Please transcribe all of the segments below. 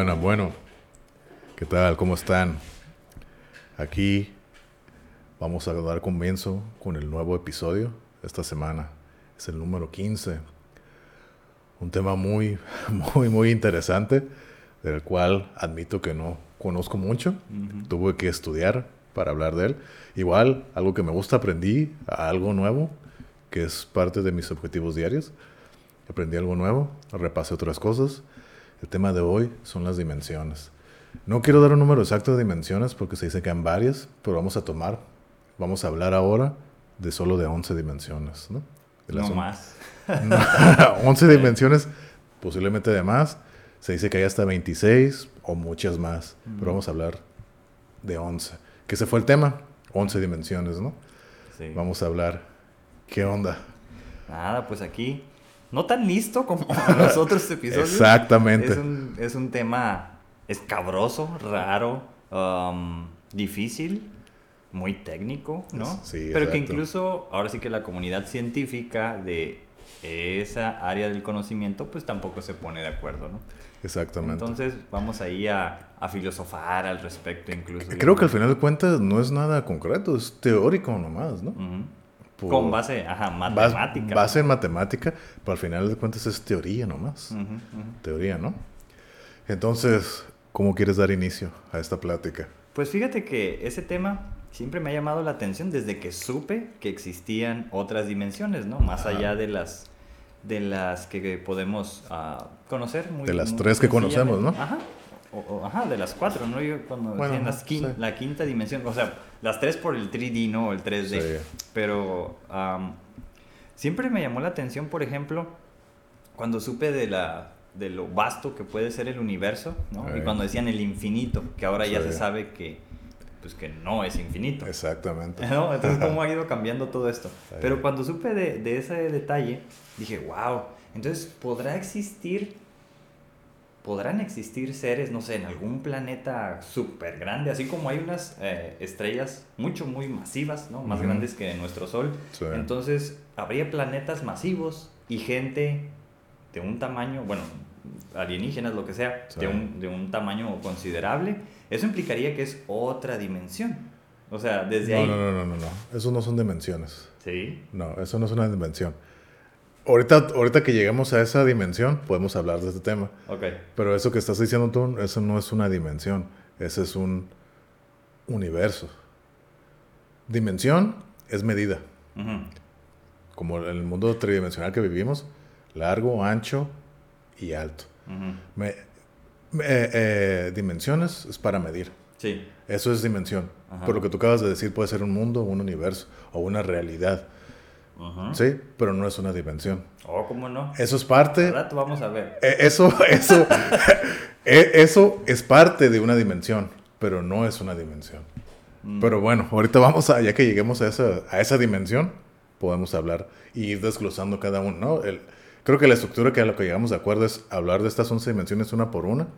Bueno, bueno. ¿Qué tal? ¿Cómo están? Aquí vamos a dar comienzo con el nuevo episodio esta semana. Es el número 15. Un tema muy, muy, muy interesante, del cual admito que no conozco mucho. Tuve que estudiar para hablar de él. Igual, algo que me gusta, aprendí algo nuevo, que es parte de mis objetivos diarios. Aprendí algo nuevo, repasé otras cosas. El tema de hoy son las dimensiones. No quiero dar un número exacto de dimensiones porque se dice que hay varias, pero vamos a tomar, vamos a hablar ahora de solo de 11 dimensiones, ¿no? De no más. 11 dimensiones, posiblemente de más. Se dice que hay hasta 26 o muchas más, pero vamos a hablar de 11. Que ese fue el tema, 11 dimensiones, ¿no? Sí. Vamos a hablar, ¿qué onda? Nada, pues aquí, no tan listo como los otros episodios. Exactamente. Es un, es un tema escabroso, raro, um, difícil, muy técnico, ¿no? Sí, Pero que incluso ahora sí que la comunidad científica de esa área del conocimiento pues tampoco se pone de acuerdo, ¿no? Exactamente. Entonces vamos ahí a, a filosofar al respecto incluso. Creo que al final de cuentas no es nada concreto, es teórico nomás, ¿no? Por- Con base, ajá, matemática. Base en matemática, pero al final de cuentas es teoría nomás. Ujú. Teoría, ¿no? Entonces, ¿cómo quieres dar inicio a esta plática? Pues fíjate que ese tema siempre me ha llamado la atención desde que supe que existían otras dimensiones, ¿no? Más allá de las de las que podemos ah, conocer. Muy, De las muy tres que conocemos. ¿no? Ajá. O, o- ajá, de las cuatro, ¿no? Yo cuando Bueno, decían las quin- sí. la quinta dimensión, o sea, las tres por el 3D, ¿no? El 3D. Sí. Pero am, siempre me llamó la atención, por ejemplo, cuando supe de la de lo vasto que puede ser el universo, ¿no? Y Sí. cuando decían el infinito, que ahora ya se sabe que pues que no es infinito. Exactamente. ¿no? Entonces, ¿cómo ha ido cambiando todo esto? Sí. Pero cuando supe de, de ese detalle, dije, wow, entonces podrá existir, podrán existir seres, no sé, en algún planeta súper grande, así como hay unas eh, estrellas mucho, muy masivas, ¿no? Más grandes que nuestro Sol. Sí. Entonces, habría planetas masivos y gente de un tamaño, bueno, alienígenas, lo que sea, Sí. de, un, de un tamaño considerable. Eso implicaría que es otra dimensión. O sea, desde no, ahí. no, no, no, no, no. Eso no son dimensiones. Sí. No, eso no es una dimensión. Ahorita, ahorita que lleguemos a esa dimensión, podemos hablar de este tema. Pero eso que estás diciendo tú, eso no es una dimensión. Ese es un universo. Dimensión es medida. Como en el mundo tridimensional que vivimos, largo, ancho y alto. Ujú. Me- me- eh, eh, dimensiones es para medir. Sí. Eso es dimensión. Ajá. Por lo que tú acabas de decir, puede ser un mundo, un universo o una realidad. Sí, pero no es una dimensión. Oh, ¿cómo no? Eso es parte. Rato vamos a ver. eh, Eso, eso, eh, eso es parte de una dimensión, pero no es una dimensión. Mm. Pero bueno, ahorita vamos a, ya que lleguemos a esa, a esa dimensión, podemos hablar y ir desglosando cada uno, ¿no? El- creo que la estructura que a lo que llegamos de acuerdo es hablar de estas 11 dimensiones una por una,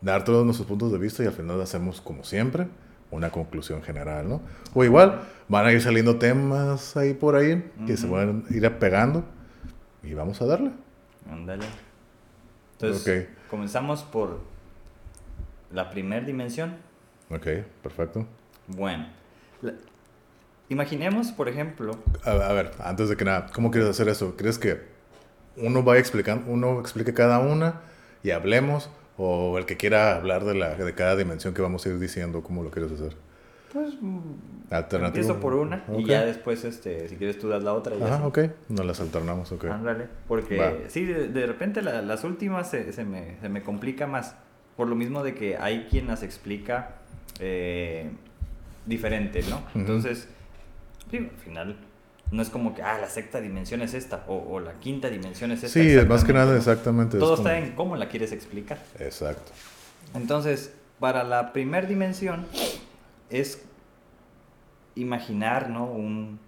dar todos nuestros puntos de vista y al final hacemos, como siempre, una conclusión general, ¿no? O igual, van a ir saliendo temas ahí por ahí que se Ujú. van a ir pegando y vamos a darle. Ándale. Entonces, Ok. comenzamos por la primera dimensión. Ok, perfecto. Bueno, la- imaginemos, por ejemplo, A, a ver, antes de que nada, ¿cómo quieres hacer eso? ¿Crees que uno vaya explicando, uno explique cada una y hablemos? ¿O el que quiera hablar de, la, de cada dimensión que vamos a ir diciendo, cómo lo quieres hacer? pues Alternativo. empiezo por una y Ok. ya después, este, si quieres tú das la otra. Y así. ok. Nos las alternamos, ok. Ándale, porque Va. sí, de, de repente la- las últimas se, se me, se me complica más, por lo mismo de que hay quien las explica eh, diferente, ¿no? Ujú. Entonces, digo, al final, no es como que, ah, la sexta dimensión es esta, o, o la quinta dimensión es esta. Sí, más que nada exactamente, Todo como- está en cómo la quieres explicar. Exacto. Entonces, para la primera dimensión es imaginar, ¿no? Un,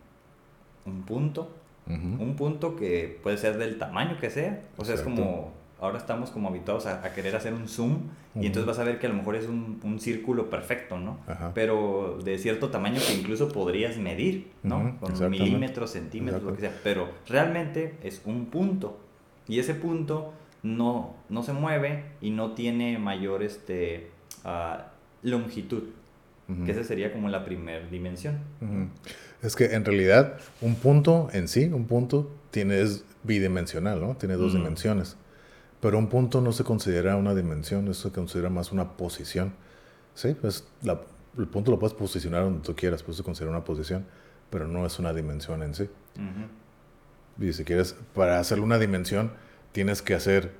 un punto, un punto que puede ser del tamaño que sea. O sea, es como, ahora estamos como habituados a, a querer hacer un zoom y entonces vas a ver que a lo mejor es un, un círculo perfecto, ¿no? Ajá. Pero de cierto tamaño que incluso podrías medir, ¿no? Con milímetros, centímetros, lo que sea. Pero realmente es un punto. Y ese punto no, no se mueve y no tiene mayor este, ah, longitud. Que esa sería como la primera dimensión. Es que en realidad un punto en sí, un punto, tiene, es bidimensional, ¿no? Tiene dos dimensiones. Pero un punto no se considera una dimensión, eso se considera más una posición. Sí, pues el punto lo puedes posicionar donde tú quieras, pues se considera una posición, pero no es una dimensión en sí. Y si quieres, para hacer una dimensión, tienes que hacer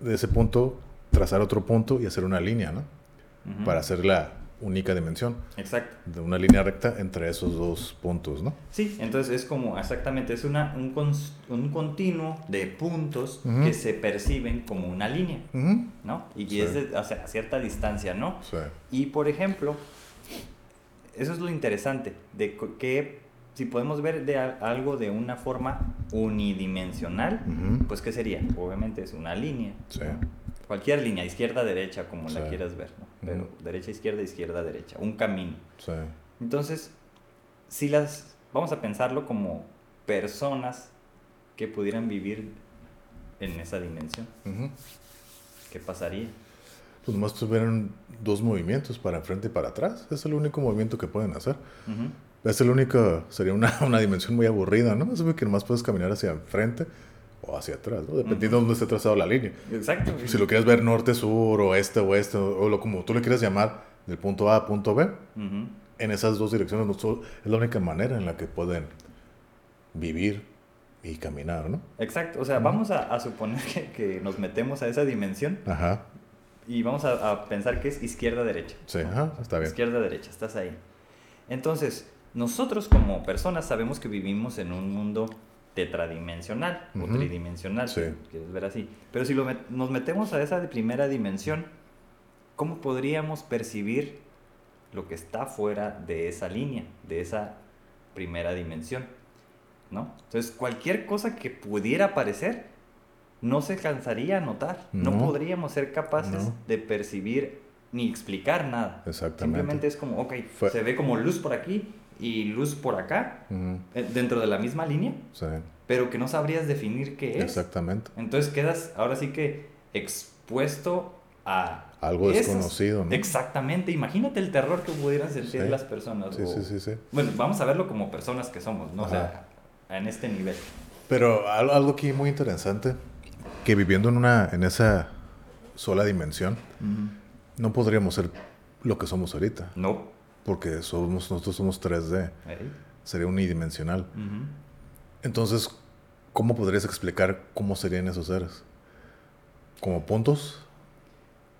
de ese punto, trazar otro punto y hacer una línea, ¿no? Para hacer la única dimensión. Exacto. De una línea recta entre esos dos puntos, ¿no? Sí, entonces es como exactamente, es una, un, un continuo de puntos que se perciben como una línea, ¿no? Y, es de, a cierta distancia, ¿no? Sí. Y por ejemplo, eso es lo interesante, de que si podemos ver de algo de una forma unidimensional, pues ¿qué sería? Obviamente es una línea. Sí cualquier línea, izquierda, derecha, como la quieras ver, ¿no? Pero derecha, izquierda, izquierda, derecha, un camino. Sí. Entonces, si las, vamos a pensarlo como personas que pudieran vivir en esa dimensión, ¿qué pasaría? Pues más tuvieran dos movimientos, para enfrente y para atrás. Es el único movimiento que pueden hacer. Es el único, sería una, una, dimensión muy aburrida, ¿no? Es que nomás puedes caminar hacia enfrente o hacia atrás, ¿no? dependiendo de dónde esté trazado la línea. Exacto. Si lo quieres ver norte, sur, oeste, oeste, o lo como tú le quieras llamar, del punto A a punto B, en esas dos direcciones es la única manera en la que pueden vivir y caminar, ¿no? Exacto, o sea, vamos a, suponer que, nos metemos a esa dimensión ajá. y vamos a, pensar que es izquierda-derecha. Sí, ajá, está bien. Izquierda-derecha, estás ahí. Entonces, nosotros como personas sabemos que vivimos en un mundo tetradimensional o tridimensional, si quieres ver así. Pero si nos metemos a esa de primera dimensión, ¿cómo podríamos percibir lo que está fuera de esa línea, de esa primera dimensión? ¿No? Entonces, cualquier cosa que pudiera aparecer no se cansaría a notar. No, podríamos ser capaces de percibir ni explicar nada. Exactamente. Simplemente es como, ok, se ve como luz por aquí y luz por acá, eh, dentro de la misma línea, sí. pero que no sabrías definir qué es. Exactamente. Entonces quedas ahora sí que expuesto a... Algo desconocido, ¿no? Exactamente. Imagínate el terror que pudieran sentir las personas. Sí, sí, sí, sí, Bueno, vamos a verlo como personas que somos, ¿no? O sea, en este nivel. Pero algo aquí muy interesante, que viviendo en, una, en esa sola dimensión, no podríamos ser lo que somos ahorita. No porque somos, nosotros somos 3D. Sería unidimensional. Entonces, ¿cómo podrías explicar cómo serían esos seres? ¿Como puntos?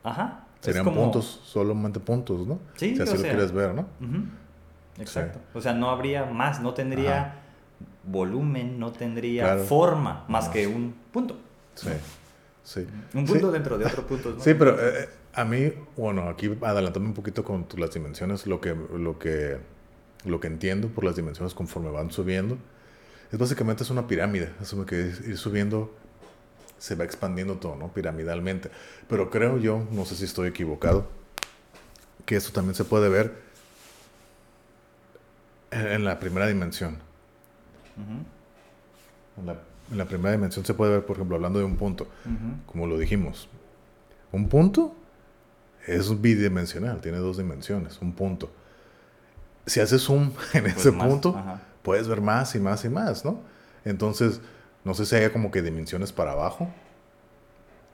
Ajá. Serían puntos, solamente puntos, ¿no? Sí, si así lo quieres ver, ¿no? Exacto. O sea, no habría más, no tendría volumen, no tendría forma más que un punto. Sí, sí. Un punto dentro de otro punto. Sí, pero eh, a mí, bueno, aquí adelantando un poquito con las dimensiones, lo que, lo que, lo que entiendo por las dimensiones conforme van subiendo, es básicamente es una pirámide, es que ir subiendo se va expandiendo todo, ¿no? Piramidalmente. Pero creo yo, no sé si estoy equivocado, que eso también se puede ver en, la primera dimensión. en, la, primera dimensión se puede ver, por ejemplo, hablando de un punto, como lo dijimos. Un punto es bidimensional, tiene dos dimensiones, un punto. Si haces zoom en pues ese punto, puedes ver más y más y más, ¿no? Entonces, no sé si haya como que dimensiones para abajo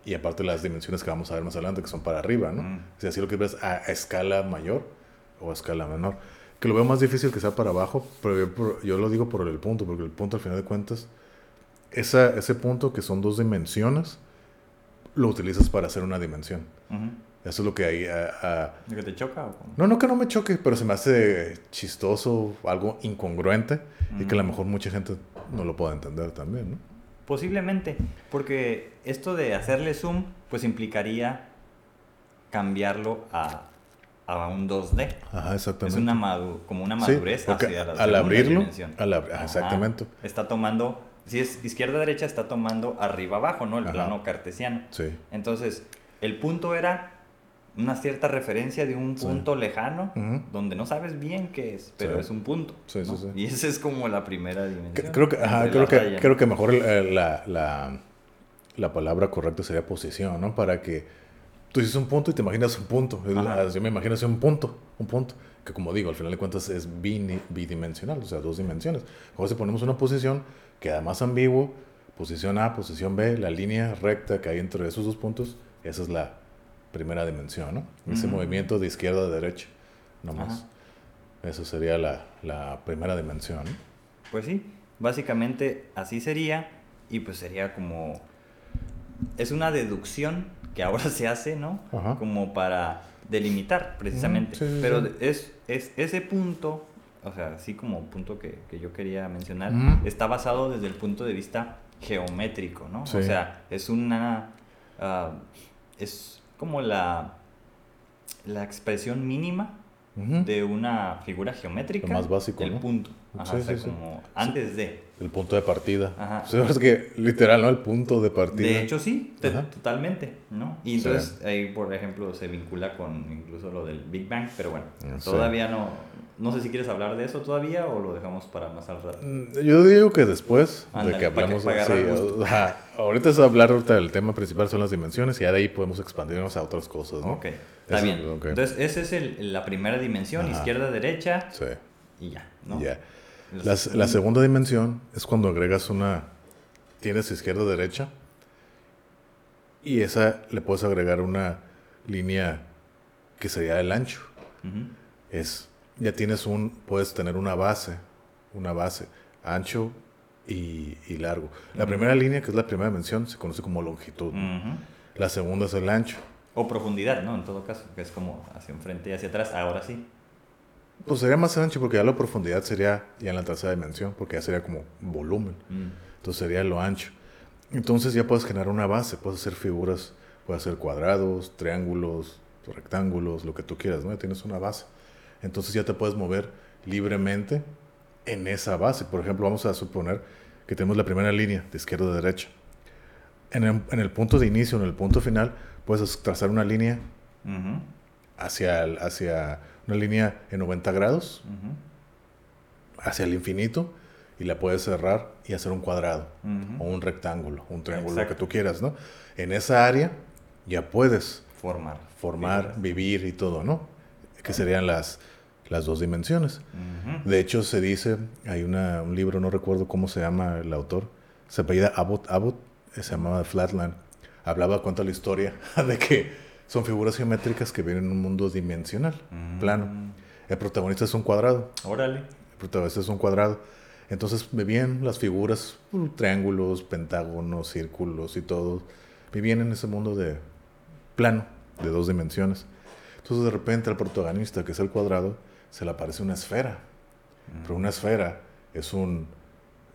y aparte las dimensiones que vamos a ver más adelante que son para arriba, ¿no? Mm. Si así lo que ves a, escala mayor o a escala menor. Que lo veo más difícil que sea para abajo, pero yo, lo digo por el punto, porque el punto al final de cuentas, esa, ese punto que son dos dimensiones, lo utilizas para hacer una dimensión. Eso es lo que hay. A, ¿Que te choca? O No, no que no me choque, pero se me hace chistoso, algo incongruente y que a lo mm. mejor mucha gente no lo pueda entender también, ¿no? Posiblemente, porque esto de hacerle zoom, pues implicaría cambiarlo a, a un 2D. Ajá, exactamente. Es una como una madurez sí, hacia la al abrirlo, al exactamente. Está tomando, si es izquierda-derecha, está tomando arriba-abajo, ¿no? El plano cartesiano. Sí. Entonces, el punto era una cierta referencia de un punto lejano, donde no sabes bien qué es, pero es un punto. Sí, y esa es como la primera dimensión. Creo que, creo, que creo que mejor la, la, la palabra correcta sería posición, ¿no? Para que tú dices un punto y te imaginas un punto. Ajá. Yo me imagino así un punto, un punto. Que como digo, al final de cuentas es bidimensional, o sea, dos dimensiones. Ahora si ponemos una posición, queda más ambiguo, posición A, posición B, la línea recta que hay entre esos dos puntos, esa es la primera dimensión, ¿no? Ese movimiento de izquierda a derecha, nomás. Ajá. Eso sería la, la primera dimensión. ¿no? Pues sí, básicamente así sería y pues sería como... Es una deducción que ahora se hace, ¿no? Ajá. Como para delimitar precisamente. sí, sí, Pero. Es, es ese punto, o sea, así como punto que, que yo quería mencionar, está basado desde el punto de vista geométrico, ¿no? O sea, es una... ah, es como la, la expresión mínima de una figura geométrica. Lo más básico, El ¿no? punto. Ajá, Sí, o sea, sí, sí. como antes de. El punto de partida. Ajá. O sea, es que literal, ¿no? El punto de partida. De hecho, sí, te- totalmente, ¿no? Y Sí. entonces ahí, por ejemplo, se vincula con incluso lo del Big Bang, pero bueno, sí. todavía no, no sé si quieres hablar de eso todavía o lo dejamos para más al rato. Mm, Yo digo que después de que hablamos... agarrar sí, ajá. ahorita es hablar ahorita del tema principal, son las dimensiones, y ya de ahí podemos expandirnos a otras cosas, ¿no? Ok, está Eso, bien. ok. Entonces, esa es el- la primera dimensión, izquierda-derecha, Sí, y ya, ¿no? ya. La, la segunda dimensión es cuando agregas una... Tienes izquierda-derecha, y esa le puedes agregar una línea que sería el ancho. Es ya tienes un puedes tener una base una base ancho y, y largo la primera línea que es la primera dimensión se conoce como longitud la segunda es el ancho O profundidad, ¿no? En todo caso, que es como hacia enfrente y hacia atrás, ahora sí. Pues sería más ancho porque ya la profundidad sería ya en la tercera dimensión porque ya sería como volumen Mm. entonces sería lo ancho entonces ya puedes generar una base puedes hacer figuras puedes hacer cuadrados triángulos rectángulos lo que tú quieras no ya tienes una base entonces ya te puedes mover libremente en esa base. Por ejemplo, vamos a suponer que tenemos la primera línea de izquierda a derecha. En el, en el punto de inicio, en el punto final, puedes trazar una línea Ujú. hacia, el- hacia una línea en 90 grados, hacia el infinito, y la puedes cerrar y hacer un cuadrado, o un rectángulo, un triángulo, lo que tú quieras, ¿no? En esa área ya puedes Formar. formar, figuras. vivir y todo, ¿no? Que serían las, las dos dimensiones. De hecho, se dice, hay una, un libro, no recuerdo cómo se llama el autor, se apellida Abbott, Abbott, se llamaba Flatland. Hablaba, cuenta la historia de que son figuras geométricas que vienen en un mundo dimensional, Mm. plano. El protagonista es un cuadrado, Órale. el protagonista es un cuadrado. Entonces vivían las figuras, uh, triángulos, pentágonos, círculos y todo. Vivían en ese mundo de plano, de dos dimensiones. Entonces de repente al protagonista, que es el cuadrado, se le aparece una esfera. Pero una esfera es un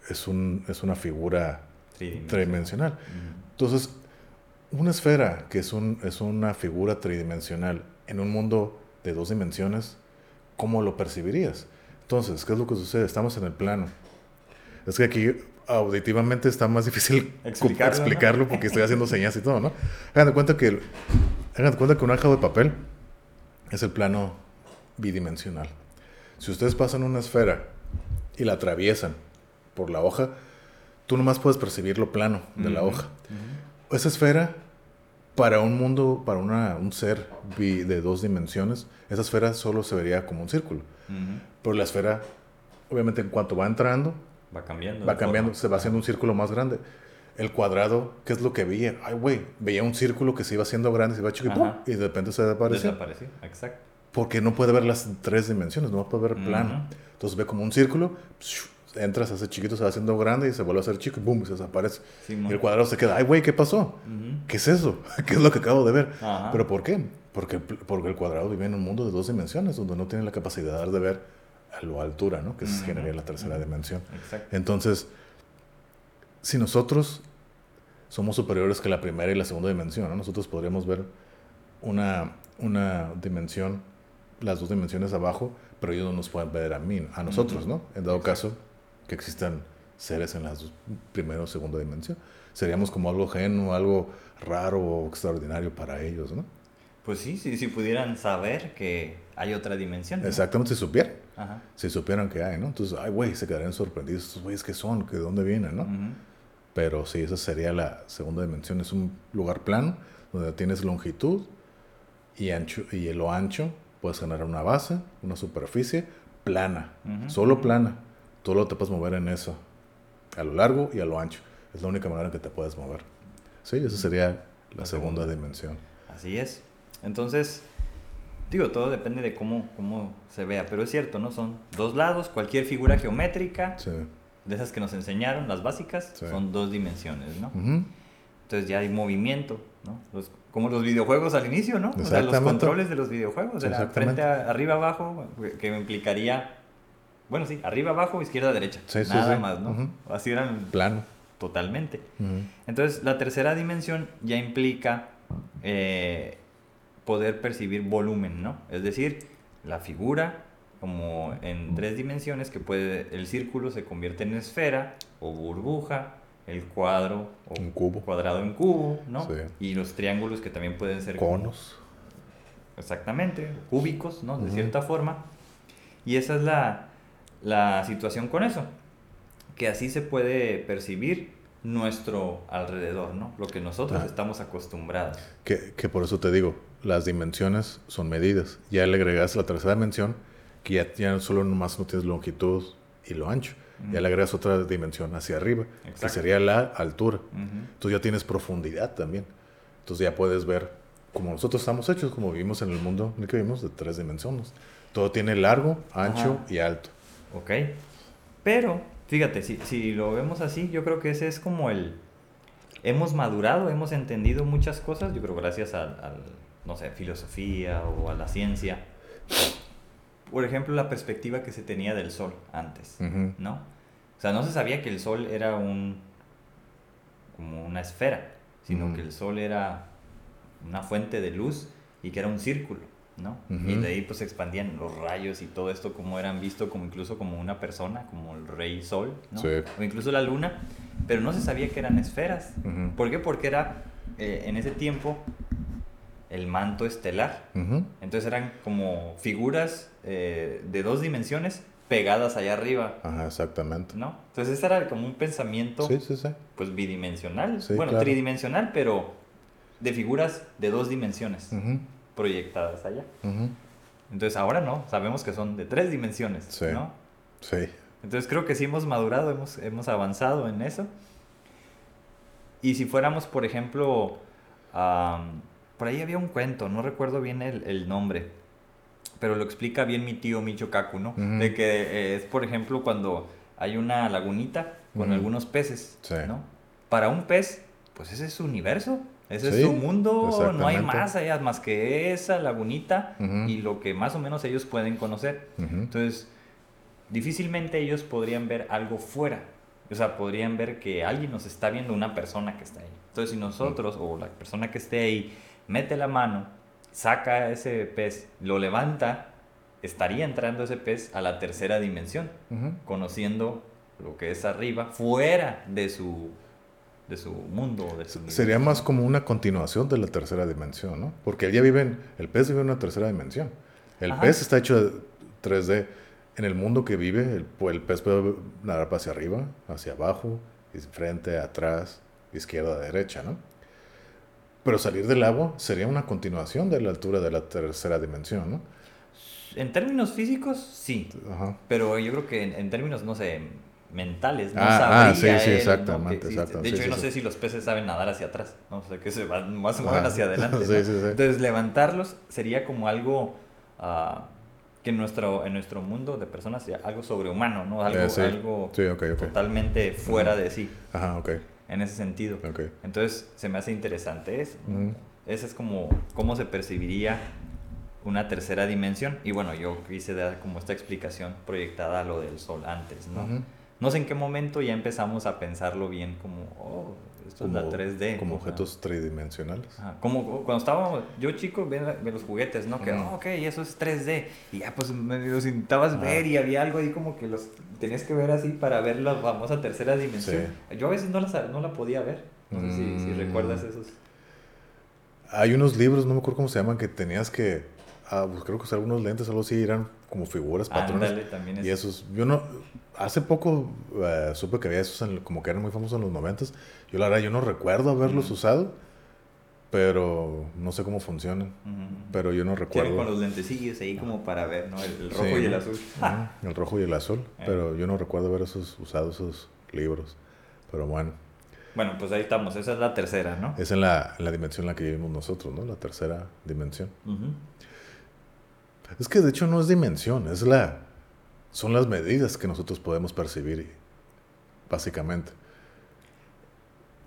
es un es una figura Tridimensional. Ujú. Entonces, una esfera que es un es una figura tridimensional en un mundo de dos dimensiones, ¿cómo lo percibirías? Entonces, ¿qué es lo que sucede? Estamos en el plano. Es que aquí auditivamente está más difícil cu- Explicarlo, ¿no? explicarlo porque estoy haciendo señas y todo, ¿no? Hagan de cuenta que el- hagan de cuenta que un hoja de papel es el plano bidimensional. Si ustedes pasan una esfera y la atraviesan por la hoja, tú nomás puedes percibir lo plano de la Ujú. hoja. Ujú. Esa esfera, para un mundo, para una- un ser de dos dimensiones, esa esfera solo se vería como un círculo. Pero la esfera, obviamente, en cuanto va entrando, Va cambiando. va cambiando, forma. se va haciendo un círculo más grande. El cuadrado, ¿qué es lo que veía? Ay, güey, veía un círculo que se iba haciendo grande, se iba chico y de repente se desapareció. Desapareció. Exacto. Porque no puede ver las tres dimensiones, no puede ver plano. Entonces ve como un círculo, entras, hace chiquito, se va haciendo grande y se vuelve a hacer chico y ¡boom! se desaparece. Y el cuadrado se queda, ay, güey, ¿qué pasó? ¿Qué es eso? ¿Qué es lo que acabo de ver? Ajá. ¿Pero por qué? Porque, porque el cuadrado vive en un mundo de dos dimensiones, donde no tiene la capacidad de ver a lo altura, ¿no? Que es Ujú. generaría la tercera dimensión. Exacto. Entonces, si nosotros somos superiores que la primera y la segunda dimensión, ¿no? nosotros podríamos ver una, una dimensión, las dos dimensiones abajo, pero ellos no nos pueden ver a mí, a nosotros. ¿no? En dado caso que existan seres en la primera o segunda dimensión. Seríamos como algo ajeno, algo raro o extraordinario para ellos, ¿no? Pues sí, sí, si pudieran saber que hay otra dimensión. ¿no? Exactamente, si supieran, Ajá. si supieran que hay, ¿no? Entonces, ay, güey, se quedarían sorprendidos, estos güeyes que son, de dónde vienen, ¿no? Pero sí, esa sería la segunda dimensión. Es un lugar plano donde tienes longitud y ancho y lo ancho puedes generar una base, una superficie plana, solo plana. Tú lo te puedes mover en eso, a lo largo y a lo ancho. Es la única manera en que te puedes mover. Sí, esa sería la, segunda, dimensión. Así es. Entonces, digo, todo depende de cómo, cómo se vea, pero es cierto, ¿no? Son dos lados, cualquier figura geométrica, de esas que nos enseñaron, las básicas, son dos dimensiones, ¿no? Entonces ya hay movimiento, ¿no? como los videojuegos al inicio, ¿no? O sea, los controles de los videojuegos, era frente a, arriba, abajo, que implicaría, bueno, sí, arriba, abajo, izquierda, derecha. Nada más, ¿no? Así eran. Plano. Totalmente. Entonces, la tercera dimensión ya implica eh, poder percibir volumen, ¿no? Es decir, la figura como en tres dimensiones que puede el círculo se convierte en esfera o burbuja el cuadro o un cubo. cuadrado en cubo, ¿no? Y los triángulos que también pueden ser conos. exactamente, cúbicos, ¿no? De cierta forma. Y esa es la, la situación con eso, que así se puede percibir nuestro alrededor, ¿no? Lo que nosotros ah. estamos acostumbrados. Que, que, por eso te digo, las dimensiones son medidas. Ya le agregas la tercera dimensión, que ya, ya solo nomás no tienes longitud y lo ancho, ya le agregas otra dimensión hacia arriba, que sería la altura. Entonces ya tienes profundidad también. Entonces ya puedes ver como nosotros estamos hechos, como vivimos en el mundo en el que vivimos, de tres dimensiones. Todo tiene largo, ancho y alto. Ok. Pero, fíjate, si, si lo vemos así, yo creo que ese es como el... Hemos madurado, hemos entendido muchas cosas, yo creo gracias al, no sé, filosofía o a la ciencia por ejemplo, la perspectiva que se tenía del Sol antes, ¿no? O sea, no se sabía que el Sol era un, como una esfera, sino que el Sol era una fuente de luz y que era un círculo, ¿no? Y de ahí pues se expandían los rayos y todo esto como eran visto como incluso como una persona, como el rey Sol, ¿no? O incluso la luna, pero no se sabía que eran esferas. ¿Por qué? Porque era eh, en ese tiempo el manto estelar. Entonces eran como figuras eh, de dos dimensiones pegadas allá arriba. Ajá, exactamente. ¿No? Entonces ese era como un pensamiento pues bidimensional, bueno, tridimensional, pero de figuras de dos dimensiones proyectadas allá. Entonces ahora no, sabemos que son de tres dimensiones, sí. ¿no? Sí. Entonces creo que sí hemos madurado, hemos, hemos avanzado en eso. Y si fuéramos, por ejemplo, por ahí había un cuento, no recuerdo bien el, nombre, pero lo explica bien mi tío Micho Kaku, ¿no? De que eh, es, por ejemplo, cuando hay una lagunita con algunos peces, ¿no? Para un pez, pues ese es su universo, ese es su mundo, no hay más allá más que esa lagunita y lo que más o menos ellos pueden conocer. Entonces, difícilmente ellos podrían ver algo fuera. O sea, podrían ver que alguien nos está viendo, una persona que está ahí. Entonces, si nosotros o la persona que esté ahí mete la mano, saca ese pez, lo levanta, estaría entrando ese pez a la tercera dimensión, conociendo lo que es arriba, fuera de su, de su mundo. De su Sería más como una continuación de la tercera dimensión, ¿no? Porque ya viven, el pez vive en una tercera dimensión. El pez está hecho de 3D. En el mundo que vive, el, el pez puede nadar hacia arriba, hacia abajo, frente, atrás, izquierda, derecha, ¿no? Pero salir del agua sería una continuación de la altura de la tercera dimensión, ¿no? En términos físicos, sí. Pero yo creo que en, términos, no sé, mentales, no ah, ah sí, sí, exactamente, De hecho, yo no sé si los peces saben nadar hacia atrás, ¿no? O sea, que se van, más o menos hacia adelante. Entonces, levantarlos sería como algo uh, que en nuestro, en nuestro mundo de personas sería algo sobrehumano, ¿no? Algo, algo totalmente fuera de sí. Ajá, ok en ese sentido. Entonces se me hace interesante eso. Esa es como cómo se percibiría una tercera dimensión. Y bueno, yo quise dar como esta explicación proyectada a lo del sol antes, ¿no? No sé en qué momento ya empezamos a pensarlo bien como, oh, esto es la 3D. Como objetos tridimensionales. como cuando estábamos, yo chico, ve, los juguetes, ¿no? Que, oh, ok, eso es 3D. Y ya pues me los intentabas ver y había algo ahí como que los tenías que ver así para ver la famosa tercera dimensión. Yo a veces no la, no la podía ver. No sé si, si, mm. recuerdas esos. Hay unos libros, no me acuerdo cómo se llaman, que tenías que, ah, pues creo que usar unos lentes, algo así, eran como figuras, patrones. Ándale, también es. Y esos, yo no, hace poco eh, supe que había esos en- como que eran muy famosos en los noventas. Yo la verdad, yo no recuerdo haberlos usado, pero no sé cómo funcionan. Pero yo no Tienen recuerdo. con los lentecillos ahí como para ver, ¿no? El, el rojo Sí, y el azul. Ujú, El rojo y el azul. Eh. Pero yo no recuerdo haber esos, usado esos libros. Pero bueno, Bueno, pues ahí estamos. Esa es la tercera, ¿no? es en la, en la dimensión en la que vivimos nosotros, ¿no? La tercera dimensión. Ujú. Es que de hecho no es dimensión, es la son las medidas que nosotros podemos percibir básicamente.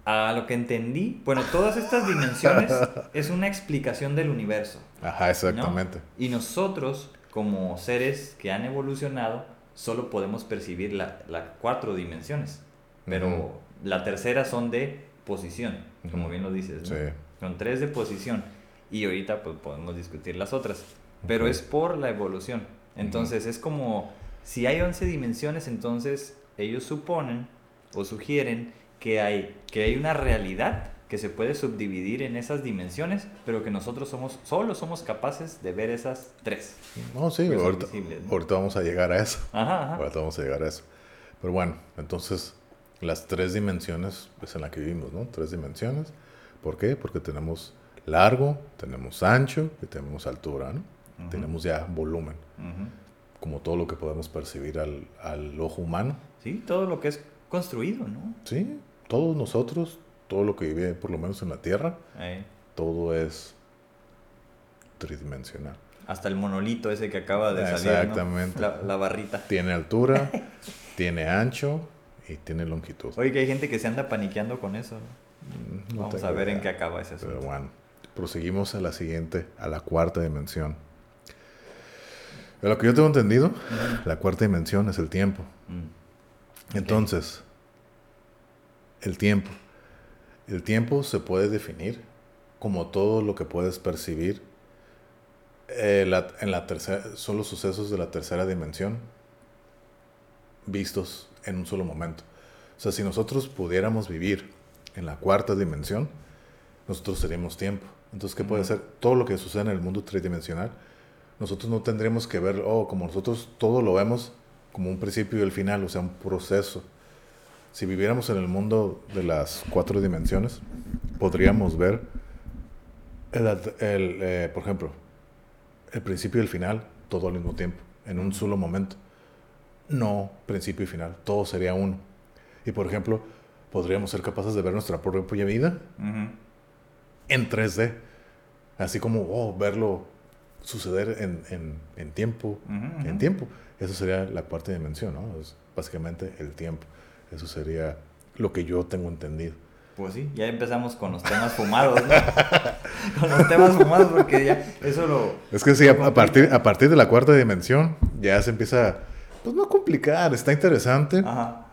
A lo que entendí, bueno, todas estas dimensiones es una explicación del universo. Ajá, ¿no? exactamente. Y nosotros, como seres que han evolucionado, solo podemos percibir las la cuatro dimensiones. Pero la tercera son de posición, como bien lo dices. ¿no? Sí. Son tres de posición. Y ahorita pues, podemos discutir las otras. Pero es por la evolución. Entonces es como, si hay 11 dimensiones, entonces ellos suponen o sugieren que hay, que hay una realidad que se puede subdividir en esas dimensiones, pero que nosotros somos, solo somos capaces de ver esas tres. No, sí, Pues ahorita, ¿no? ahorita vamos a llegar a eso. Ajá, ajá. Ahorita vamos a llegar a eso. Pero bueno, entonces las tres dimensiones es en la que vivimos, ¿no? Tres dimensiones. ¿Por qué? Porque tenemos largo, tenemos ancho y tenemos altura, ¿no? Ujú. Tenemos ya volumen, Ujú. como todo lo que podemos percibir al, al ojo humano. Sí, todo lo que es construido, ¿no? Sí, todos nosotros, todo lo que vive por lo menos en la Tierra, Ahí. todo es tridimensional. Hasta el monolito ese que acaba de salir. ¿no? Exactamente. La, la barrita. Tiene altura, tiene ancho y tiene longitud. Oye, que hay gente que se anda paniqueando con eso. Mm, no Vamos tengo a ver en idea. qué acaba ese asunto. Pero bueno, proseguimos a la siguiente, a la cuarta dimensión. De lo que yo tengo entendido, la cuarta dimensión es el tiempo. Mm. Entonces, el tiempo. El tiempo se puede definir como todo lo que puedes percibir eh, la- en la tercera, son los sucesos de la tercera dimensión vistos en un solo momento. O sea, si nosotros pudiéramos vivir en la cuarta dimensión, nosotros seríamos tiempo. Entonces, ¿qué puede ser? Todo lo que sucede en el mundo tridimensional, nosotros no tendríamos que ver, oh, como nosotros todo lo vemos como un principio y el final, o sea, un proceso. Si viviéramos en el mundo de las cuatro dimensiones, podríamos ver, el, el, eh, por ejemplo, el principio y el final, todo al mismo tiempo, en un solo momento. No principio y final, todo sería uno. Y por ejemplo, podríamos ser capaces de ver nuestra propia vida en 3D. Así como oh, verlo suceder en, en, en tiempo, Ujú, ujú. en tiempo. Eso sería la cuarta dimensión, ¿no? Es básicamente el tiempo. Eso sería lo que yo tengo entendido. Pues sí, ya empezamos con los temas fumados, ¿no? con los temas fumados, porque ya eso lo. Es que sí, a, partir, a partir de la cuarta dimensión ya se empieza, pues no a complicar, está interesante. Ajá.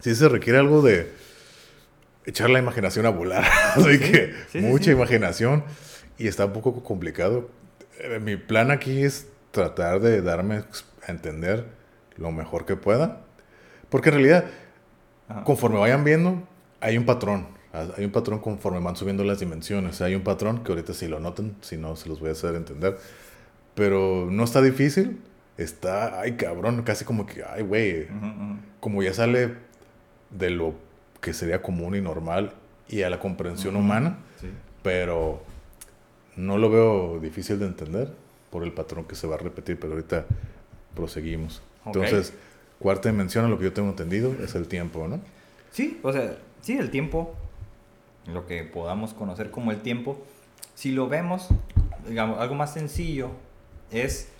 Sí se requiere algo de echar la imaginación a volar. Así que sí, sí, mucha sí. imaginación y está un poco complicado. Eh, Mi plan aquí es tratar de darme a entender lo mejor que pueda. Porque en realidad, Ajá. conforme vayan viendo, hay un patrón. Hay un patrón conforme van subiendo las dimensiones. Hay un patrón que ahorita si lo notan, si no, se los voy a hacer entender. Pero no está difícil. Está, ay cabrón, casi como que, ay güey, como ya sale de lo que sería común y normal y a la comprensión humana, Sí. pero no lo veo difícil de entender por el patrón que se va a repetir, pero ahorita proseguimos. Entonces, cuarta dimensión, a lo que yo tengo entendido, es el tiempo, ¿no? Sí, o sea, sí, el tiempo, lo que podamos conocer como el tiempo, si lo vemos, digamos, algo más sencillo es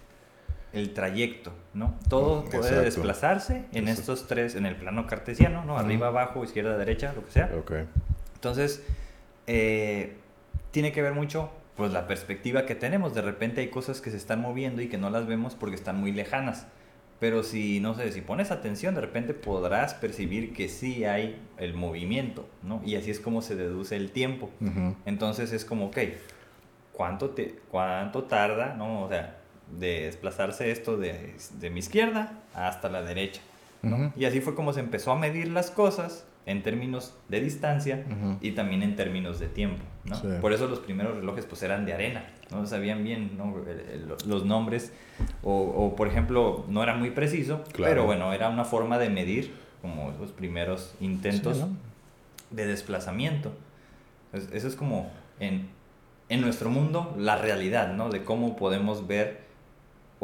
el trayecto, ¿no? Todo puede desplazarse en estos tres, en el plano cartesiano, ¿no? Arriba, abajo, izquierda, derecha, lo que sea. Ok. Entonces, eh, tiene que ver mucho, pues, la perspectiva que tenemos. De repente hay cosas que se están moviendo y que no las vemos porque están muy lejanas. Pero si, no sé, si pones atención, de repente podrás percibir que sí hay el movimiento, ¿no? Y así es como se deduce el tiempo. Entonces es como, ok, ¿cuánto, te, cuánto tarda, ¿no? O sea, de desplazarse esto de, de mi izquierda hasta la derecha. Y así fue como se empezó a medir las cosas en términos de distancia Ujú. y también en términos de tiempo, ¿no? Sí. Por eso los primeros relojes pues eran de arena, no sabían bien ¿no? Los nombres o, o, por ejemplo no era muy preciso, Claro. pero bueno, era una forma de medir como los primeros intentos Sí, ¿no? de desplazamiento. Es- eso es como en, en nuestro mundo la realidad, ¿no? De cómo podemos ver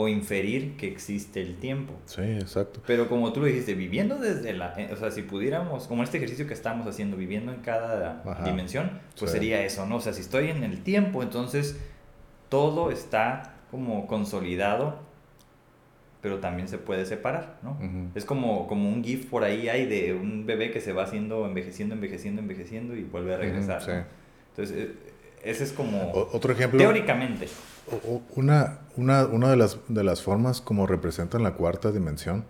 o inferir que existe el tiempo. Sí, exacto. Pero como tú lo dijiste, viviendo desde la... eh, O sea, si pudiéramos, como este ejercicio que estamos haciendo, viviendo en cada Ajá. dimensión, pues Sí. sería eso, ¿no? O sea, si estoy en el tiempo, entonces todo está como consolidado, pero también se puede separar, ¿no? Ujú. Es como, como un GIF por ahí hay de un bebé que se va haciendo, envejeciendo, envejeciendo, envejeciendo y vuelve a regresar. Entonces, eh, ese es como... O- otro ejemplo. teóricamente. o- Una, una, una de, las, de las formas como representan la cuarta dimensión,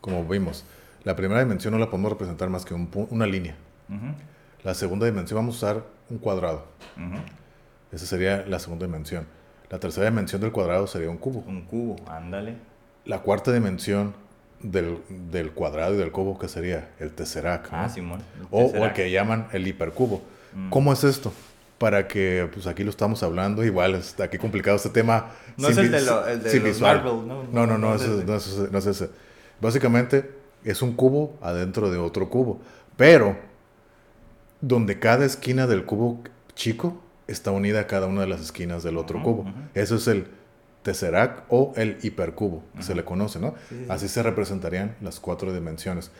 como vimos, la primera dimensión no la podemos representar más que un una línea. La segunda dimensión vamos a usar un cuadrado. Esa sería la segunda dimensión. La tercera dimensión del cuadrado sería un cubo. Un cubo, ándale. La cuarta dimensión del, del cuadrado y del cubo, que sería el tesseract. ¿no? Ah, Simón. el o, o el que llaman el hipercubo. Mm. ¿Cómo es esto? Para que, pues aquí lo estamos hablando, igual está aquí complicado este tema. No es el de, lo- el de los. Marvel, ¿no? No, no, no, es ese- no es ese, no es ese. Básicamente es un cubo adentro de otro cubo, pero donde cada esquina del cubo chico está unida a cada una de las esquinas del otro Ujú, cubo. ujú. Eso es el tesseract o el hipercubo, que se Ujú. le conoce, ¿no? Sí, sí, sí. Así se representarían las cuatro dimensiones.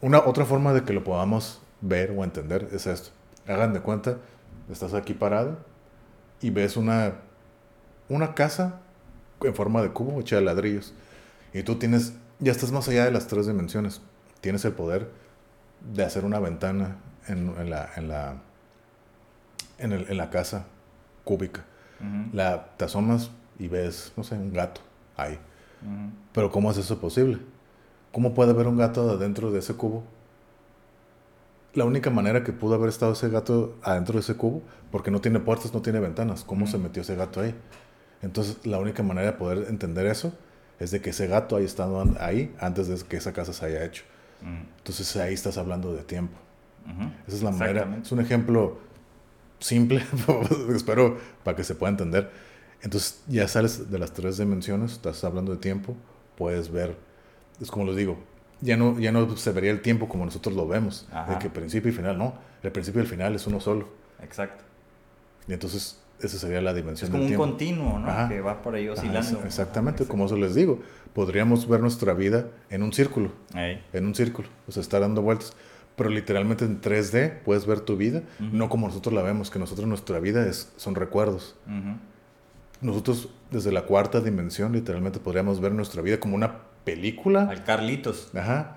Una otra forma de que lo podamos ver o entender es esto. Hagan de cuenta, estás aquí parado y ves una, una casa en forma de cubo hecha de ladrillos. Y tú tienes, ya estás más allá de las tres dimensiones. Tienes el poder de hacer una ventana en, en la, en, la, en, el- en la casa cúbica. La, te asomas y ves, no sé, un gato ahí. Pero ¿cómo es eso posible? ¿Cómo puede haber un gato adentro de ese cubo? La única manera que pudo haber estado ese gato adentro de ese cubo, porque no tiene puertas, no tiene ventanas. ¿Cómo se Ujú. metió ese gato ahí? Entonces, la única manera de poder entender eso es de que ese gato haya estado an- ahí antes de que esa casa se haya hecho. Mm, Entonces, ahí estás hablando de tiempo. ujú. Esa es la manera. Es un ejemplo simple, espero, para que se pueda entender. Entonces, ya sales de las tres dimensiones, estás hablando de tiempo, puedes ver, es como les digo, ya no, ya no se vería el tiempo como nosotros lo vemos, Ajá. de que principio y final, no, el principio y el final es uno solo. Exacto. Y entonces, esa sería la Es dimensión como del un tiempo. continuo, ¿no? Ajá. Que va por ahí Ajá, oscilando. es- exactamente, Ajá, como eso les digo, podríamos ver nuestra vida en un círculo, Ahí. en un círculo, o sea, estar dando vueltas. Pero literalmente en 3D puedes ver tu vida, Ujú. no como nosotros la vemos, que nosotros nuestra vida es, son recuerdos. Ujú. Nosotros desde la cuarta dimensión literalmente podríamos ver nuestra vida como una película. Al Carlitos. Ajá.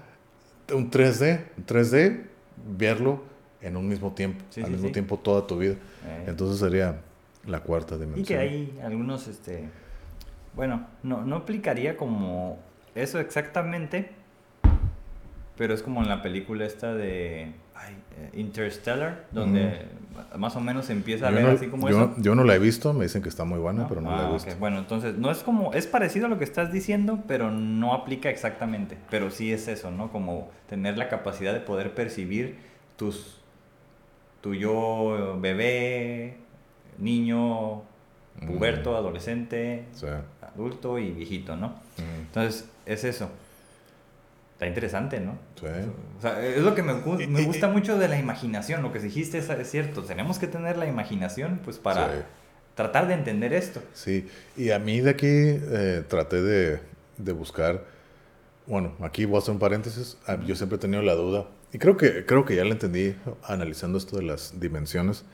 Un 3D, un 3D, verlo en un mismo tiempo, Sí, al sí, mismo sí. tiempo toda tu vida. Eh. Entonces sería la cuarta Y dimensión. que hay algunos, este, bueno, no, no aplicaría como eso exactamente, pero es como en la película esta de ay, eh, Interstellar, donde más o menos empieza a yo, ver no, así como yo- eso. yo no la he visto, me dicen que está muy buena, ¿no? pero no Ah, la he visto. Bueno, entonces no es como, es parecido a lo que estás diciendo, pero no aplica exactamente. Pero sí es eso, ¿no? Como tener la capacidad de poder percibir tus, tu yo bebé, niño, puberto, Mm. adolescente, Sí. adulto y viejito, ¿no? Mm, Entonces es eso. Está interesante, ¿no? sí. O sea, es lo que me, me gusta mucho de la imaginación. Lo que dijiste es, es cierto. Tenemos que tener la imaginación pues para Sí. tratar de entender esto. Sí, y a mí de aquí eh, traté de, de buscar, bueno, aquí voy a hacer un paréntesis, Ah, yo siempre he tenido la duda, y creo que, creo que ya la entendí analizando esto de las dimensiones,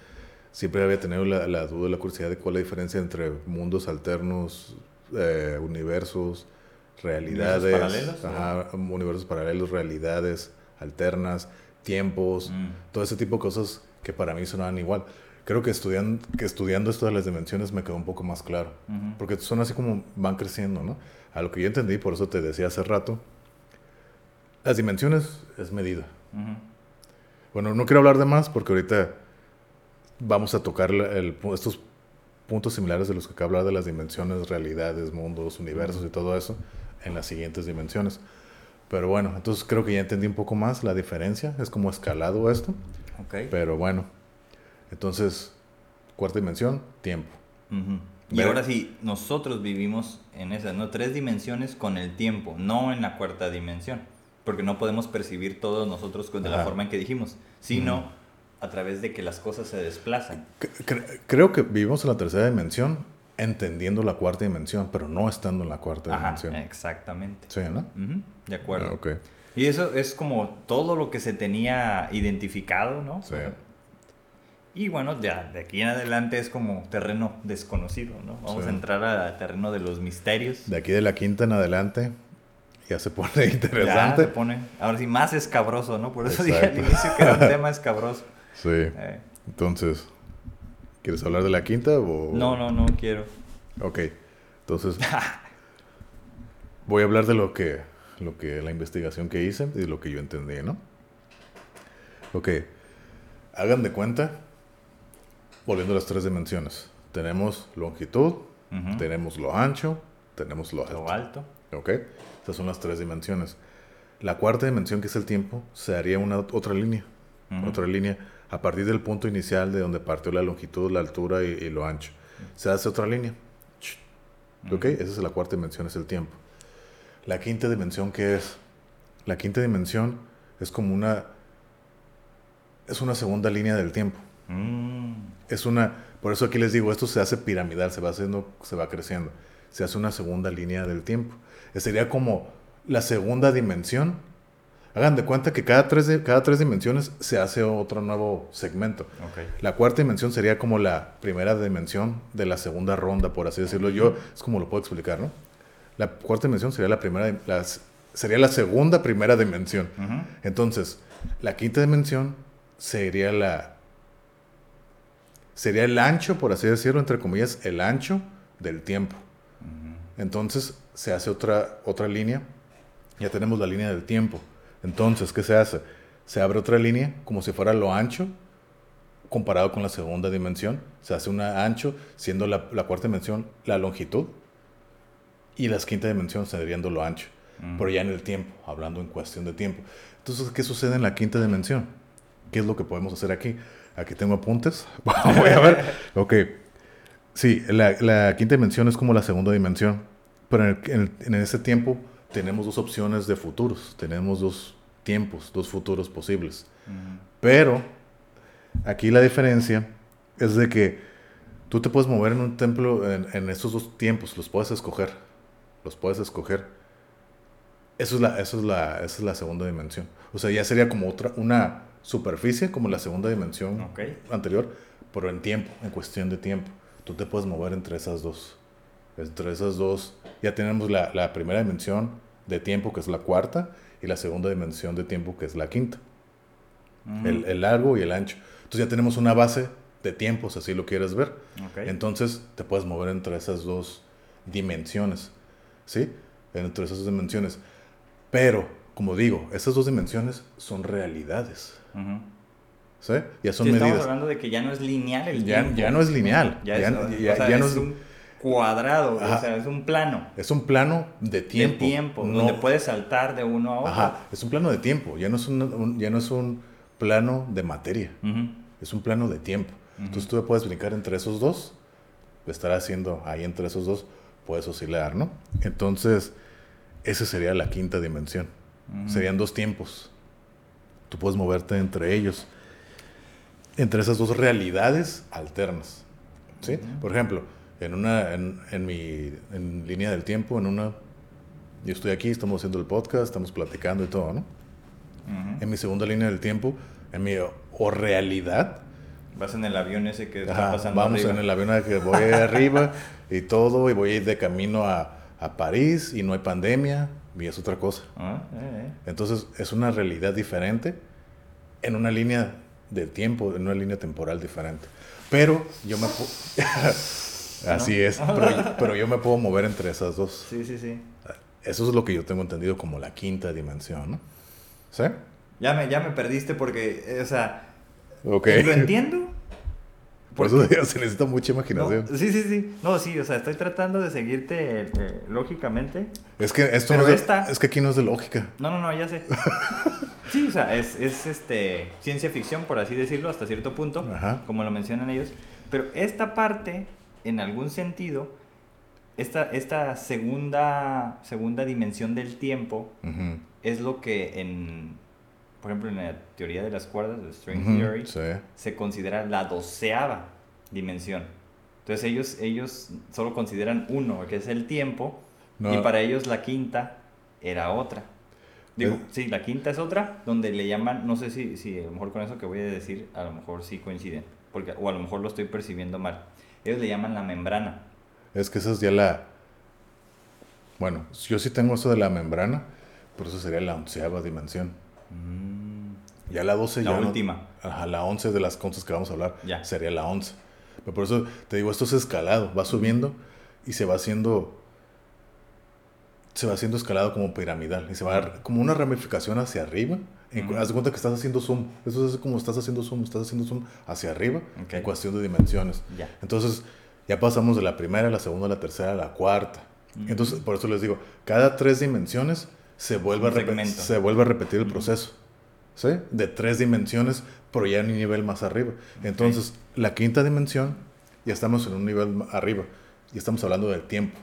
siempre había tenido la, la duda, la curiosidad de cuál es la diferencia entre mundos alternos, eh, universos, realidades, paralelos, o? ajá, universos paralelos, realidades alternas, tiempos, Mm. todo ese tipo de cosas que para mí sonaban igual. Creo que, estudian, que estudiando esto de las dimensiones me quedó un poco más claro. Porque son así como van creciendo, ¿no? A lo que yo entendí, por eso te decía hace rato, las dimensiones es medida. Bueno, no quiero hablar de más porque ahorita vamos a tocar el estos puntos similares de los que acabo de hablar de las dimensiones, realidades, mundos, universos y todo eso en las siguientes dimensiones. Pero bueno, entonces creo que ya entendí un poco más la diferencia. Es como escalado esto. Ok. Pero bueno, entonces, cuarta dimensión, tiempo. Ujú. Y Ver- ahora sí, nosotros vivimos en esas, ¿no? Tres dimensiones con el tiempo, no en la cuarta dimensión. Porque no podemos percibir todos nosotros de la forma en que dijimos, sino a través de que las cosas se desplazan. Cre- creo que vivimos en la tercera dimensión entendiendo la cuarta dimensión, pero no estando en la cuarta Ajá, dimensión. exactamente. Sí, ¿no? Ujú, De acuerdo. Ah, ok. Y eso es como todo lo que se tenía identificado, ¿no? Sí. Y bueno, ya de aquí en adelante es como terreno desconocido, ¿no? Vamos Sí. a entrar al terreno de los misterios. De aquí de la quinta en adelante ya se pone Ya interesante. se pone, ahora sí, más escabroso, ¿no? Por eso dije al Exacto. inicio que era un tema escabroso. Sí. Eh, Entonces, ¿quieres hablar de la quinta o...? no, no, no quiero. Ok. Entonces, voy a hablar de lo que, lo que, la investigación que hice y lo que yo entendí, ¿no? Ok. Hagan de cuenta, volviendo a las tres dimensiones. Tenemos longitud, Ujú. tenemos lo ancho, tenemos lo alto. Lo alto. ¿Ok? Estas son las tres dimensiones. La cuarta dimensión, que es el tiempo, se haría una otra línea. Ujú. Otra línea a partir del punto inicial de donde partió la longitud, la altura y, y lo ancho. Se hace otra línea. ¿Ok? Esa es la cuarta dimensión, es el tiempo. La quinta dimensión, ¿qué es? La quinta dimensión es como una... Es una segunda línea del tiempo. Mm, Es una, por eso aquí les digo, esto se hace piramidal, se va haciendo, se va creciendo. Se hace una segunda línea del tiempo. Sería como la segunda dimensión. Hagan de cuenta que cada tres, de- cada tres dimensiones se hace otro nuevo segmento. La cuarta dimensión sería como la primera dimensión de la segunda ronda, por así decirlo. Yo es como lo puedo explicar, ¿no? La cuarta dimensión sería la primera, las, sería la segunda primera dimensión. Entonces, la quinta dimensión sería la. Sería el ancho, por así decirlo, entre comillas, el ancho del tiempo. Entonces, se hace otra, otra línea. Ya tenemos la línea del tiempo. Entonces, ¿qué se hace? Se abre otra línea como si fuera lo ancho comparado con la segunda dimensión. Se hace una ancho, siendo la, la cuarta dimensión la longitud. Y la quinta dimensión sería lo ancho Ujú. pero ya en el tiempo, hablando en cuestión de tiempo. Entonces, ¿qué sucede en la quinta dimensión? ¿Qué es lo que podemos hacer aquí? Aquí tengo apuntes. Voy a ver. Ok. Sí, la, la quinta dimensión es como la segunda dimensión, pero en, el- en el- en ese tiempo tenemos dos opciones de futuros, tenemos dos tiempos, dos futuros posibles. Pero aquí la diferencia es de que tú te puedes mover en un templo en, en esos dos tiempos, los puedes escoger, los puedes escoger. Eso es la, eso es la, esa es la segunda dimensión. O sea, ya sería como otra, una superficie, como la segunda dimensión Ok. anterior, pero en tiempo, en cuestión de tiempo. Tú te puedes mover entre esas dos. Entre esas dos, ya tenemos la, la primera dimensión de tiempo, que es la cuarta, y la segunda dimensión de tiempo, que es la quinta Ujú. el, el largo y el ancho. Entonces ya tenemos una base de tiempos, así lo quieres ver. Entonces te puedes mover entre esas dos dimensiones, ¿sí? Entre esas dos dimensiones. Pero, como digo, esas dos dimensiones son realidades. ¿sí? Ya son Sí, estamos medidas. hablando de que ya no es lineal el Ya- tiempo. ya no es lineal. Ya, Ya- es, ya- o sea, ya no es es- un cuadrado, Ajá. o sea, es un plano Es un plano de tiempo. de tiempo, no- donde puedes saltar de uno a otro. Ajá, es un plano de tiempo, ya no es un, un- ya no es un plano de materia. Es un plano de tiempo. Entonces tú puedes brincar entre esos dos, estar haciendo ahí entre esos dos, puedes oscilar, ¿no? Entonces, esa sería la quinta dimensión. Serían dos tiempos. Tú puedes moverte entre ellos, entre esas dos realidades alternas. ¿Sí? Por ejemplo, en una, en, en mi en línea del tiempo, en una, yo estoy aquí, estamos haciendo el podcast, estamos platicando y todo, ¿no? Ujú. En mi segunda línea del tiempo, en mi o realidad, Vas en el avión ese que está Ajá, pasando vamos arriba. en el avión que voy arriba y todo, y voy a ir de camino a, a París y no hay pandemia, y es otra cosa. Ah, eh, eh. Entonces es una realidad diferente en una línea de tiempo, en una línea temporal diferente. Pero yo me Así es, pero, yo- pero yo me puedo mover entre esas dos. Sí, sí, sí. Eso es lo que yo tengo entendido como la quinta dimensión, ¿no? ¿Sí? Ya me, ya me perdiste porque, eh, o sea, Ok. lo entiendo, Por eso se necesita mucha imaginación. sí, sí, sí. No, sí, o sea, estoy tratando de seguirte eh, lógicamente. Es que esto no es, de, es que aquí no es de lógica. No, no, no, ya sé. sí, o sea, es, es, este ciencia ficción, por así decirlo, hasta cierto punto, como lo mencionan ellos. Pero esta parte, en algún sentido, esta, esta segunda, segunda dimensión del tiempo es lo que en, por ejemplo, en la teoría de las cuerdas, de String Theory, se considera la doceava dimensión. Entonces ellos, ellos solo consideran uno, que es el tiempo, y para ellos la quinta era otra. Digo, sí, la quinta es otra, donde le llaman, no sé si, si a lo mejor con eso que voy a decir, a lo mejor sí coinciden, porque, o a lo mejor lo estoy percibiendo mal. Ellos le llaman la membrana. Es que esa es ya la... Bueno, yo sí tengo eso de la membrana, pero eso sería la onceava dimensión. Mm. Ya la doce la última. ajá, la once de las cosas que vamos a hablar ya. sería la once. Pero por eso te digo, esto es escalado, va subiendo y se va haciendo se va haciendo escalado como piramidal y se va a, como una ramificación hacia arriba. Haz de cuenta que estás haciendo zoom. Eso es como estás haciendo zoom, estás haciendo zoom hacia arriba en cuestión de dimensiones. Entonces, ya pasamos de la primera, la segunda, la tercera, la cuarta. Entonces, por eso les digo, cada tres dimensiones se vuelve, a, se vuelve a repetir el proceso. ¿Sí? De tres dimensiones, pero ya en un nivel más arriba. Entonces, la quinta dimensión, ya estamos en un nivel arriba. Ya estamos hablando del tiempo.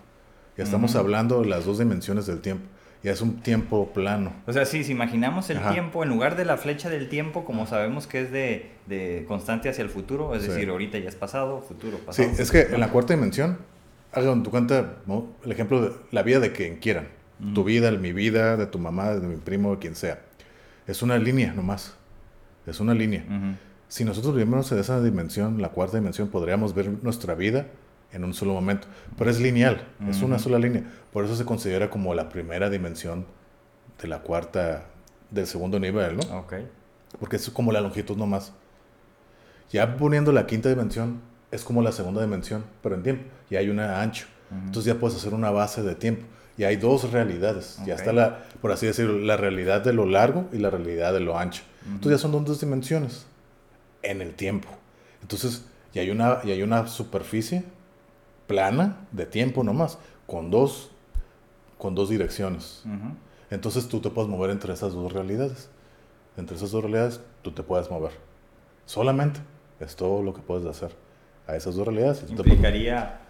Ya estamos hablando de las dos dimensiones del tiempo ya es un tiempo plano. O sea, sí, si imaginamos el tiempo, en lugar de la flecha del tiempo, como sabemos que es de, de constante hacia el futuro, es decir, ahorita ya es pasado, futuro, pasado. Sí, es que en la cuarta dimensión, hagan tu cuenta el ejemplo de la vida de quien quieran. Tu vida, mi vida, de tu mamá, de mi primo, de quien sea. Es una línea nomás. Es una línea. Si nosotros vivimos en esa dimensión, la cuarta dimensión, podríamos ver nuestra vida en un solo momento. Pero es lineal, es una sola línea. Por eso se considera como la primera dimensión de la cuarta, del segundo nivel, ¿no? Ok. Porque es como la longitud nomás. Ya poniendo la quinta dimensión, es como la segunda dimensión, pero en tiempo. Y hay una ancho. Entonces ya puedes hacer una base de tiempo. Y hay dos realidades. Ya está la, por así decirlo, la realidad de lo largo y la realidad de lo ancho. Entonces ya son dos dimensiones en el tiempo. Entonces ya hay una, y hay una superficie plana de tiempo nomás, con dos, con dos direcciones. Entonces tú te puedes mover entre esas dos realidades. Entre esas dos realidades tú te puedes mover. Solamente es todo lo que puedes hacer a esas dos realidades. ¿Implicaría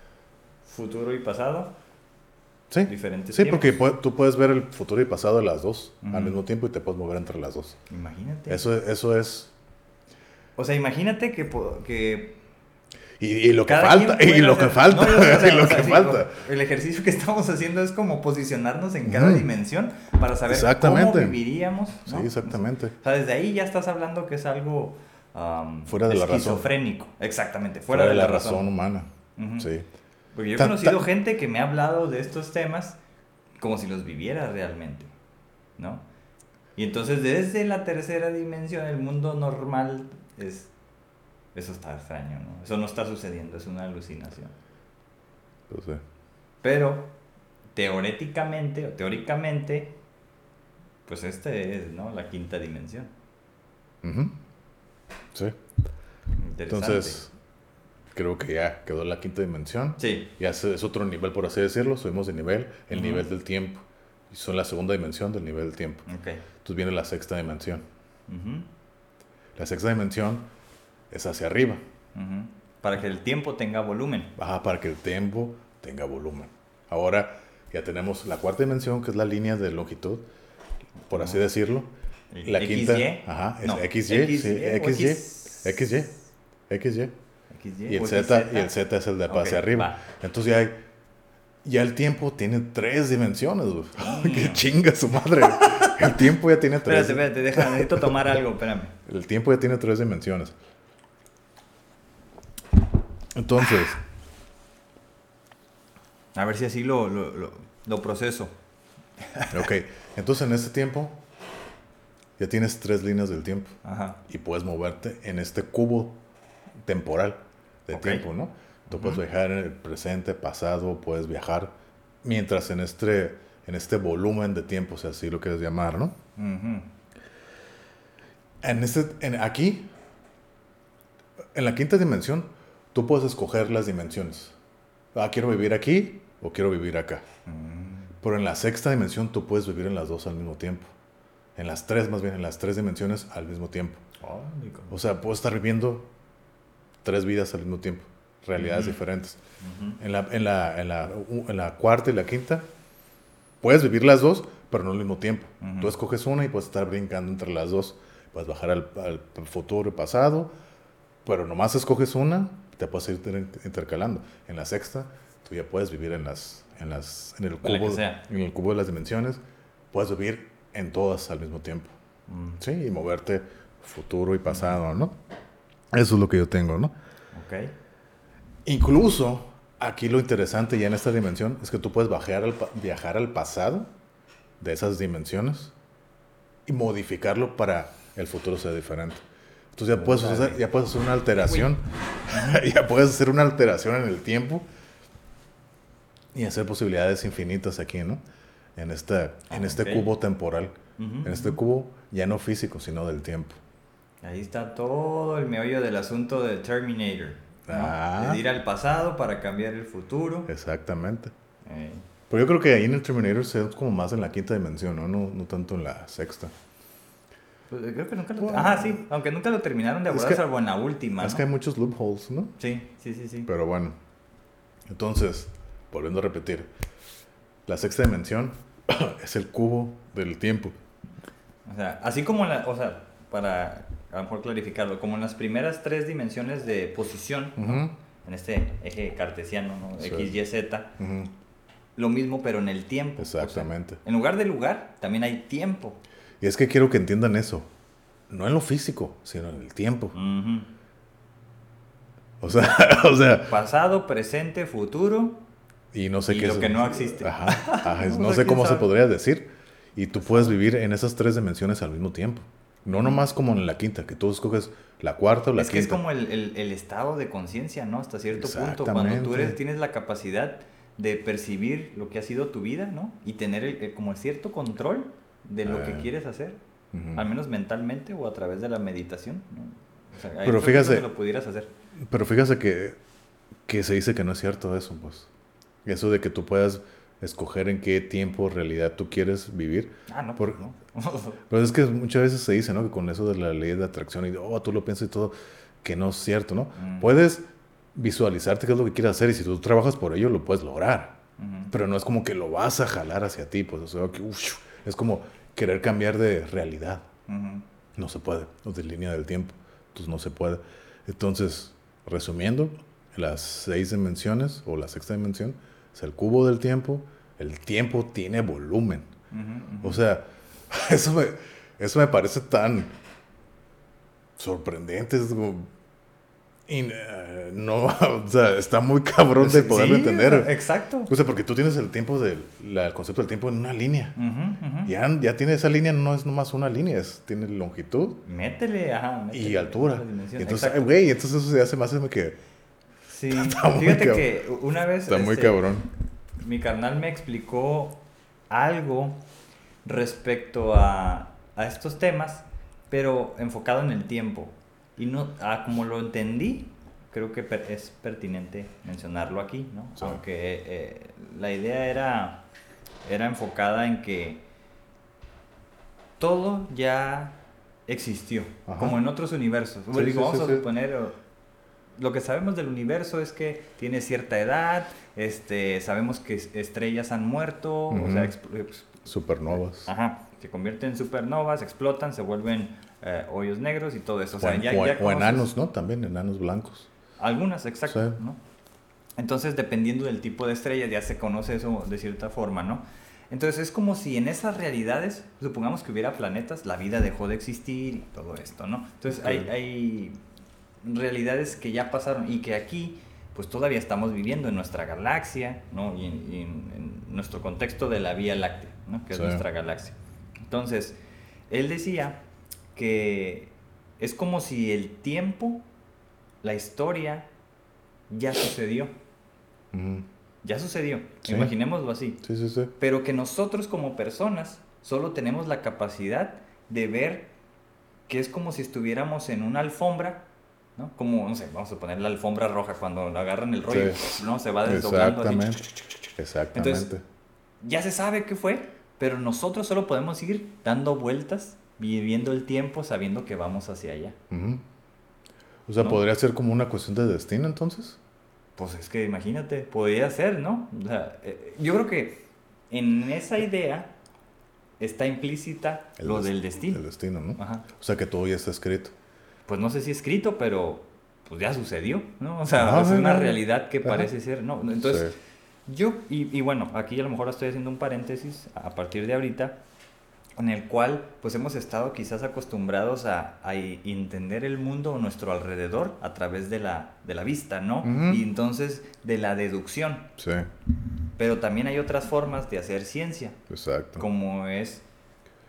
futuro y pasado? Sí, diferentes sí porque tú puedes ver el futuro y pasado de las dos al mismo tiempo y te puedes mover entre las dos. Imagínate. Eso, eso es... O sea, imagínate que, que y, lo que falta, y lo que falta, lo que falta. El ejercicio que estamos haciendo es como posicionarnos en cada dimensión para saber cómo viviríamos. Sí, exactamente. O sea, desde ahí ya estás hablando que es algo fuera de la esquizofrénico. Exactamente, fuera, de, la, razón, humana. Sí. Porque yo he conocido gente que me ha hablado de estos temas como si los viviera realmente, ¿no? Y entonces desde la tercera dimensión, el mundo normal es eso está extraño, ¿no? Eso no está sucediendo, es una alucinación. Pues Pero, teóricamente, o teóricamente, pues este es, ¿no? La quinta dimensión. Sí. Entonces, creo que ya quedó la quinta dimensión. Sí. Ya es, otro nivel, por así decirlo. Subimos de nivel, el nivel del tiempo. Y son la segunda dimensión del nivel del tiempo. Okay. Entonces viene la sexta dimensión. La sexta dimensión es hacia arriba. Para que el tiempo tenga volumen. Ajá, para que el tiempo tenga volumen. Ahora ya tenemos la cuarta dimensión, que es la línea de longitud, por así decirlo. La quinta, ajá, es XY, XY, XY, XY, Y el Z, y el Z es el de hacia arriba. Entonces ya hay, ya el tiempo tiene tres dimensiones, ¡Qué chinga su madre! El tiempo ya tiene tres. Espérate, espérate, deja, necesito tomar algo, espérame. El tiempo ya tiene tres dimensiones. Entonces. A ver si así lo, lo, lo, proceso. ok, entonces en este tiempo ya tienes tres líneas del tiempo. Ajá. Y puedes moverte en este cubo temporal de tiempo, ¿no? Tú puedes viajar en el presente, pasado, puedes viajar mientras en este, en este volumen de tiempo, si así lo quieres llamar, ¿no? En este, en, aquí, en la quinta dimensión, tú puedes escoger las dimensiones. Ah, quiero vivir aquí o quiero vivir acá. Mm. Pero en la sexta dimensión tú puedes vivir en las dos al mismo tiempo. En las tres, más bien, en las tres dimensiones al mismo tiempo. Cabrón. O sea, puedo estar viviendo tres vidas al mismo tiempo, realidades diferentes. En la, en, la, en, la, en la cuarta y la quinta, puedes vivir las dos, pero no al mismo tiempo. Tú escoges una y puedes estar brincando entre las dos. Puedes bajar al, al futuro y pasado, pero nomás escoges una, te puedes ir inter- intercalando. En la sexta, tú ya puedes vivir en, las, en, las, en, el, cubo, en el cubo de las dimensiones, puedes vivir en todas al mismo tiempo. Mm. Sí, y moverte futuro y pasado, ¿no? Eso es lo que yo tengo, ¿no? Ok. Incluso, aquí lo interesante ya en esta dimensión es que tú puedes viajar al, viajar al pasado de esas dimensiones y modificarlo para el futuro sea diferente. Entonces ya puedes hacer, ya puedes hacer una alteración, ya puedes hacer una alteración en el tiempo y hacer posibilidades infinitas aquí, ¿no? En, esta, en Ah, este ok. cubo temporal, Ujú, en este ujú. cubo ya no físico, sino del tiempo. Ahí está todo el meollo del asunto de Terminator. ¿no? Ah. De ir al pasado para cambiar el futuro. Exactamente. Eh, Pero yo creo que ahí en el Terminator se es como más en la quinta dimensión, ¿no? No, no tanto en la sexta. Pues, creo que nunca lo... Bueno. Ajá, sí. Aunque nunca lo terminaron de Es abordar, que- salvo en la última, Es ¿no? que hay muchos loopholes, ¿no? Sí, sí, sí, sí. Pero bueno. Entonces, volviendo a repetir. La sexta dimensión es el cubo del tiempo. O sea, así como la... O sea, para a lo mejor clarificarlo, como en las primeras tres dimensiones de posición, ¿no? Ujú, en este eje cartesiano, ¿no? Sí. X, Y, Z, ujú, lo mismo, pero en el tiempo. o sea, Exactamente. en lugar de lugar, también hay tiempo. Y es que quiero que entiendan eso. No en lo físico, sino en el tiempo. O sea, o sea, Pasado, presente, futuro. y no sé Y qué lo es- que no existe. Ajá, no sé cómo se podría decir. Y tú puedes vivir en esas tres dimensiones al mismo tiempo. No nomás como en la quinta, que tú escoges la cuarta o la es que es quinta. como el, el- el estado de conciencia, ¿no? Hasta cierto punto. Cuando tú eres, tienes la capacidad de percibir lo que ha sido tu vida, ¿no? Y tener el- el- como cierto control de lo que Ah. quieres hacer. Al menos mentalmente o a través de la meditación, ¿no? O sea, Pero fíjate- que lo pudieras hacer. Pero fíjate que, que se dice que no es cierto eso, pues. Eso de que tú puedas escoger en qué tiempo, realidad tú quieres vivir. Ah, no, Por- pues no. Pero es que muchas veces se dice, ¿no? Que con eso de la ley de atracción y, oh, tú lo piensas y todo, que no es cierto, ¿no? Mm. Puedes visualizarte qué es lo que quieres hacer y si tú trabajas por ello, lo puedes lograr. Pero no es como que lo vas a jalar hacia ti, pues. O sea, que, ush, es como querer cambiar de realidad. No se puede, o de línea del tiempo. Entonces no se puede. Entonces, resumiendo, las seis dimensiones o la sexta dimensión es el cubo del tiempo. El tiempo tiene volumen. O sea, eso me, eso me parece tan sorprendente. Es como, y, eh, no, o sea, está muy cabrón de poderlo Sí, entender. Exacto. O sea, porque tú tienes el tiempo del concepto del tiempo en una línea. Ya, ya tiene esa línea, no es nomás una línea, es, tiene longitud Métele, ajá. métele y altura. dimensión. Entonces, güey, entonces eso se hace más que Sí, Está muy fíjate cabrón. que una vez está muy este, cabrón. mi carnal me explicó algo respecto a, a estos temas, pero enfocado en el tiempo. Y no, ah, como lo entendí, creo que per- es pertinente mencionarlo aquí, ¿no? Sí. Aunque eh, la idea era, era enfocada en que todo ya existió, Ajá. como en otros universos. Sí, Bueno, digo, sí, vamos a suponer, lo que sabemos del universo es que tiene cierta edad, este, sabemos que es- estrellas han muerto, o sea, Supernovas. ajá, se convierten en supernovas, explotan, se vuelven eh, hoyos negros y todo eso. O sea, o, en- ya, o- ya o conoces- enanos, ¿no? También enanos blancos. Algunas, exacto, Sí. ¿no? Entonces, dependiendo del tipo de estrella, ya se conoce eso de cierta forma, ¿no? Entonces, es como si en esas realidades, supongamos que hubiera planetas, la vida dejó de existir y todo esto, ¿no? Entonces, hay, hay realidades que ya pasaron y que aquí, pues todavía estamos viviendo en nuestra galaxia, ¿no? Y en, y en- en nuestro contexto de la Vía Láctea, ¿no? Que Sí. es nuestra galaxia. Entonces, él decía que es como si el tiempo, la historia, ya sucedió. Ya sucedió. Sí. Imaginémoslo así. Sí, sí, sí. Pero que nosotros como personas solo tenemos la capacidad de ver que es como si estuviéramos en una alfombra ¿no? Como, no sé, vamos a poner la alfombra roja cuando agarran el rollo, ¿no? Se va desdoblando Exactamente. Exactamente. Entonces, ya se sabe qué fue, pero nosotros solo podemos ir dando vueltas, viviendo el tiempo, sabiendo que vamos hacia allá. O sea, ¿No? podría ser como una cuestión de destino entonces. Pues es que imagínate, podría ser, ¿no? O sea, eh, yo creo que en esa idea está implícita El lo del destino. El destino, ¿no? Ajá. O sea, que todo ya está escrito. Pues no sé si escrito, pero pues ya sucedió, ¿no? O sea, Ah, es una realidad que Ajá. parece ser, ¿no? Entonces, Sí. Yo, y, y bueno, aquí a lo mejor estoy haciendo un paréntesis a partir de ahorita, en el cual pues hemos estado quizás acostumbrados a, a entender el mundo a nuestro alrededor a través de la, de la vista, ¿no? Ujú. Y entonces de la deducción. Sí, Pero también hay otras formas de hacer ciencia, exacto. como es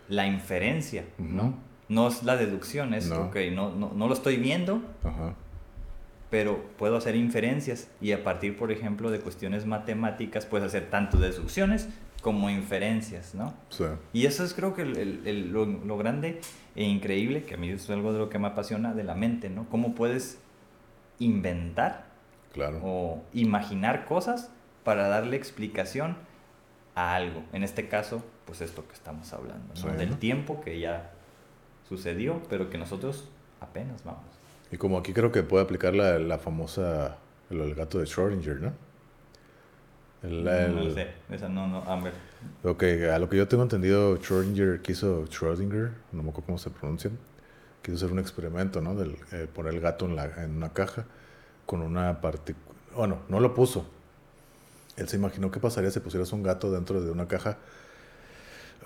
la inferencia, ¿no? No es la deducción, es, No. ok, no, no, no lo estoy viendo, Ajá. pero puedo hacer inferencias y a partir, por ejemplo, de cuestiones matemáticas, puedes hacer tanto deducciones como inferencias, ¿no? Sí. Y eso es creo que el- el- el- lo, lo grande e increíble, que a mí es algo de lo que me apasiona de la mente, ¿no? Cómo puedes inventar Claro. o imaginar cosas para darle explicación a algo. En este caso, pues esto que estamos hablando, ¿no? Sí. Del tiempo que ya sucedió, pero que nosotros apenas vamos. Y como aquí creo que puede aplicar la, la famosa, el, el gato de Schrödinger, ¿no? El, No el- sé, esa no, no, a ver. Ok, a lo que yo tengo entendido, Schrödinger quiso, Schrödinger, no me acuerdo cómo se pronuncian, quiso hacer un experimento, ¿no? Del, eh, poner el gato en, la, en una caja con una partícula. Bueno, no lo puso. Él se imaginó qué pasaría si pusieras un gato dentro de una caja.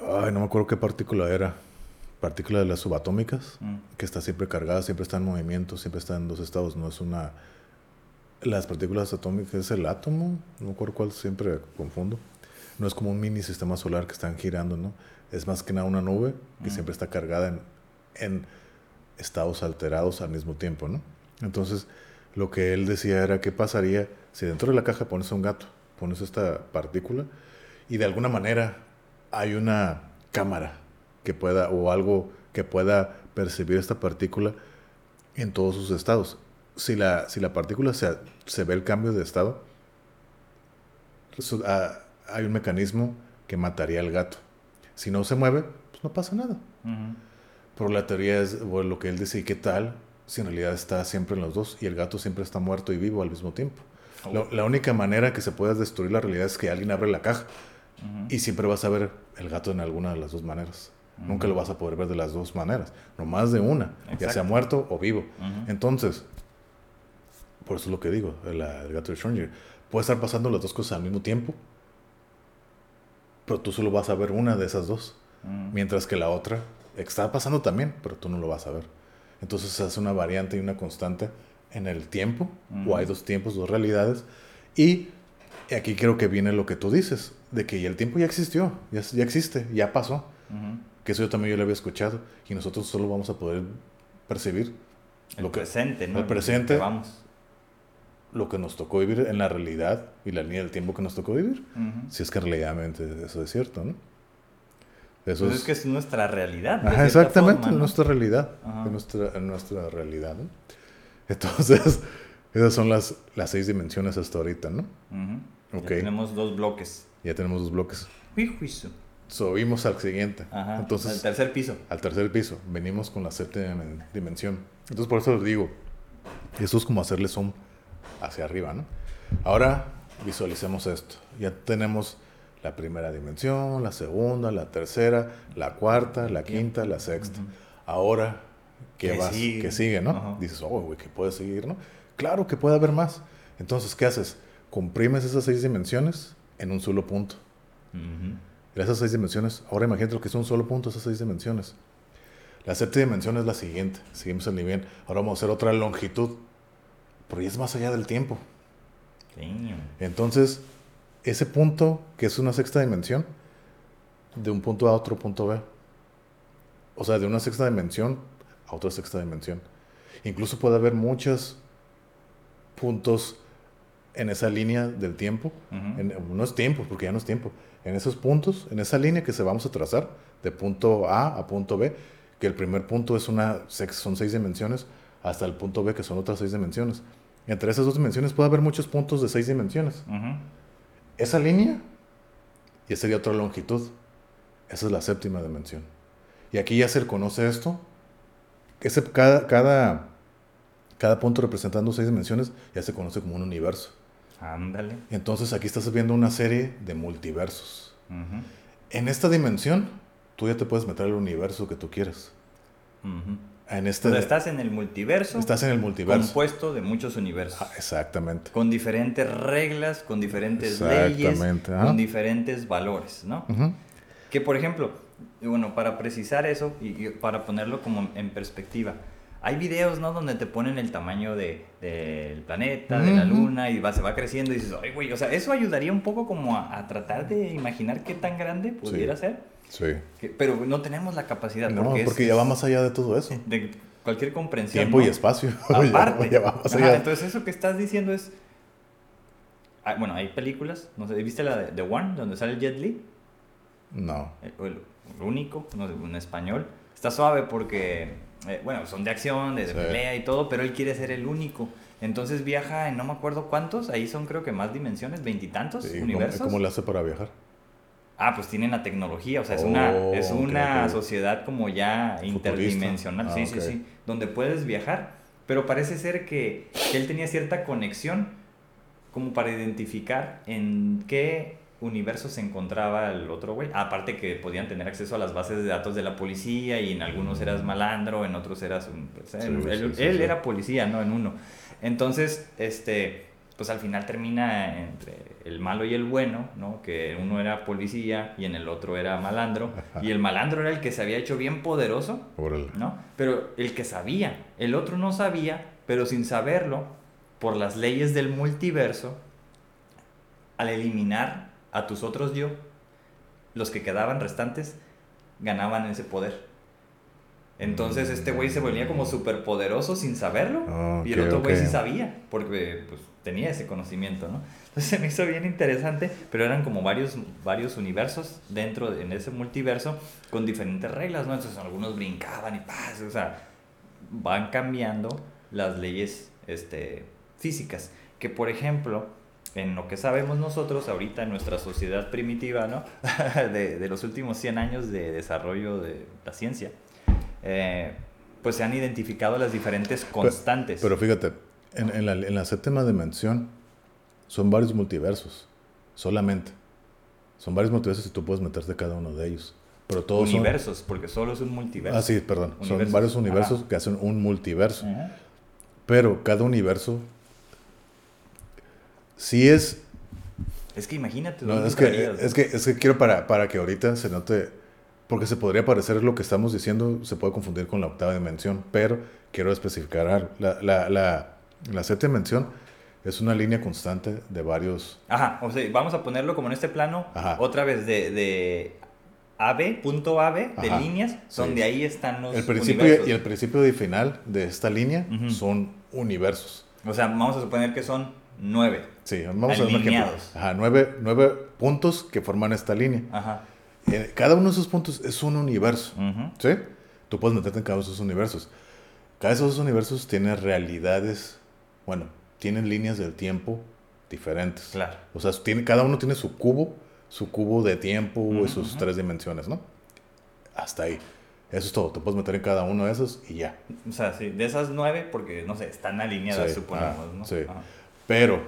Ay, no me acuerdo qué partícula era. Partícula de las subatómicas, Mm. que está siempre cargada, siempre está en movimiento, siempre está en dos estados. No es una. Las partículas atómicas es el átomo, no me acuerdo cuál, siempre confundo. No es como un mini sistema solar que están girando, ¿no? Es más que nada una nube que Mm. siempre está cargada en, en estados alterados al mismo tiempo, ¿no? Entonces, lo que él decía era qué pasaría si dentro de la caja pones un gato, pones esta partícula y de alguna manera hay una cámara que pueda o algo que pueda percibir esta partícula en todos sus estados. Si la, si la partícula se, se ve el cambio de estado, ah, hay un mecanismo que mataría al gato. Si no se mueve, pues no pasa nada. Ujú. Pero la teoría es bueno, lo que él dice, ¿y qué tal si en realidad está siempre en los dos y el gato siempre está muerto y vivo al mismo tiempo? Oh. La, la única manera que se pueda destruir la realidad es que alguien abre la caja Ujú. y siempre vas a ver el gato en alguna de las dos maneras. Nunca lo vas a poder ver de las dos maneras, no más de una, ya sea Exacto. muerto o vivo. Entonces, por eso es lo que digo, el, el gato de Schrödinger. Puede estar pasando las dos cosas al mismo tiempo, pero tú solo vas a ver una de esas dos, Ujú. mientras que la otra está pasando también, pero tú no lo vas a ver. Entonces se hace una variante y una constante en el tiempo, o hay dos tiempos, dos realidades, y aquí creo que viene lo que tú dices, de que el tiempo ya existió, ya, ya existe, ya pasó, que eso yo también yo lo había escuchado, y nosotros solo vamos a poder percibir El lo que, presente, ¿no? el presente. Que vamos. Lo que nos tocó vivir en la realidad y la línea del tiempo que nos tocó vivir. Ujú. Si es que realmente eso es cierto, ¿no? Eso Pues es que es nuestra realidad. Ajá, exactamente, forma, ¿no? nuestra realidad. Ajá. En nuestra, en nuestra realidad, ¿no? Entonces, esas son las, las seis dimensiones hasta ahorita, ¿no? Ujú. Ok. Ya tenemos dos bloques. Ya tenemos dos bloques. Juijuizo. Subimos al siguiente. Ajá. Entonces, el tercer piso. al tercer piso. Venimos con la séptima dimen- dimensión. Entonces, por eso les digo, esto es como hacerle zoom hacia arriba, ¿no? Ahora visualicemos esto. Ya tenemos la primera dimensión, la segunda, la tercera, la cuarta, la quinta, la sexta. Ujú. Ahora, ¿qué, ¿Qué vas? sigue? ¿Qué sigue, no? Ajá. Dices, oh, güey, ¿qué puede seguir, no? Claro que puede haber más. Entonces, ¿qué haces? Comprimes esas seis dimensiones en un solo punto. Ujú. Y esas seis dimensiones, ahora imagínate lo que es un solo punto, esas seis dimensiones. La séptima dimensión es la siguiente, seguimos el nivel. Ahora vamos a hacer otra longitud, pero ya es más allá del tiempo. Damn. Entonces, ese punto, que es una sexta dimensión, de un punto A a otro punto B. O sea, de una sexta dimensión a otra sexta dimensión. Incluso puede haber muchos puntos en esa línea del tiempo. En- no es tiempo, porque ya no es tiempo. En esos puntos, en esa línea que se vamos a trazar, de punto A a punto B, que el primer punto es una, son seis dimensiones, hasta el punto B, que son otras seis dimensiones. Entre esas dos dimensiones puede haber muchos puntos de seis dimensiones. Esa línea, y esa sería otra longitud, esa es la séptima dimensión. Y aquí ya se reconoce esto, ese, cada, cada, cada punto representando seis dimensiones ya se conoce como un universo. Ándale. Entonces aquí estás viendo una serie de multiversos. En esta dimensión, tú ya te puedes meter al universo que tú quieras. Ujú. En este, O sea, estás en el multiverso. estás en el multiverso. Compuesto de muchos universos. Ah, exactamente. Con diferentes reglas, con diferentes leyes, con diferentes valores, ¿no? Que por ejemplo, bueno, para precisar eso y, y para ponerlo como en perspectiva, hay videos, ¿no? Donde te ponen el tamaño de, del planeta, de la luna y va, se va creciendo y dices, ay, güey, o sea, eso ayudaría un poco como a, a tratar de imaginar qué tan grande pudiera ser, Sí. que- pero no tenemos la capacidad No, porque, porque, es- ya va más allá de todo eso. de cualquier comprensión. Tiempo y ¿no? espacio. Aparte. ya, ya va más Ajá, allá. entonces eso que estás diciendo es... ah, bueno, hay películas, no sé, ¿viste la de The One, donde sale Jet Li? No. el, el- el único, no sé, en español. Está suave porque, eh, bueno, son de acción, de, de Sí. pelea y todo, pero él quiere ser el único. Entonces viaja en no me acuerdo cuántos, ahí son creo que más dimensiones, veintitantos Sí, ¿cómo, universos. ¿Cómo le hace para viajar? Ah, pues tienen la tecnología, o sea, es Oh, una, es ok, una sociedad como ya interdimensional, Ah, sí, ok. sí, sí, donde puedes viajar, pero parece ser que, que él tenía cierta conexión como para identificar en qué universo se encontraba el otro güey, aparte que podían tener acceso a las bases de datos de la policía y en algunos eras malandro, en otros eras un... pues, Sí, él sí, él- sí, él sí. era policía, ¿no? En uno. Entonces, este, pues al final termina entre el malo y el bueno, ¿no? Que uno era policía y en el otro era malandro. Y el malandro era el que se había hecho bien poderoso. ¿no? Pero el que sabía, el otro no sabía, pero sin saberlo, por las leyes del multiverso, al eliminar a tus otros yo, los que quedaban restantes ganaban ese poder. Entonces este güey se volvía como súper poderoso sin saberlo. Y el otro güey sí sabía, porque pues, tenía ese conocimiento, ¿no? Entonces se me hizo bien interesante, pero eran como varios, varios universos dentro de en ese multiverso con diferentes reglas, ¿no? Entonces algunos brincaban y paz, o sea, van cambiando las leyes este, físicas. Que por ejemplo, en lo que sabemos nosotros ahorita en nuestra sociedad primitiva, ¿no? de, de los últimos 100 años de desarrollo de la ciencia, eh, pues se han identificado las diferentes constantes. Pero fíjate, en, en la, en la séptima dimensión son varios multiversos, solamente. Son varios multiversos y tú puedes meterte cada uno de ellos. Pero todos universos, porque solo es un multiverso. Ah, sí, perdón. Son varios universos Ajá. que hacen un multiverso. Ajá. Pero cada universo sí es Es que imagínate, No, ¿dónde es, que, es que es que quiero para, para que ahorita se note, porque se podría parecer lo que estamos diciendo, se puede confundir con la octava dimensión, pero quiero especificar algo. La, la, la, la séptima dimensión es una línea constante de varios... Ajá, o sea, vamos a ponerlo como en este plano, Ajá. otra vez de, de AB, punto AB, de Ajá, líneas, sí. donde ahí están los El principio universos. y el principio y final de esta línea son universos. O sea, vamos a suponer que son nueve. Sí, vamos a ver un ejemplo. Alineados. Ajá, nueve, nueve puntos que forman esta línea. Ajá. Eh, Cada uno de esos puntos es un universo. ¿Sí? Tú puedes meterte en cada uno de esos universos. Cada uno de esos universos tiene realidades, bueno, tienen líneas del tiempo diferentes. Claro. O sea, tiene, cada uno tiene su cubo, su cubo de tiempo y sus tres dimensiones, ¿no? Hasta ahí. Eso es todo. Te puedes meter en cada uno de esos y ya. O sea, sí, de esas nueve, porque, no sé, están alineadas, Sí, suponemos, ah, ¿no? sí. Pero,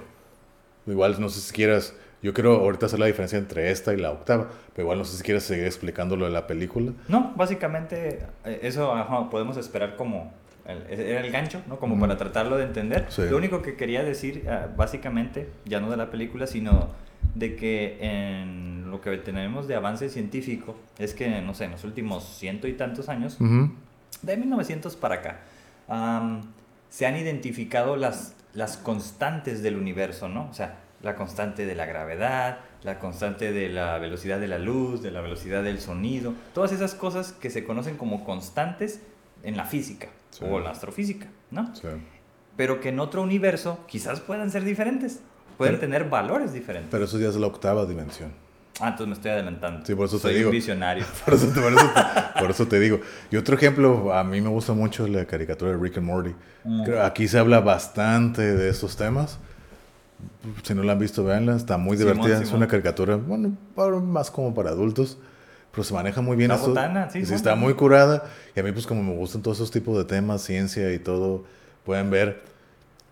igual no sé si quieras, yo quiero ahorita hacer la diferencia entre esta y la octava, pero igual no sé si quieres seguir explicando lo de la película. No, básicamente eh, eso ajá, podemos esperar como el- era el gancho, ¿no? Como para tratarlo de entender. Sí. Lo único que quería decir, ah, básicamente, ya no de la película, sino de que en lo que tenemos de avance científico es que, no sé, en los últimos ciento y tantos años, Ujú. de 1900 para acá, am, se han identificado las, las constantes del universo, ¿no? O sea, la constante de la gravedad, la constante de la velocidad de la luz, de la velocidad del sonido, todas esas cosas que se conocen como constantes en la física Sí. o la astrofísica, ¿no? Sí. Pero que en otro universo quizás puedan ser diferentes, pueden Pero- tener valores diferentes. Pero eso ya es la octava dimensión. Ah, entonces me estoy adelantando. Sí, por eso te digo. un visionario. Por eso, te, por, eso por eso te digo. Y otro ejemplo, a mí me gusta mucho la caricatura de Rick and Morty. Mm. Aquí se habla bastante de estos temas. Si no la han visto, véanla. Está muy Simón, divertida. Es una caricatura, bueno, más como para adultos. Pero se maneja muy bien Está esto. botana, sí, bueno. está muy curada. Y a mí, pues, como me gustan todos esos tipos de temas, ciencia y todo, pueden ver,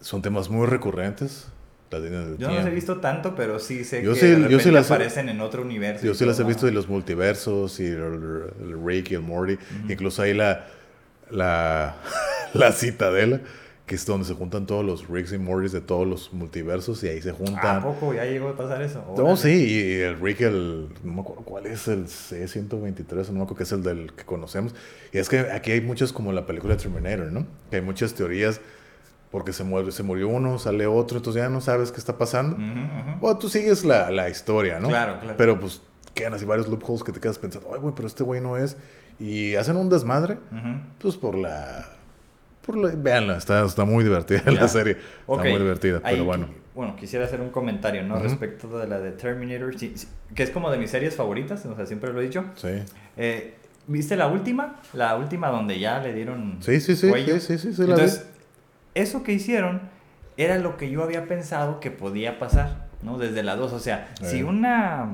son temas muy recurrentes. Las líneas del Yo no los he tiempo. visto tanto, pero sí sé Yo que sí- de yo sí repente las aparecen en otro universo. Yo sí las he visto de los multiversos y el, el Rick y el Morty. Incluso ahí la, la, la citadela, que es donde se juntan todos los Ricks y Mortys de todos los multiversos y ahí se ¿A juntan. poco ya llegó a pasar eso? No, Órale. sí, y el Rick, el, no me acuerdo cuál es el C-123, no me acuerdo que es el del que conocemos. Y es que aquí hay muchos como la película Terminator, ¿no? Que hay muchas teorías porque se, muere, se murió uno, sale otro, entonces ya no sabes qué está pasando. Ujú. Bueno, tú sigues la, la historia, ¿no? Claro, claro. Pero pues quedan así varios loopholes que te quedas pensando, ay, güey, pero este güey no es. Y hacen un desmadre, pues por la. Por véanla, está, está muy divertida la serie. Está muy divertida, Ahí pero bueno. bueno, quisiera hacer un comentario, ¿no? Respecto de la de Terminator, sí, sí, que es como de mis series favoritas, o sea, siempre lo he dicho. Sí. Eh, ¿Viste la última? La última donde ya le dieron Sí, sí, sí, cuello. sí, sí, vi. Entonces, eso que hicieron era lo que yo había pensado que podía pasar, ¿no? Desde la 2. O sea, si una,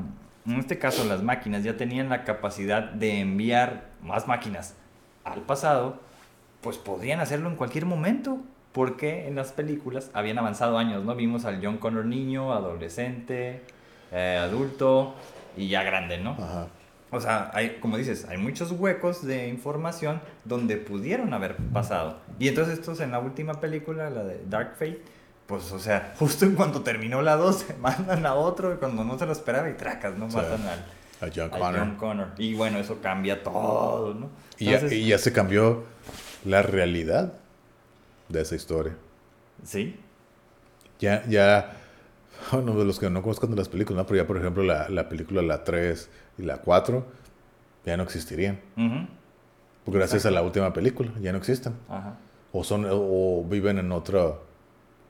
en este caso las máquinas ya tenían la capacidad de enviar más máquinas al pasado, pues podrían hacerlo en cualquier momento. Porque en las películas habían avanzado años, ¿no? Vimos al John Connor niño, adolescente, eh, adulto y ya grande, ¿no? Ajá. O sea, hay, como dices, hay muchos huecos de información donde pudieron haber pasado. Y entonces estos en la última película, la de Dark Fate, pues, o sea, justo en cuanto terminó la 2, se mandan a otro cuando no se lo esperaba y tracas, ¿no? Sí. Matan al, A John a Connor. John Connor. Y bueno, eso cambia todo, ¿no? y, ya, Entonces, y ya se cambió la realidad de esa historia. Sí, Ya, ya. Bueno, de los que no conozcan de las películas, ¿no? Pero ya, por ejemplo, la, la película La 3 y la 4 ya no existirían. ujú, Porque gracias a la última película ya no existen. ajá. O son o viven en otra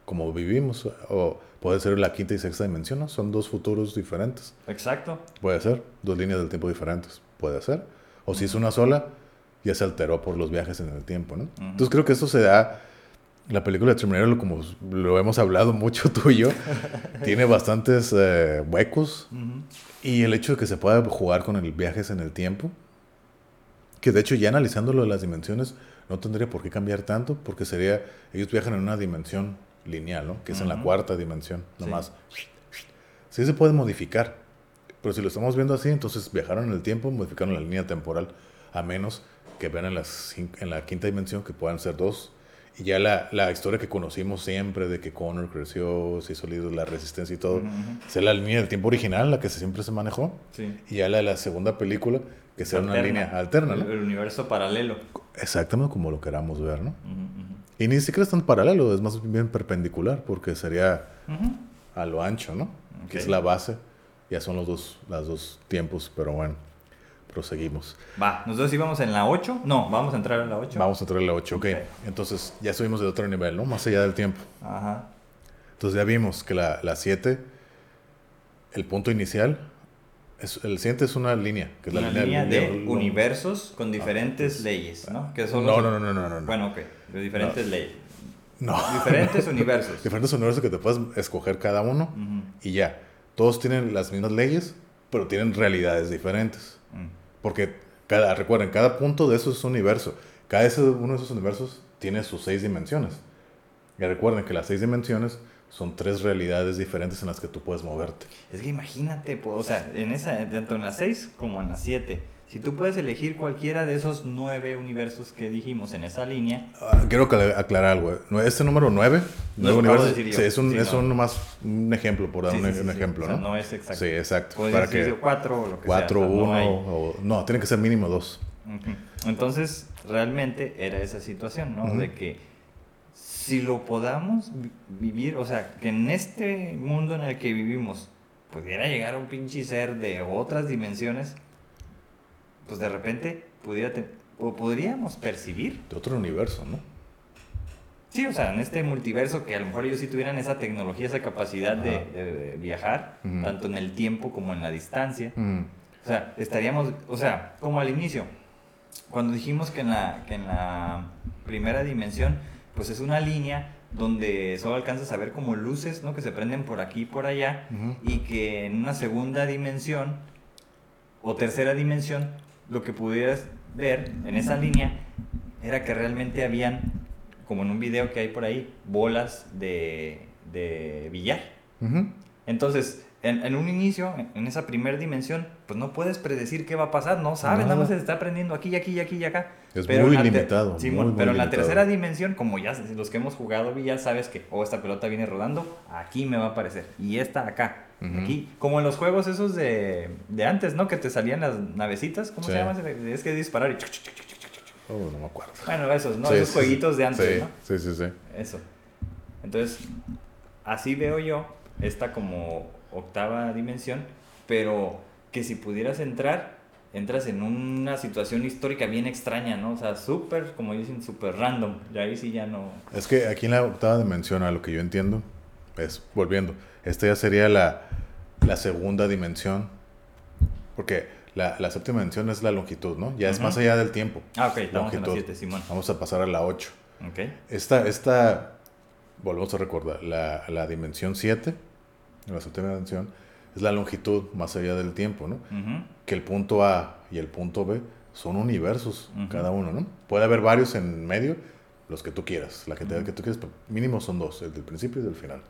como vivimos o puede ser la quinta y sexta dimensión, ¿no? Son dos futuros diferentes. Exacto. Puede ser dos líneas del tiempo diferentes, puede ser. O si es una sola, ya se alteró por los viajes en el tiempo, ¿no? Entonces creo que eso se da la película de Terminator, como lo hemos hablado mucho tú y yo, tiene bastantes eh, huecos Ujú. y el hecho de que se pueda jugar con el viajes en el tiempo, que de hecho ya analizando lo de las dimensiones, no tendría por qué cambiar tanto, porque sería, ellos viajan en una dimensión lineal, ¿no? Que es en la cuarta dimensión, Sí. nomás. Sí se puede modificar, pero si lo estamos viendo así, entonces viajaron en el tiempo, modificaron la línea temporal, a menos que vean en, las en la quinta dimensión que puedan ser dos. Y ya la, la historia que conocimos siempre de que Connor creció, se hizo líder de la resistencia y todo, Ujú, ujú. sea la línea del tiempo original, la que se- siempre se manejó, Sí. y ya la de la segunda película, que sea una Alterna. línea alterna, El, ¿no? el universo paralelo. Exactamente como lo queramos ver, ¿no? Ujú, ujú. Y ni siquiera es tan paralelo, es más bien perpendicular, porque sería Ujú. a lo ancho, ¿no? Que es la base, ya son los dos, los dos tiempos, pero bueno, proseguimos. Va, nosotros íbamos en la 8. No, vamos a entrar en la 8. Vamos a entrar a la 8, ok. Ok. Entonces ya subimos de otro nivel, ¿no? Más allá del tiempo. Ajá. Entonces ya vimos que la, la 7, el punto inicial, es, el siguiente es una línea, que es Una la línea línea de lo- universos con diferentes leyes, ¿no? Que son No, los- no, no, no, no, no, no. Bueno, ok, de diferentes leyes. No. Diferentes universos. Diferentes universos que te puedes escoger cada uno y ya. Todos tienen las mismas leyes, pero tienen realidades diferentes. Mm. Porque cada, recuerden, cada punto de esos es un universo. Cada uno de esos universos tiene sus seis dimensiones. Y recuerden que las seis dimensiones son tres realidades diferentes en las que tú puedes moverte. Es que imagínate, po- o sea, en esa, tanto en la 6 como en la 7, si tú puedes elegir cualquiera de esos nueve universos que dijimos en esa línea, Ah, quiero acla- aclarar algo. eh. Este número 9, No lo acabo de decir yo. sí, es, un, Sí, es no. un más un ejemplo, por dar Sí, un, ejemplo, O sea, ¿no? no es exacto. Sí, exacto. puede Para decir que 4 o lo que 4, sea. o sea, 1 no o... No, tiene que ser mínimo 2. Ujú. Entonces, realmente era esa situación, ¿no? De que si lo podamos vi- vivir, o sea, que en este mundo en el que vivimos pudiera llegar un pinche ser de otras dimensiones, pues de repente pudiera o podríamos percibir. De otro universo, ¿no? Sí, o sea, en este multiverso que a lo mejor ellos sí tuvieran esa tecnología, esa capacidad de, de viajar, tanto en el tiempo como en la distancia. O sea, estaríamos, o sea, como al inicio, cuando dijimos que en la, que en la primera dimensión, pues es una línea donde solo alcanzas a ver como luces, ¿no? Que se prenden por aquí y por allá, y que en una segunda dimensión o tercera dimensión, lo que pudieras ver en esa línea era que realmente habían, como en un video que hay por ahí, bolas de, de billar. Ujú. Entonces, en, en un inicio, en- en esa primera dimensión, pues no puedes predecir qué va a pasar, no sabes, Nada. nada más se está aprendiendo aquí, y aquí, y aquí y acá. Es Pero muy en la limitado, Simón, muy, muy pero en la limitado. tercera dimensión, como ya los que hemos jugado billar, sabes que, oh, esta pelota viene rodando, aquí me va a aparecer, y esta acá. Ujú. Aquí, como en los juegos esos de, de antes, ¿no? Que te salían las navecitas, ¿cómo Sí. se llama? Es que disparar y... Oh, no me acuerdo. Bueno, esos, ¿no? Sí, esos sí, jueguitos de antes, ¿no? Sí, sí, sí. Eso. Entonces, así veo yo esta como octava dimensión, pero que si pudieras entrar, entras en una situación histórica bien extraña, ¿no? O sea, súper, como dicen, súper random. Y ahí sí ya no... Es que aquí en la octava dimensión, a lo que yo entiendo, es, volviendo, esta ya sería la, la segunda dimensión, porque la, la séptima dimensión es la longitud, ¿no? Ya es más allá del tiempo. Ah, ok, estamos en la Longitud. 7, Simón. Vamos a pasar a la 8. Ok. Esta, esta volvemos a recordar, la, la dimensión 7, la séptima dimensión, es la longitud más allá del tiempo, ¿no? Que el punto A y el punto B son universos cada uno, ¿no? Puede haber varios en medio, los que tú quieras, la cantidad que tú quieras, pero mínimo son dos, el del principio y del final.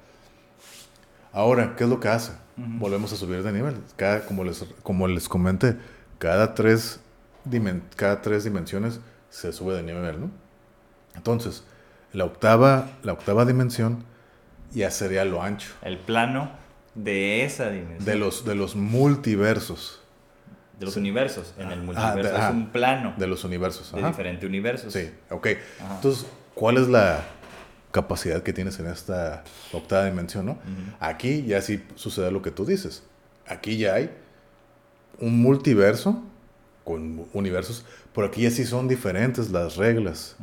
Ahora, ¿qué es lo que hace? Volvemos a subir de nivel. Cada, como, les, como les comenté, cada tres, dimen- cada tres dimensiones se sube de nivel, ¿no? Entonces, la octava, la octava dimensión ya sería lo ancho El plano de esa dimensión. de los, de los multiversos, de los Sí. universos. En el Ah, multiverso de- es ah, un plano de los universos. de diferentes universos. Sí, ok. Ajá. Entonces, ¿cuál es la capacidad que tienes en esta octava dimensión, no? Aquí ya sí sucede lo que tú dices. Aquí ya hay un multiverso con universos, pero aquí ya sí son diferentes las reglas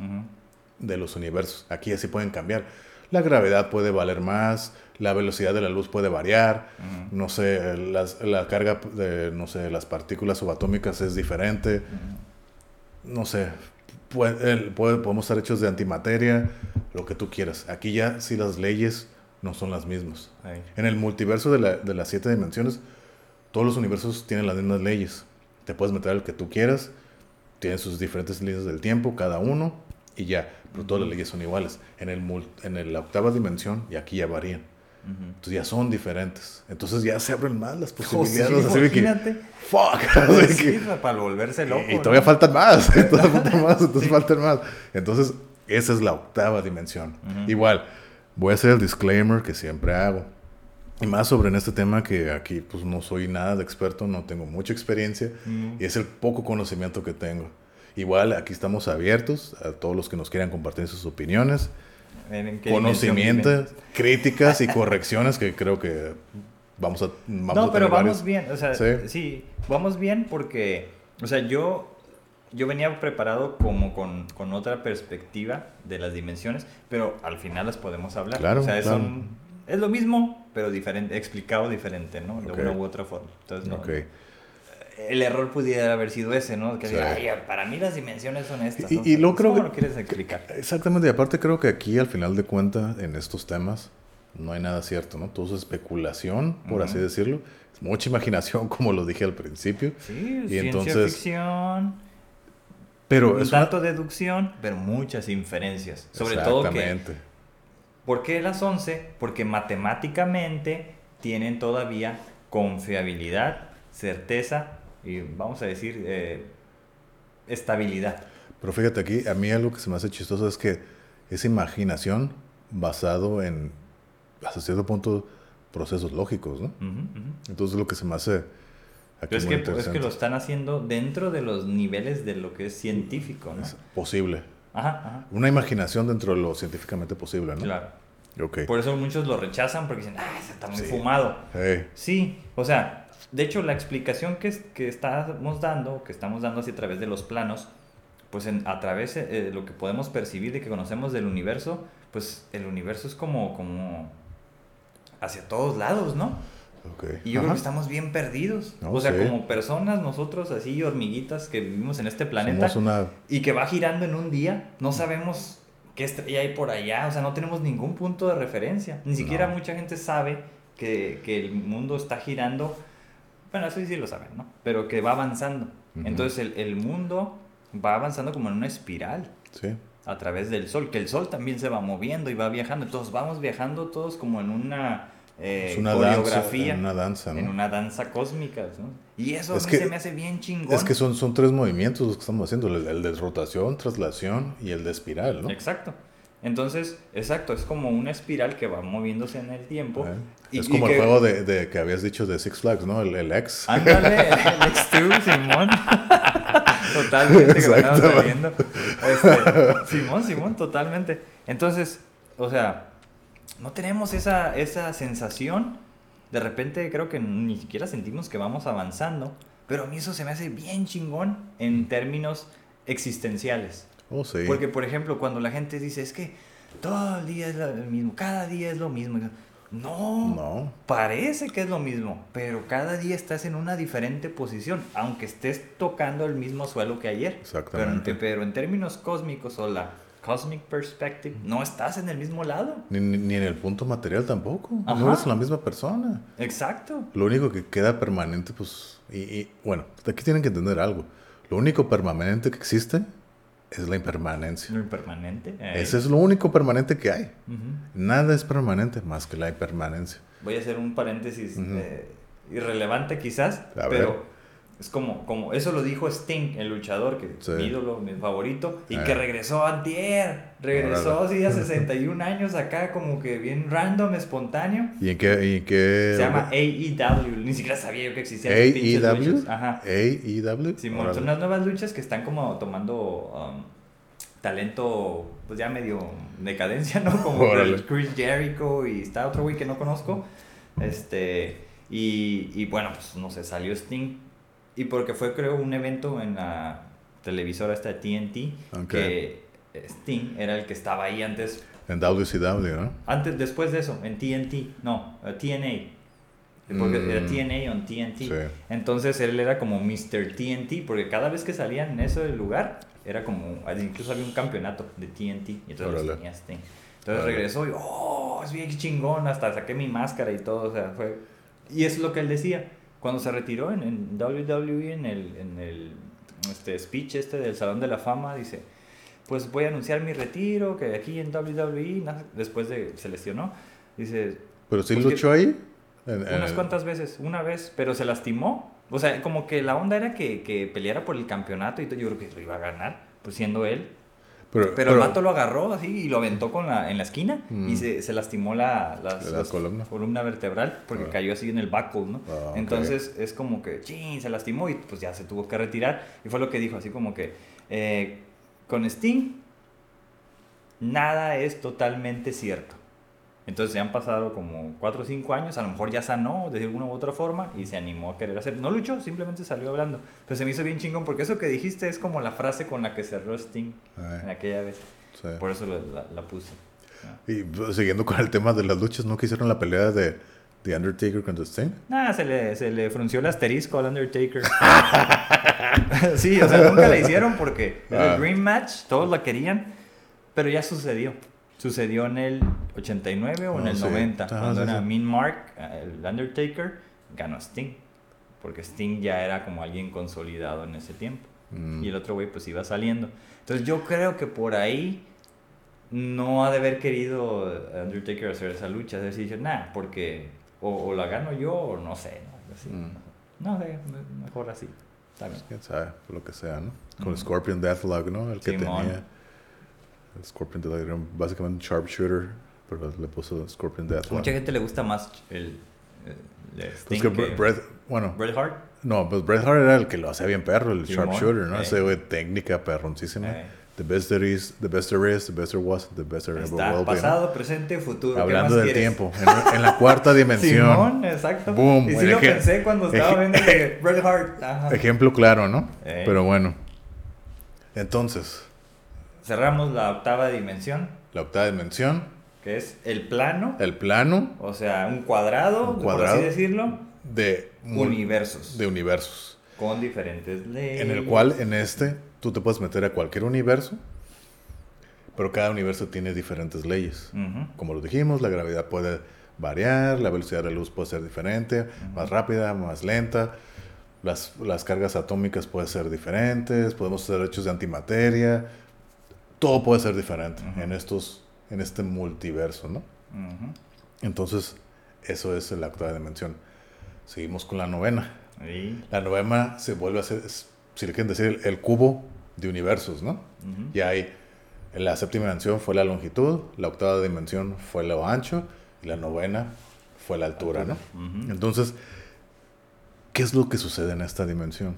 de los universos. Aquí ya sí pueden cambiar. La gravedad puede valer más, la velocidad de la luz puede variar, no sé, las- la carga de, no sé, las partículas subatómicas es diferente, no sé, puede- el- puede- podemos estar hechos de antimateria, lo que tú quieras. Aquí ya sí las leyes no son las mismas. En el multiverso de, la- de las siete dimensiones, todos los universos tienen las mismas leyes. Te puedes meter al que tú quieras, tienen sus diferentes líneas del tiempo, cada uno, y ya, pero todas las leyes son iguales. En, el, en la octava dimensión, y aquí ya varían. Ujú. Entonces ya son diferentes. Entonces ya se abren más las Oh, sí, posibilidades. así que, imagínate. fuck. así que- para volverse loco. y ¿no? todavía faltan más, todavía faltan más, entonces faltan más. Entonces, esa es la octava dimensión. Igual, voy a hacer el disclaimer que siempre hago. Y más sobre en este tema que aquí pues no soy nada de experto, no tengo mucha experiencia y es el poco conocimiento que tengo. Igual aquí estamos abiertos a todos los que nos quieran compartir sus opiniones, en qué conocimientos, críticas y correcciones que creo que vamos a vamos a No, pero vamos varios. bien. O sea, Sí. sí. vamos bien porque, o sea, yo, yo venía preparado como con, con otra perspectiva de las dimensiones, pero al final las podemos hablar. Claro, o sea, claro. son- es lo mismo, pero diferente, explicado diferente, ¿no? De una u otra forma. Entonces, no. El error pudiera haber sido ese, ¿no? Que Sí. diga, "Ay, para mí las dimensiones son estas. Y- ¿no? y luego creo ¿Cómo que- lo quieres explicar? Exactamente, y aparte creo que aquí al final de cuentas en estos temas no hay nada cierto, ¿no? Todo es especulación, por así decirlo. Es mucha imaginación, como lo dije al principio. Sí, Y ciencia entonces- ficción, Pero es una- tanto deducción, pero muchas inferencias. Sobre todo que, Exactamente. ¿por qué las 11? Porque matemáticamente tienen todavía confiabilidad, certeza y vamos a decir eh, estabilidad. Pero fíjate aquí, a mí algo que se me hace chistoso es que es imaginación basado en, hasta cierto punto, procesos lógicos, ¿no? Entonces lo que se me hace aquí es muy que, es que lo están haciendo dentro de los niveles de lo que es científico, ¿no? Es posible. Ajá, ajá. Una imaginación dentro de lo científicamente posible, ¿no? Claro. Por eso muchos lo rechazan porque dicen, ah, está muy Sí. fumado. Hey, Sí, o sea, de hecho la explicación que, que estamos dando, que estamos dando así a través de los planos, pues en, a través de eh, lo que podemos percibir de que conocemos del universo, pues el universo es como, como hacia todos lados, ¿no? Okay. Y yo creo que estamos bien perdidos. No, o sea, sí. como personas, nosotros así, hormiguitas que vivimos en este planeta una... y que va girando en un día, no sabemos qué estrella hay por allá, o sea, no tenemos ningún punto de referencia. Ni siquiera No. mucha gente sabe que, que el mundo está girando, bueno, eso sí lo saben, ¿no? Pero que va avanzando. Entonces el, el mundo va avanzando como en una espiral Sí. a través del sol, que el sol también se va moviendo y va viajando, entonces vamos viajando todos como en una, eh, es una danza. en Una danza, ¿no? en una danza cósmica, ¿no? Y eso Es a mí que- se me hace bien chingón. Es que son, son tres movimientos los que estamos haciendo. El, el de rotación, traslación y el de espiral, ¿no? Exacto. Entonces, exacto, es como una espiral que va moviéndose en el tiempo. Eh, y- es y como el que- juego de, de que habías dicho de Six Flags, ¿no? El, el X. Ándale, el X2, Simón. totalmente, que me saliendo. Este, Simón, Simón, totalmente. Entonces, o sea, no tenemos esa, esa sensación. De repente creo que ni siquiera sentimos que vamos avanzando. Pero a mí eso se me hace bien chingón en términos existenciales. Oh, sí. Porque, por ejemplo, cuando la gente dice, es que todo el día es lo mismo, cada día es lo mismo. No, No. parece que es lo mismo, pero cada día estás en una diferente posición, aunque estés tocando el mismo suelo que ayer. Exactamente. Pero, en- pero en términos cósmicos o la cosmic perspective, no estás en el mismo lado. Ni, ni- ni en el punto material tampoco. Ajá. No eres la misma persona. Exacto. Lo único que queda permanente, pues. Y, y, bueno, aquí tienen que entender algo. Lo único permanente que existe es la impermanencia. Lo impermanente. eh. Ese es lo único permanente que hay. Nada es permanente más que la impermanencia. Voy a hacer un paréntesis eh, irrelevante quizás, pero. Es como, como eso lo dijo Sting, el luchador, que Sí. mi ídolo, mi favorito, y Eh. que regresó antier, regresó así a 61 años acá como que bien random, espontáneo. ¿Y en qué? y en qué Se llama AEW, ni siquiera sabía yo que pinches AEW? Ajá. AEW. Órale. son unas nuevas luchas que están como tomando um, talento, pues ya medio decadencia, ¿no? Como Chris Jericho y está otro güey que no conozco. Este, y, y bueno, pues no sé, salió Sting. Y porque fue, creo, un evento en la televisora esta de TNT, Ok. que Sting era el que estaba ahí antes, En WCW, ¿no? antes, después de eso, en TNT, no, eh, TNA. Porque Mm. era TNA on TNT. Sí. Entonces él era como Mr. TNT, porque cada vez que salía en ese lugar, era como, incluso había un campeonato de TNT, y entonces tenía Sting. Entonces Órale. regresó y, oh, es bien chingón, hasta saqué mi máscara y todo, o sea, fue... Y eso es lo que él decía, cuando se retiró en, en WWE, en el, en el este, speech este del Salón de la Fama, dice, pues voy a anunciar mi retiro, que aquí en WWE, después de, se lesionó, dice, Pero sí Pues que- luchó ahí. En- en unas cuantas veces, una vez, pero se lastimó. O sea, como que la onda era que, que peleara por el campeonato y todo, yo creo que lo iba a ganar, pues siendo él. Pero, Pero, el vato lo agarró así y lo aventó con la, en la esquina Mm. y se, se lastimó la, las- La las- columna. vertebral porque Ah. cayó así en el buckle, ¿no? Ah. Entonces es como que, chin, se lastimó y pues ya se tuvo que retirar. Y fue lo que dijo, así como que eh, con Sting nada es totalmente cierto. Entonces ya han pasado como 4 o 5 años, a lo mejor ya sanó de alguna u otra forma y se animó a querer hacer. No luchó, simplemente salió hablando. Pero se me hizo bien chingón porque eso que dijiste es como la frase con la que cerró Sting en aquella vez. sí. Por eso lo- la, la puse. Y pues, siguiendo con el tema de las luchas, ¿no quisieron la pelea de The Undertaker contra Sting? Nada, se le, se le frunció el asterisco al Undertaker. sí, o sea, nunca la hicieron porque era Ah. el Dream Match, todos la querían, pero ya sucedió. Sucedió en el 89 o en Oh, el sí. 90, Ah, cuando sí, era sí. Mean Mark, el Undertaker, ganó Sting. Porque Sting ya era como alguien consolidado en ese tiempo. Mm. Y el otro güey pues iba saliendo. Entonces yo creo que por ahí no ha de haber querido Undertaker hacer esa lucha. Es decir, nah, porque o, o la gano yo o no sé. ¿no? Así. Mm. No sé, me- mejor así. Está bien. Quién sabe, lo que sea, ¿no? Con Mm. Scorpion Deathlock, ¿no? El que Simón. tenía. El Scorpion Deathlock era básicamente un sharpshooter, pero le puso Scorpion A Deathlock. mucha gente le gusta más el, el Sting Pues que que Bret, bueno, Bret Hart. no, pues Bret Hart era el que lo hacía bien perro, el sharpshooter, ¿no? eh. Ese güey técnica perroncísima. Eh. The best there is, the best there is, the best there was, the best there ever will be. pasado, presente, futuro. ¿Qué Hablando del tiempo, en, en la cuarta dimensión. Simón, exacto. Boom, y sí el lo pensé cuando estaba viendo Bret Hart. Ajá. Ejemplo claro, ¿no? Eh. Pero bueno. Entonces, Cerramos la octava dimensión, la octava dimensión, que es el plano, el plano o sea, un cuadrado, Un por cuadrado. así decirlo, de, universos, de universos. con diferentes leyes. En el cual, en este, tú te puedes meter a cualquier universo, pero cada universo tiene diferentes leyes. Ujú. Como lo dijimos, la gravedad puede variar, la velocidad de la luz puede ser diferente, más rápida, más lenta, las, las cargas atómicas pueden ser diferentes, podemos ser hechos de antimateria, todo puede ser diferente en estos, en este multiverso, ¿no? Entonces, eso es la octava dimensión. Seguimos con la novena. Y- La novena se vuelve a ser, es- si le quieren decir, el, el cubo de universos, ¿no? ujú. Y hay, la séptima dimensión fue la longitud, la octava dimensión fue lo ancho y la novena fue la altura, ¿no? Entonces, ¿qué es lo que sucede en esta dimensión?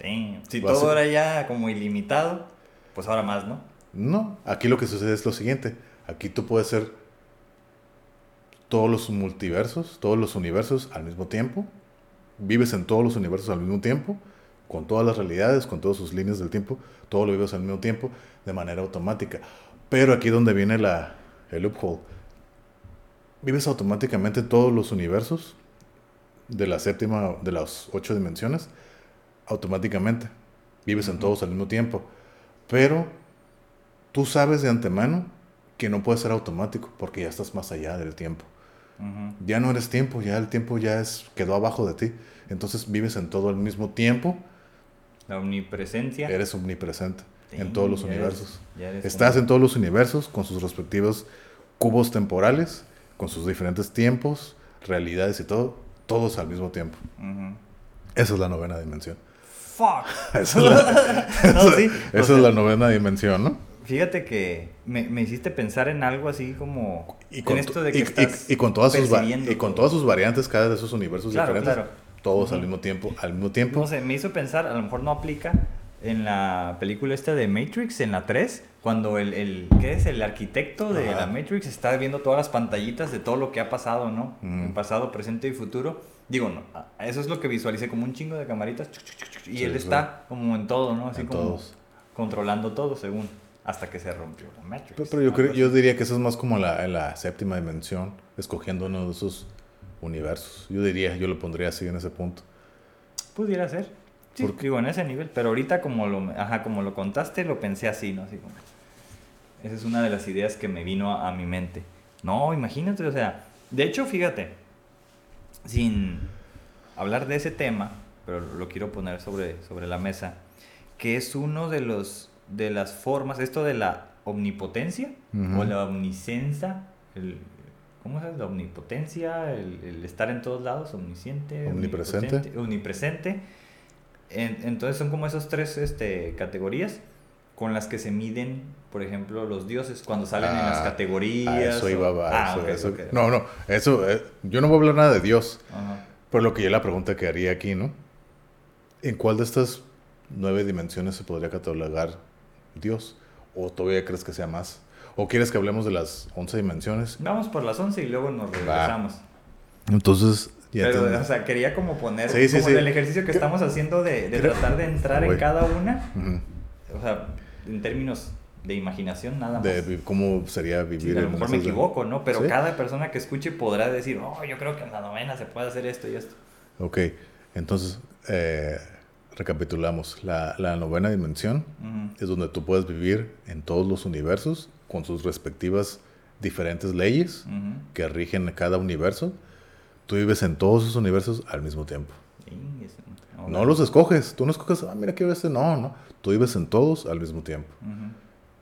Damn. Si todo ser- era ya como ilimitado, pues ahora más, ¿no? No, aquí lo que sucede es lo siguiente. Aquí tú puedes ser todos los multiversos, todos los universos al mismo tiempo. Vives en todos los universos al mismo tiempo, con todas las realidades, con todas sus líneas del tiempo. Todo lo vives al mismo tiempo, de manera automática. Pero aquí donde viene la, el loophole. Vives automáticamente en todos los universos de la séptima, de las ocho dimensiones, automáticamente. Vives en todos al mismo tiempo. Pero tú sabes de antemano que no puede ser automático porque ya estás más allá del tiempo. Ya no eres tiempo, ya el tiempo ya es quedó abajo de ti. Entonces vives en todo al mismo tiempo, La omnipresencia. eres omnipresente en todos los universos. eres Estás en todos los universos con sus respectivos cubos temporales, con sus diferentes tiempos, realidades y todo, todos al mismo tiempo. Ujú. Esa es la novena dimensión. Fuck. Esa es la, No, sí. esa sea, la novena dimensión, ¿no? Fíjate que me, me hiciste pensar en algo así como Y en con, esto de que y- estás y con todas sus va- percibiendo y con todas sus variantes, cada de esos universos Claro, diferentes, claro. todos al mismo tiempo, al mismo tiempo. No sé, me hizo pensar, a lo mejor no aplica en la película esta de Matrix, en la 3, cuando el, el ¿qué es? El arquitecto de Ajá. la Matrix está viendo todas las pantallitas de todo lo que ha pasado, ¿no? Mm. En pasado, presente y futuro. Digo, no, eso es lo que visualicé, como un chingo de camaritas, chuc, chuc, chuc, y Sí, él sí. está como en todo, ¿no? Así En como todos. controlando todo, según, hasta que se rompió la Matrix. Pero, pero yo, creo, yo diría que eso es más como la, la séptima dimensión, escogiendo uno de esos universos. Yo diría, yo lo pondría así en ese punto. Pudiera ser. Sí, Porque- digo, en ese nivel. Pero ahorita como lo, ajá, como lo contaste, lo pensé así, ¿no? Así como... Esa es una de las ideas que me vino a, a mi mente. No, imagínate, o sea... De hecho, fíjate, sin hablar de ese tema, pero lo quiero poner sobre, sobre la mesa, que es uno de los de las formas, esto de la omnipotencia o la omniscencia, el, ¿cómo es? La omnipotencia, el, el estar en todos lados, omnisciente, Omnipresente. omnipresente. En- entonces son como esas tres este, categorías con las que se miden, por ejemplo, los dioses cuando salen en las Ah, categorías. A eso o- iba, va, Ah, eso- ok, eso- ok. No, no, eso, eh, yo no voy a hablar nada de Dios, Ajá. pero lo que yo la pregunta que haría aquí, ¿no? ¿En cuál de estas nueve dimensiones se podría catalogar Dios? ¿O todavía crees que sea más? ¿O quieres que hablemos de las once dimensiones? Vamos por las 11 y luego nos regresamos. Entonces, ya Pero, o sea, quería como poner Sí, sí, como sí. el ejercicio que estamos haciendo de, de tratar de entrar en Güey. cada una. Ujú. O sea, en términos de imaginación nada más. de cómo sería Sí, vivir a lo mejor me equivoco, ¿no? Pero Sí. cada persona que escuche podrá decir, oh, yo creo que en la novena se puede hacer esto y esto. Ok, entonces eh, recapitulamos. La, la novena dimensión Ujú. es donde tú puedes vivir en todos los universos con sus respectivas diferentes leyes Ujú. que rigen cada universo. Tú vives en todos esos universos al mismo tiempo. Ingues, No los escoges. Tú no escoges, ah, mira, quiero este. No, no. Tú vives en todos al mismo tiempo.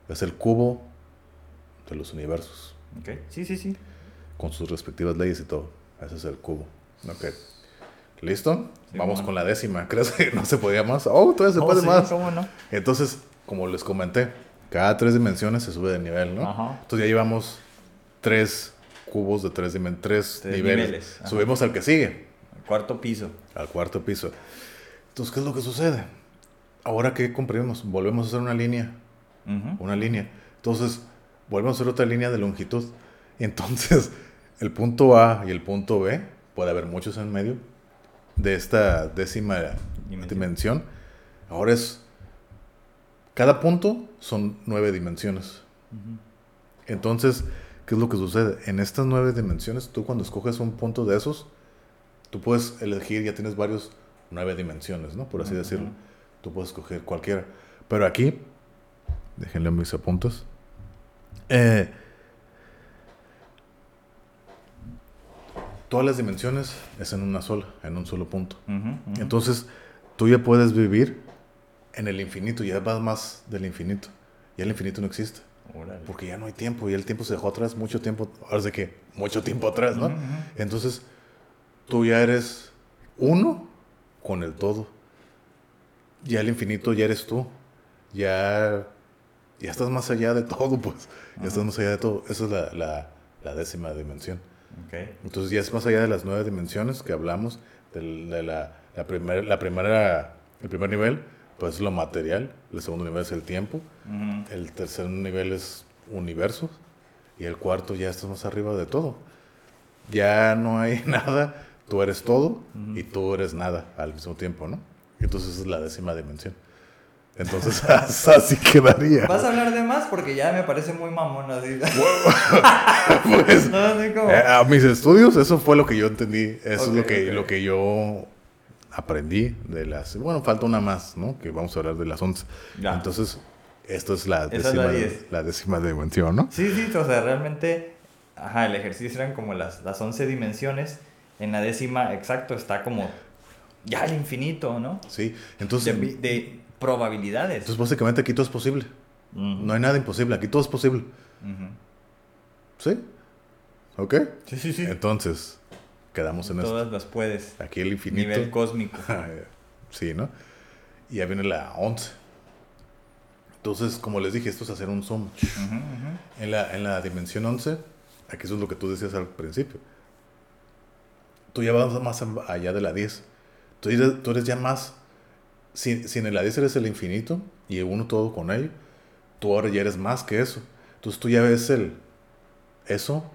Es el cubo de los universos Ok, sí, sí, sí. con sus respectivas leyes y todo. Ese es el cubo. Ok. ¿Listo? Sí, Vamos bueno. con la décima. ¿Crees que no se podía más? Oh, todavía se Oh, puede sí, más. ¿Cómo no? Entonces, como les comenté, cada tres dimensiones se sube de nivel, ¿no? Ajá. Entonces ya llevamos tres cubos de tres, dimen- tres, Tres niveles. niveles. Subimos al que sigue, Cuarto piso. al cuarto piso. Entonces, ¿qué es lo que sucede? Ahora que comprimimos, volvemos a hacer una línea, una línea. Entonces, volvemos a hacer otra línea de longitud. Entonces, el punto A y el punto B, puede haber muchos en medio de esta décima Dimensión. dimensión. Ahora es cada punto son nueve dimensiones. Entonces, ¿qué es lo que sucede? En estas nueve dimensiones, tú cuando escoges un punto de esos, tú puedes elegir, ya tienes varios nueve dimensiones, ¿no? Por así decirlo. Tú puedes escoger cualquiera. Pero aquí, déjenle mis apuntes. Eh, todas las dimensiones es en una sola, en un solo punto. Entonces, tú ya puedes vivir en el infinito, ya vas más del infinito. Ya el infinito no existe. Porque ya no hay tiempo, y el tiempo se dejó atrás mucho tiempo, ahora de que mucho tiempo atrás, ¿no? Entonces, tú ya eres uno con el todo. Ya el infinito ya eres tú. Ya, ya estás más allá de todo, pues. Ya estás más allá de todo. Esa es la, la, la décima dimensión. Entonces ya es más allá de las nueve dimensiones que hablamos, de, la, la, primer, la primera, el primer nivel, pues es lo material, el segundo nivel es el tiempo, el tercer nivel es universo y el cuarto ya estás más arriba de todo. Ya no hay nada, tú eres todo y tú eres nada al mismo tiempo, ¿no? Entonces es la décima dimensión. Entonces, así quedaría. ¿Vas a hablar de más? Porque ya me parece muy mamón así. pues, no, eh, a mis estudios, eso fue lo que yo entendí. Eso es lo que, lo que yo aprendí de las... Bueno, falta una más, ¿no? Que vamos a hablar de las 11. Entonces, esto es la décima, la, décima dimensión, ¿no? Sí, sí, o sea, realmente, ajá, el ejercicio eran como las, las 11 dimensiones. En la décima, exacto, está como ya el infinito, ¿no? Sí, entonces... de probabilidades. Entonces, básicamente aquí todo es posible. No hay nada imposible, aquí todo es posible. ¿Sí? ¿Ok? Sí, sí, sí. Entonces, quedamos en Todas Todas las puedes. Aquí el infinito. Nivel cósmico. sí, ¿no? Y ya viene la 11. Entonces, como les dije, esto es hacer un zoom. En, la, en la dimensión 11, aquí eso es lo que tú decías al principio. Tú ya vas más allá de la 10. Tú eres, tú eres ya más si, si en el Hades eres el infinito y uno todo con él, tú ahora ya eres más que eso. Entonces tú ya ves el eso,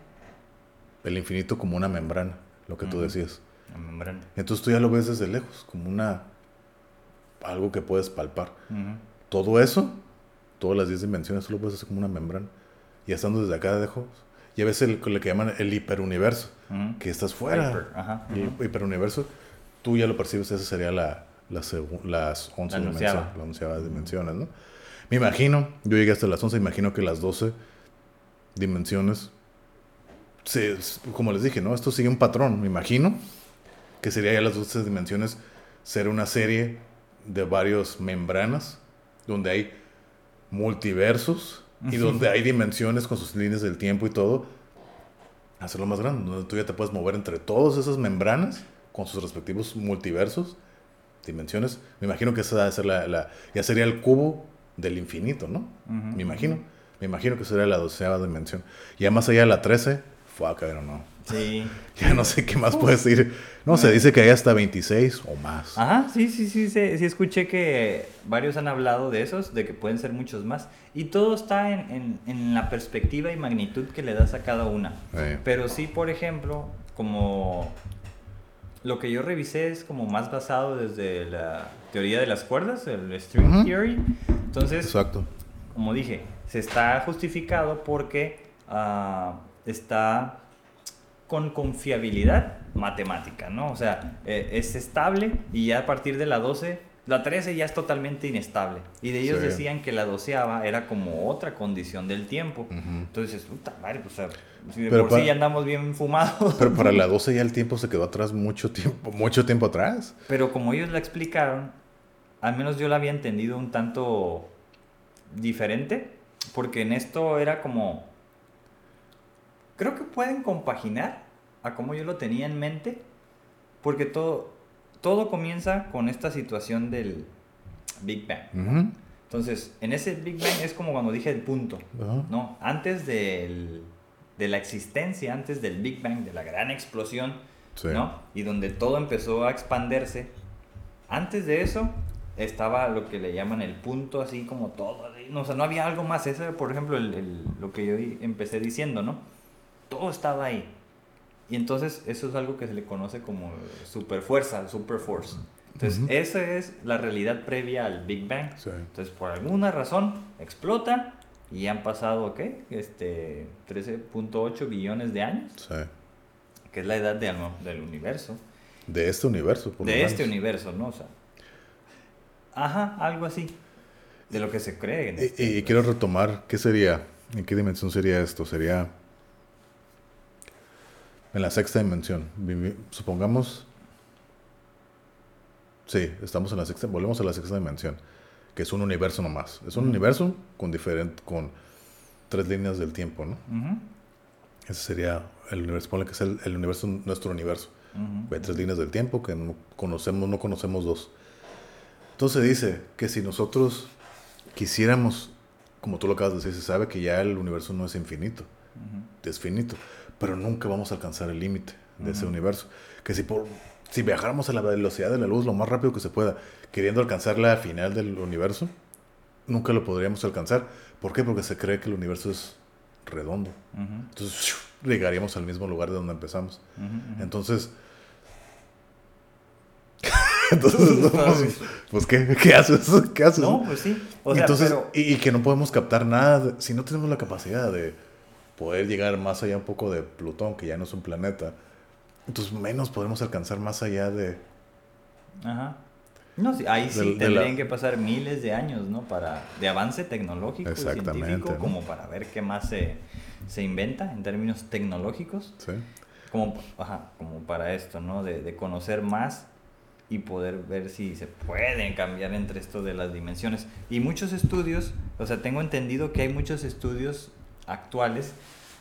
el infinito como una membrana, lo que tú decías. membrana. Entonces tú ya lo ves desde lejos, como una algo que puedes palpar. Todo eso, todas las 10 dimensiones, tú lo ves como una membrana. Y estando desde acá de lejos, ya ves el, lo que llaman el hiperuniverso, que estás fuera. y hiperuniverso, tú ya lo percibes, esa sería la, las, las 11 dimensiones, las onceavas dimensiones, ¿no? Me imagino, yo llegué hasta las 11, imagino que las 12 dimensiones, se, como les dije, ¿no? Esto sigue un patrón, me imagino que sería ya las 12 dimensiones ser una serie de varios membranas donde hay multiversos y donde hay dimensiones con sus líneas del tiempo y todo, hacerlo más grande, donde tú ya te puedes mover entre todas esas membranas con sus respectivos multiversos dimensiones. Me imagino que esa ser la, ya sería el cubo del infinito, ¿no? Me imagino. Me imagino que sería la doceava dimensión. Y ya más allá de la 13, a caer o no. Sí. ya no sé qué más puedes decir. No, se dice que hay hasta 26 o más. Ajá, sí, sí, sí, sí, sí, escuché que varios han hablado de esos, de que pueden ser muchos más. Y todo está en, en, la perspectiva y magnitud que le das a cada una. Pero sí, por ejemplo, como lo que yo revisé es como más basado desde la teoría de las cuerdas, el string theory. Entonces, Exacto. como dije, se está justificado porque uh, está con confiabilidad matemática, ¿no? O sea, eh, es estable y ya a partir de la 12 la 13 ya es totalmente inestable. Y de ellos decían que la doceava era como otra condición del tiempo. Entonces, puta madre, pues, o sea, si de por sí ya andamos bien fumados. Pero para la 12 ya el tiempo se quedó atrás mucho tiempo, mucho tiempo atrás. Pero como ellos la explicaron, al menos yo la había entendido un tanto diferente. Porque en esto era como. Creo que pueden compaginar a como yo lo tenía en mente. Porque todo todo comienza con esta situación del Big Bang. Entonces, en ese Big Bang es como cuando dije el punto, ¿no? Antes del, de la existencia, antes del Big Bang, de la gran explosión, ¿no? Y donde todo empezó a expandirse. Antes de eso estaba lo que le llaman el punto, así como todo. No, o sea, no había algo más. Eso por ejemplo, lo que yo empecé diciendo, ¿no? Todo estaba ahí. Y entonces eso es algo que se le conoce como super fuerza, super force. Entonces, esa es la realidad previa al Big Bang. Entonces, por alguna razón, explota y han pasado, ¿qué? Este, 13.8 billones de años. Sí. Que es la edad de, del universo. De este universo, por De este universo, ¿no? O sea, ajá, algo así. De lo que se cree. y, este quiero retomar, ¿qué sería? ¿En qué dimensión sería esto? Sería en la sexta dimensión. Supongamos Sí, estamos en la sexta, volvemos a la sexta dimensión, que es un universo nomás. Es un universo con diferente, con tres líneas del tiempo, ¿no? Ese sería el universo, ponle que es el, universo, nuestro universo. Hay tres líneas del tiempo que no conocemos, no conocemos dos. Entonces dice que si nosotros quisiéramos, como tú lo acabas de decir, se sabe que ya el universo no es infinito, es finito, pero nunca vamos a alcanzar el límite de ese universo. Que si por si viajáramos a la velocidad de la luz lo más rápido que se pueda, queriendo alcanzar la final del universo, nunca lo podríamos alcanzar. ¿Por qué? Porque se cree que el universo es redondo. Entonces, llegaríamos al mismo lugar de donde empezamos. Entonces, entonces, pues, ¿qué, ¿qué, haces? ¿Qué haces? No, pues sí. Entonces, y, que no podemos captar nada, si no tenemos la capacidad de poder llegar más allá un poco de Plutón, que ya no es un planeta, entonces menos podemos alcanzar más allá de... Ajá. No, sí, ahí sí tendrían que pasar miles de años, ¿no? Para, de avance tecnológico y científico, como para ver qué más se, se, inventa en términos tecnológicos. Sí. Como, ajá, como para esto, ¿no? De, de, conocer más y poder ver si se pueden cambiar entre esto de las dimensiones. Y muchos estudios, o sea, tengo entendido que hay muchos estudios actuales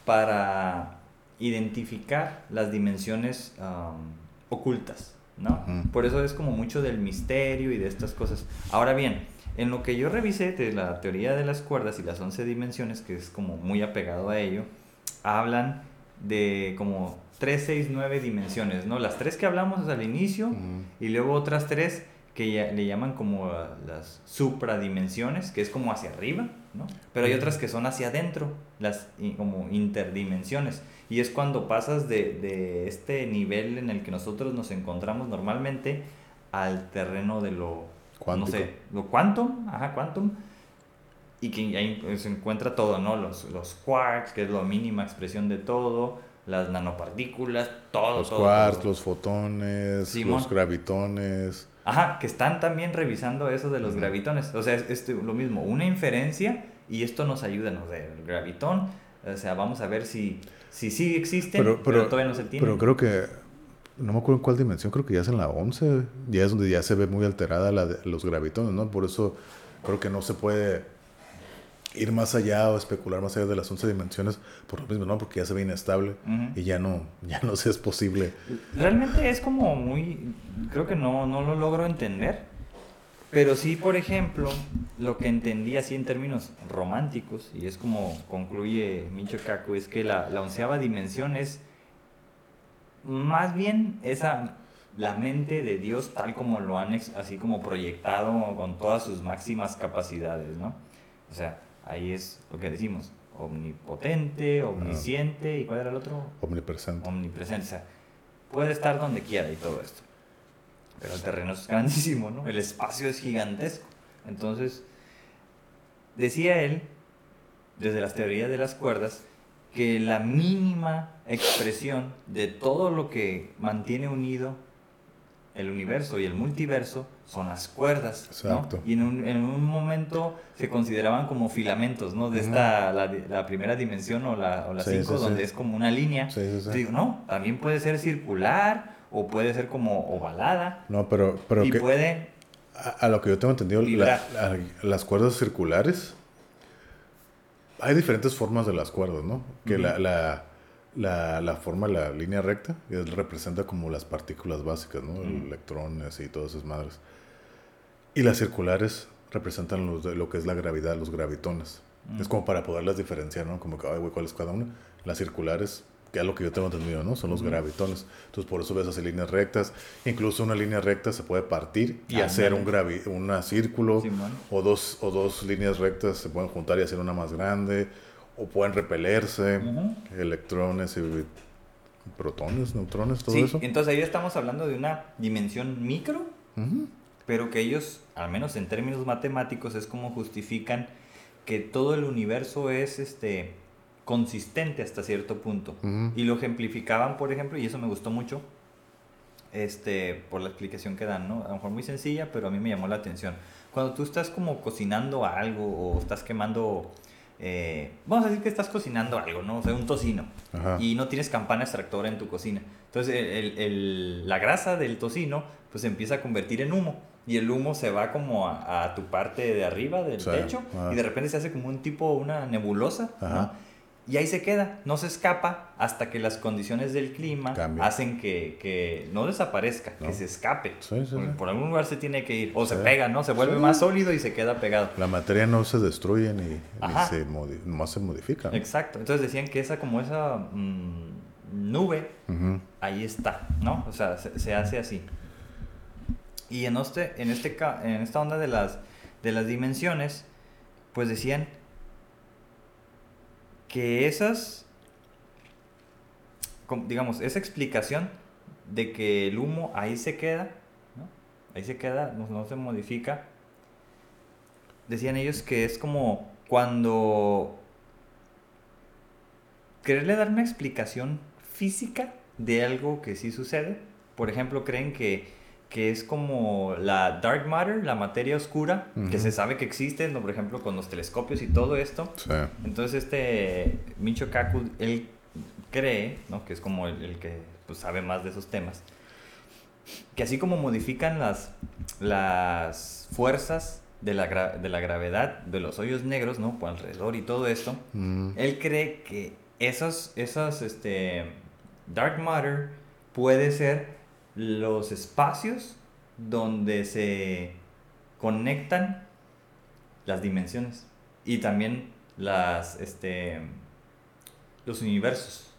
para identificar las dimensiones ocultas, ¿no? Por eso es como mucho del misterio y de estas cosas. Ahora bien, en lo que yo revisé de la teoría de las cuerdas y las 11 dimensiones, que es como muy apegado a ello, hablan de como 3, 6, 9 dimensiones, ¿no? Las tres que hablamos al inicio y luego otras tres que ya, le llaman como las supradimensiones, que es como hacia arriba, ¿no? Pero hay otras que son hacia adentro, las como interdimensiones. Y es cuando pasas de, de, este nivel en el que nosotros nos encontramos normalmente al terreno de lo... No sé, lo quantum, ajá, quantum. Y que ahí se encuentra todo, ¿no? Los, los quarks, que es la mínima expresión de todo, las nanopartículas, todo. Los quarks, los fotones, los gravitones. Ajá, que están también revisando eso de los gravitones. O sea, es, lo mismo, una inferencia y esto nos ayuda, no el gravitón. O sea, vamos a ver si Sí, sí existen, pero, todavía no se tienen. Pero creo que, no me acuerdo en cuál dimensión, creo que ya es en la 11, ya es donde ya se ve muy alterada la de, los gravitones, ¿no? Por eso creo que no se puede ir más allá o especular más allá de las 11 dimensiones por lo mismo, ¿no? Porque ya se ve inestable y ya no, ya no se es posible. Realmente es como muy, creo que no, no lo logro entender pero sí, por ejemplo, lo que entendí así en términos románticos, y es como concluye Micho Kaku, es que la, la onceava dimensión es más bien esa la mente de Dios tal como lo han así como proyectado con todas sus máximas capacidades, ¿no? O sea, ahí es lo que decimos, omnipotente, omnisciente, ¿y cuál era el otro? Omnipresente. Omnipresente, o sea, puede estar donde quiera y todo esto pero el terreno es grandísimo, ¿no? El espacio es gigantesco. Entonces, decía él, desde las teorías de las cuerdas, que la mínima expresión de todo lo que mantiene unido el universo y el multiverso son las cuerdas. Exacto. Y en un, en un, momento se consideraban como filamentos, ¿no? De esta, la, la primera dimensión o la, o la cinco, donde es como una línea. Digo, no, también puede ser circular o puede ser como ovalada. No, pero... pero y puede... A, lo que yo tengo entendido, las cuerdas circulares... Hay diferentes formas de las cuerdas, ¿no? Que la, la, la, la, forma, la línea recta, representa como las partículas básicas, ¿no? Electrones y todas esas madres. Y las circulares representan los, lo que es la gravedad, los gravitones. Es como para poderlas diferenciar, ¿no? Como que, ay, güey, ¿cuál es cada una? Las circulares que es lo que yo tengo entendido, ¿no? Son los gravitones. Entonces, por eso ves así líneas rectas. Incluso una línea recta se puede partir y hacer un gravi una círculo. o, dos, o dos líneas rectas se pueden juntar y hacer una más grande. O pueden repelerse. Electrones y protones, neutrones, todo sí, eso. Entonces, ahí estamos hablando de una dimensión micro pero que ellos, al menos en términos matemáticos, es como justifican que todo el universo es este consistente hasta cierto punto. Y lo ejemplificaban, por ejemplo, y eso me gustó mucho, este, por la explicación que dan, ¿no? A lo mejor muy sencilla, pero a mí me llamó la atención. Cuando tú estás como cocinando algo o estás quemando, eh, vamos a decir que estás cocinando algo, ¿no? O sea, un tocino, y no tienes campana extractora en tu cocina. Entonces, el, el, la grasa del tocino, pues empieza a convertir en humo y el humo se va como a, tu parte de arriba del techo y de repente se hace como un tipo, una nebulosa, ¿no? Y ahí se queda, no se escapa hasta que las condiciones del clima hacen que, que, no desaparezca, que se escape. Por algún lugar se tiene que ir, o se pega, ¿no? Se vuelve más sólido y se queda pegado. La materia no se destruye ni, se, más se modifica. Exacto, entonces decían que esa como esa mm, nube, ahí está, ¿no? O sea, se, hace así. Y en, este, en, este, en esta onda de las, de las dimensiones, pues decían que esas, digamos, esa explicación de que el humo ahí se queda, ahí se queda, no, se modifica, decían ellos que es como cuando quererle dar una explicación física de algo que sí sucede, por ejemplo, creen que que es como la dark matter, la materia oscura, que se sabe que existe, ¿no? por ejemplo, con los telescopios y todo esto. Entonces, este Micho Kaku, él cree, ¿no? que es como el, que pues, sabe más de esos temas, que así como modifican las, las fuerzas de la, de la gravedad de los hoyos negros, ¿no? Por alrededor y todo esto, él cree que esos, esos este, dark matter puede ser los espacios donde se conectan las dimensiones y también las este los universos.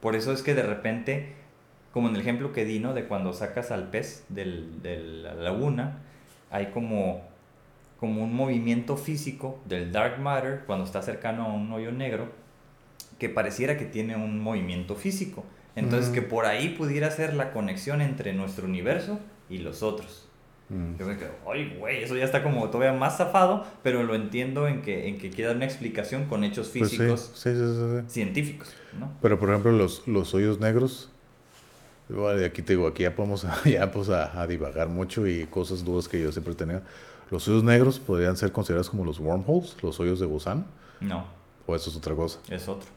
Por eso es que de repente, como en el ejemplo que di, ¿no? De cuando sacas al pez del, de la laguna, hay como, como un movimiento físico del dark matter cuando está cercano a un hoyo negro que pareciera que tiene un movimiento físico. Entonces, que por ahí pudiera ser la conexión entre nuestro universo y los otros. Yo me quedo, ay, güey, eso ya está como todavía más zafado, pero lo entiendo en que, en que quiere dar una explicación con hechos pues físicos científicos, ¿no? Pero, por ejemplo, los, los hoyos negros, igual, aquí te digo, aquí ya podemos ya, pues, a, divagar mucho y cosas dudas que yo siempre tenía. ¿Los hoyos negros podrían ser considerados como los wormholes, los hoyos de gusano? No. ¿O eso es otra cosa? Es otro.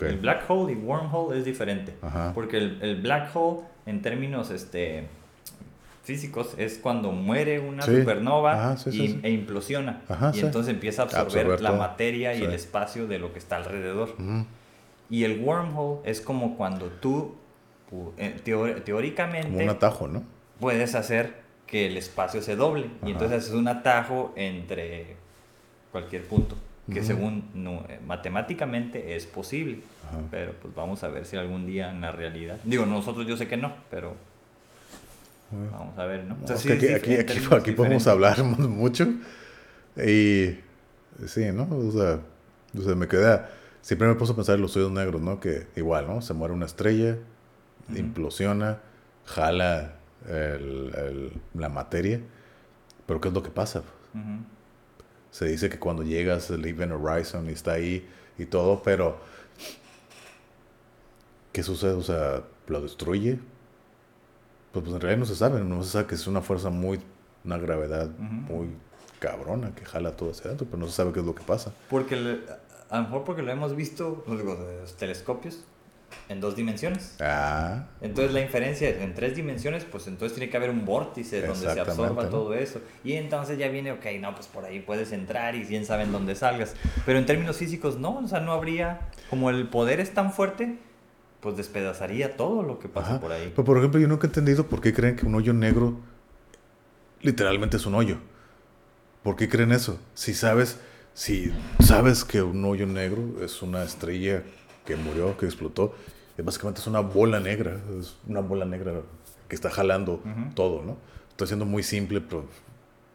El black hole y wormhole es diferente. Porque el, el, black hole, en términos este, físicos, es cuando muere una supernova e implosiona. y entonces empieza a absorber, la materia y el espacio de lo que está alrededor. Y el wormhole es como cuando tú, eh, teóricamente... un atajo, ¿no? Puedes hacer que el espacio se doble. Y entonces es un atajo entre cualquier punto que según no, eh, matemáticamente es posible. Pero pues vamos a ver si algún día en la realidad. Digo, nosotros yo sé que no, pero vamos a ver, ¿no? aquí, aquí, aquí, aquí podemos hablar mucho. Y sí, ¿no? O sea, o sea, me queda... Siempre me puso a pensar en los hoyos negros, ¿no? Que igual, ¿no? Se muere una estrella, implosiona, jala el, la materia. Pero ¿qué es lo que pasa? Se dice que cuando llegas el Event Horizon y está ahí y todo, pero ¿qué sucede? O sea, ¿lo destruye? Pues, pues en realidad no se sabe, no se sabe que es una fuerza muy, una gravedad muy cabrona que jala todo hacia adentro, pero no se sabe qué es lo que pasa. Porque a lo mejor porque lo hemos visto, los telescopios, en dos dimensiones. Ah. Entonces la inferencia es en tres dimensiones, pues entonces tiene que haber un vórtice donde se absorba todo eso. Y entonces ya viene, ok, no, pues por ahí puedes entrar y bien saben dónde salgas. Pero en términos físicos no, o sea, no habría, como el poder es tan fuerte, pues despedazaría todo lo que pasa por ahí. Pero por ejemplo, yo nunca he entendido por qué creen que un hoyo negro literalmente es un hoyo. ¿Por qué creen eso? Si sabes, si sabes que un hoyo negro es una estrella que murió, que explotó. Y básicamente es una bola negra, es una bola negra que está jalando todo, ¿no? Estoy siendo muy simple, pero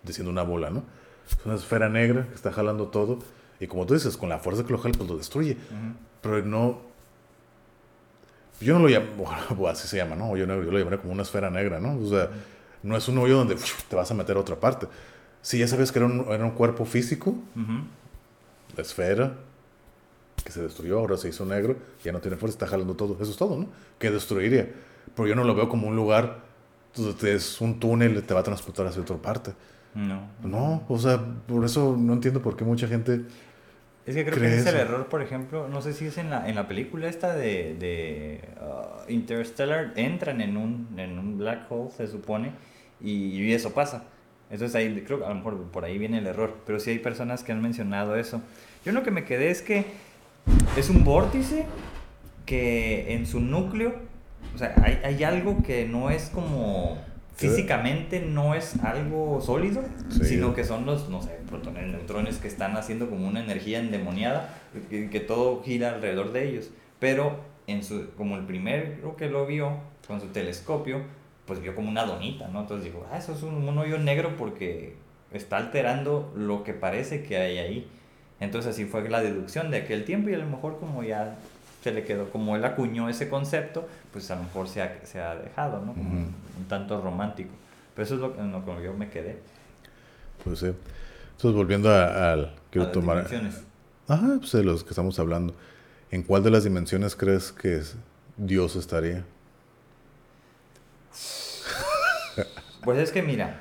diciendo una bola, ¿no? Es una esfera negra que está jalando todo. Y como tú dices, con la fuerza que lo jala, pues lo destruye. Pero no. Yo no lo llamo, así se llama, ¿no? Yo, yo lo llamaría como una esfera negra, ¿no? O sea, No es un hoyo donde te vas a meter a otra parte. Si ya sabes que era un, era un cuerpo físico, la esfera, que se destruyó, ahora se hizo negro, ya no tiene fuerza, está jalando todo. Eso es todo, ¿no? Que destruiría. Pero yo no lo veo como un lugar donde es un túnel y te va a transportar hacia otra parte. No. No, o sea, por eso no entiendo por qué mucha gente... Es que creo que ese es el error, por ejemplo, no sé si es en la, en la película esta de, de uh, Interstellar, entran en un, en un black hole, se supone, y, y eso pasa. Entonces ahí creo que a lo mejor por ahí viene el error, pero sí hay personas que han mencionado eso. Yo lo que me quedé es que es un vórtice que en su núcleo, o sea, hay, hay algo que no es como físicamente no es algo sólido, sino que son los, no sé, protones, neutrones que están haciendo como una energía endemoniada, que, que todo gira alrededor de ellos. Pero en su, como el primero que lo vio con su telescopio, pues vio como una donita, ¿no? Entonces dijo, ah, eso es un, un hoyo negro porque está alterando lo que parece que hay ahí. Entonces así fue la deducción de aquel tiempo y a lo mejor como ya se le quedó, como él acuñó ese concepto, pues a lo mejor se ha, se ha dejado, ¿no? Como un tanto romántico. Pero eso es lo, en lo que yo me quedé. Pues sí. Entonces volviendo al... quiero a tomar... Dimensiones. Ajá, pues de los que estamos hablando. ¿En cuál de las dimensiones crees que Dios estaría? Pues es que mira,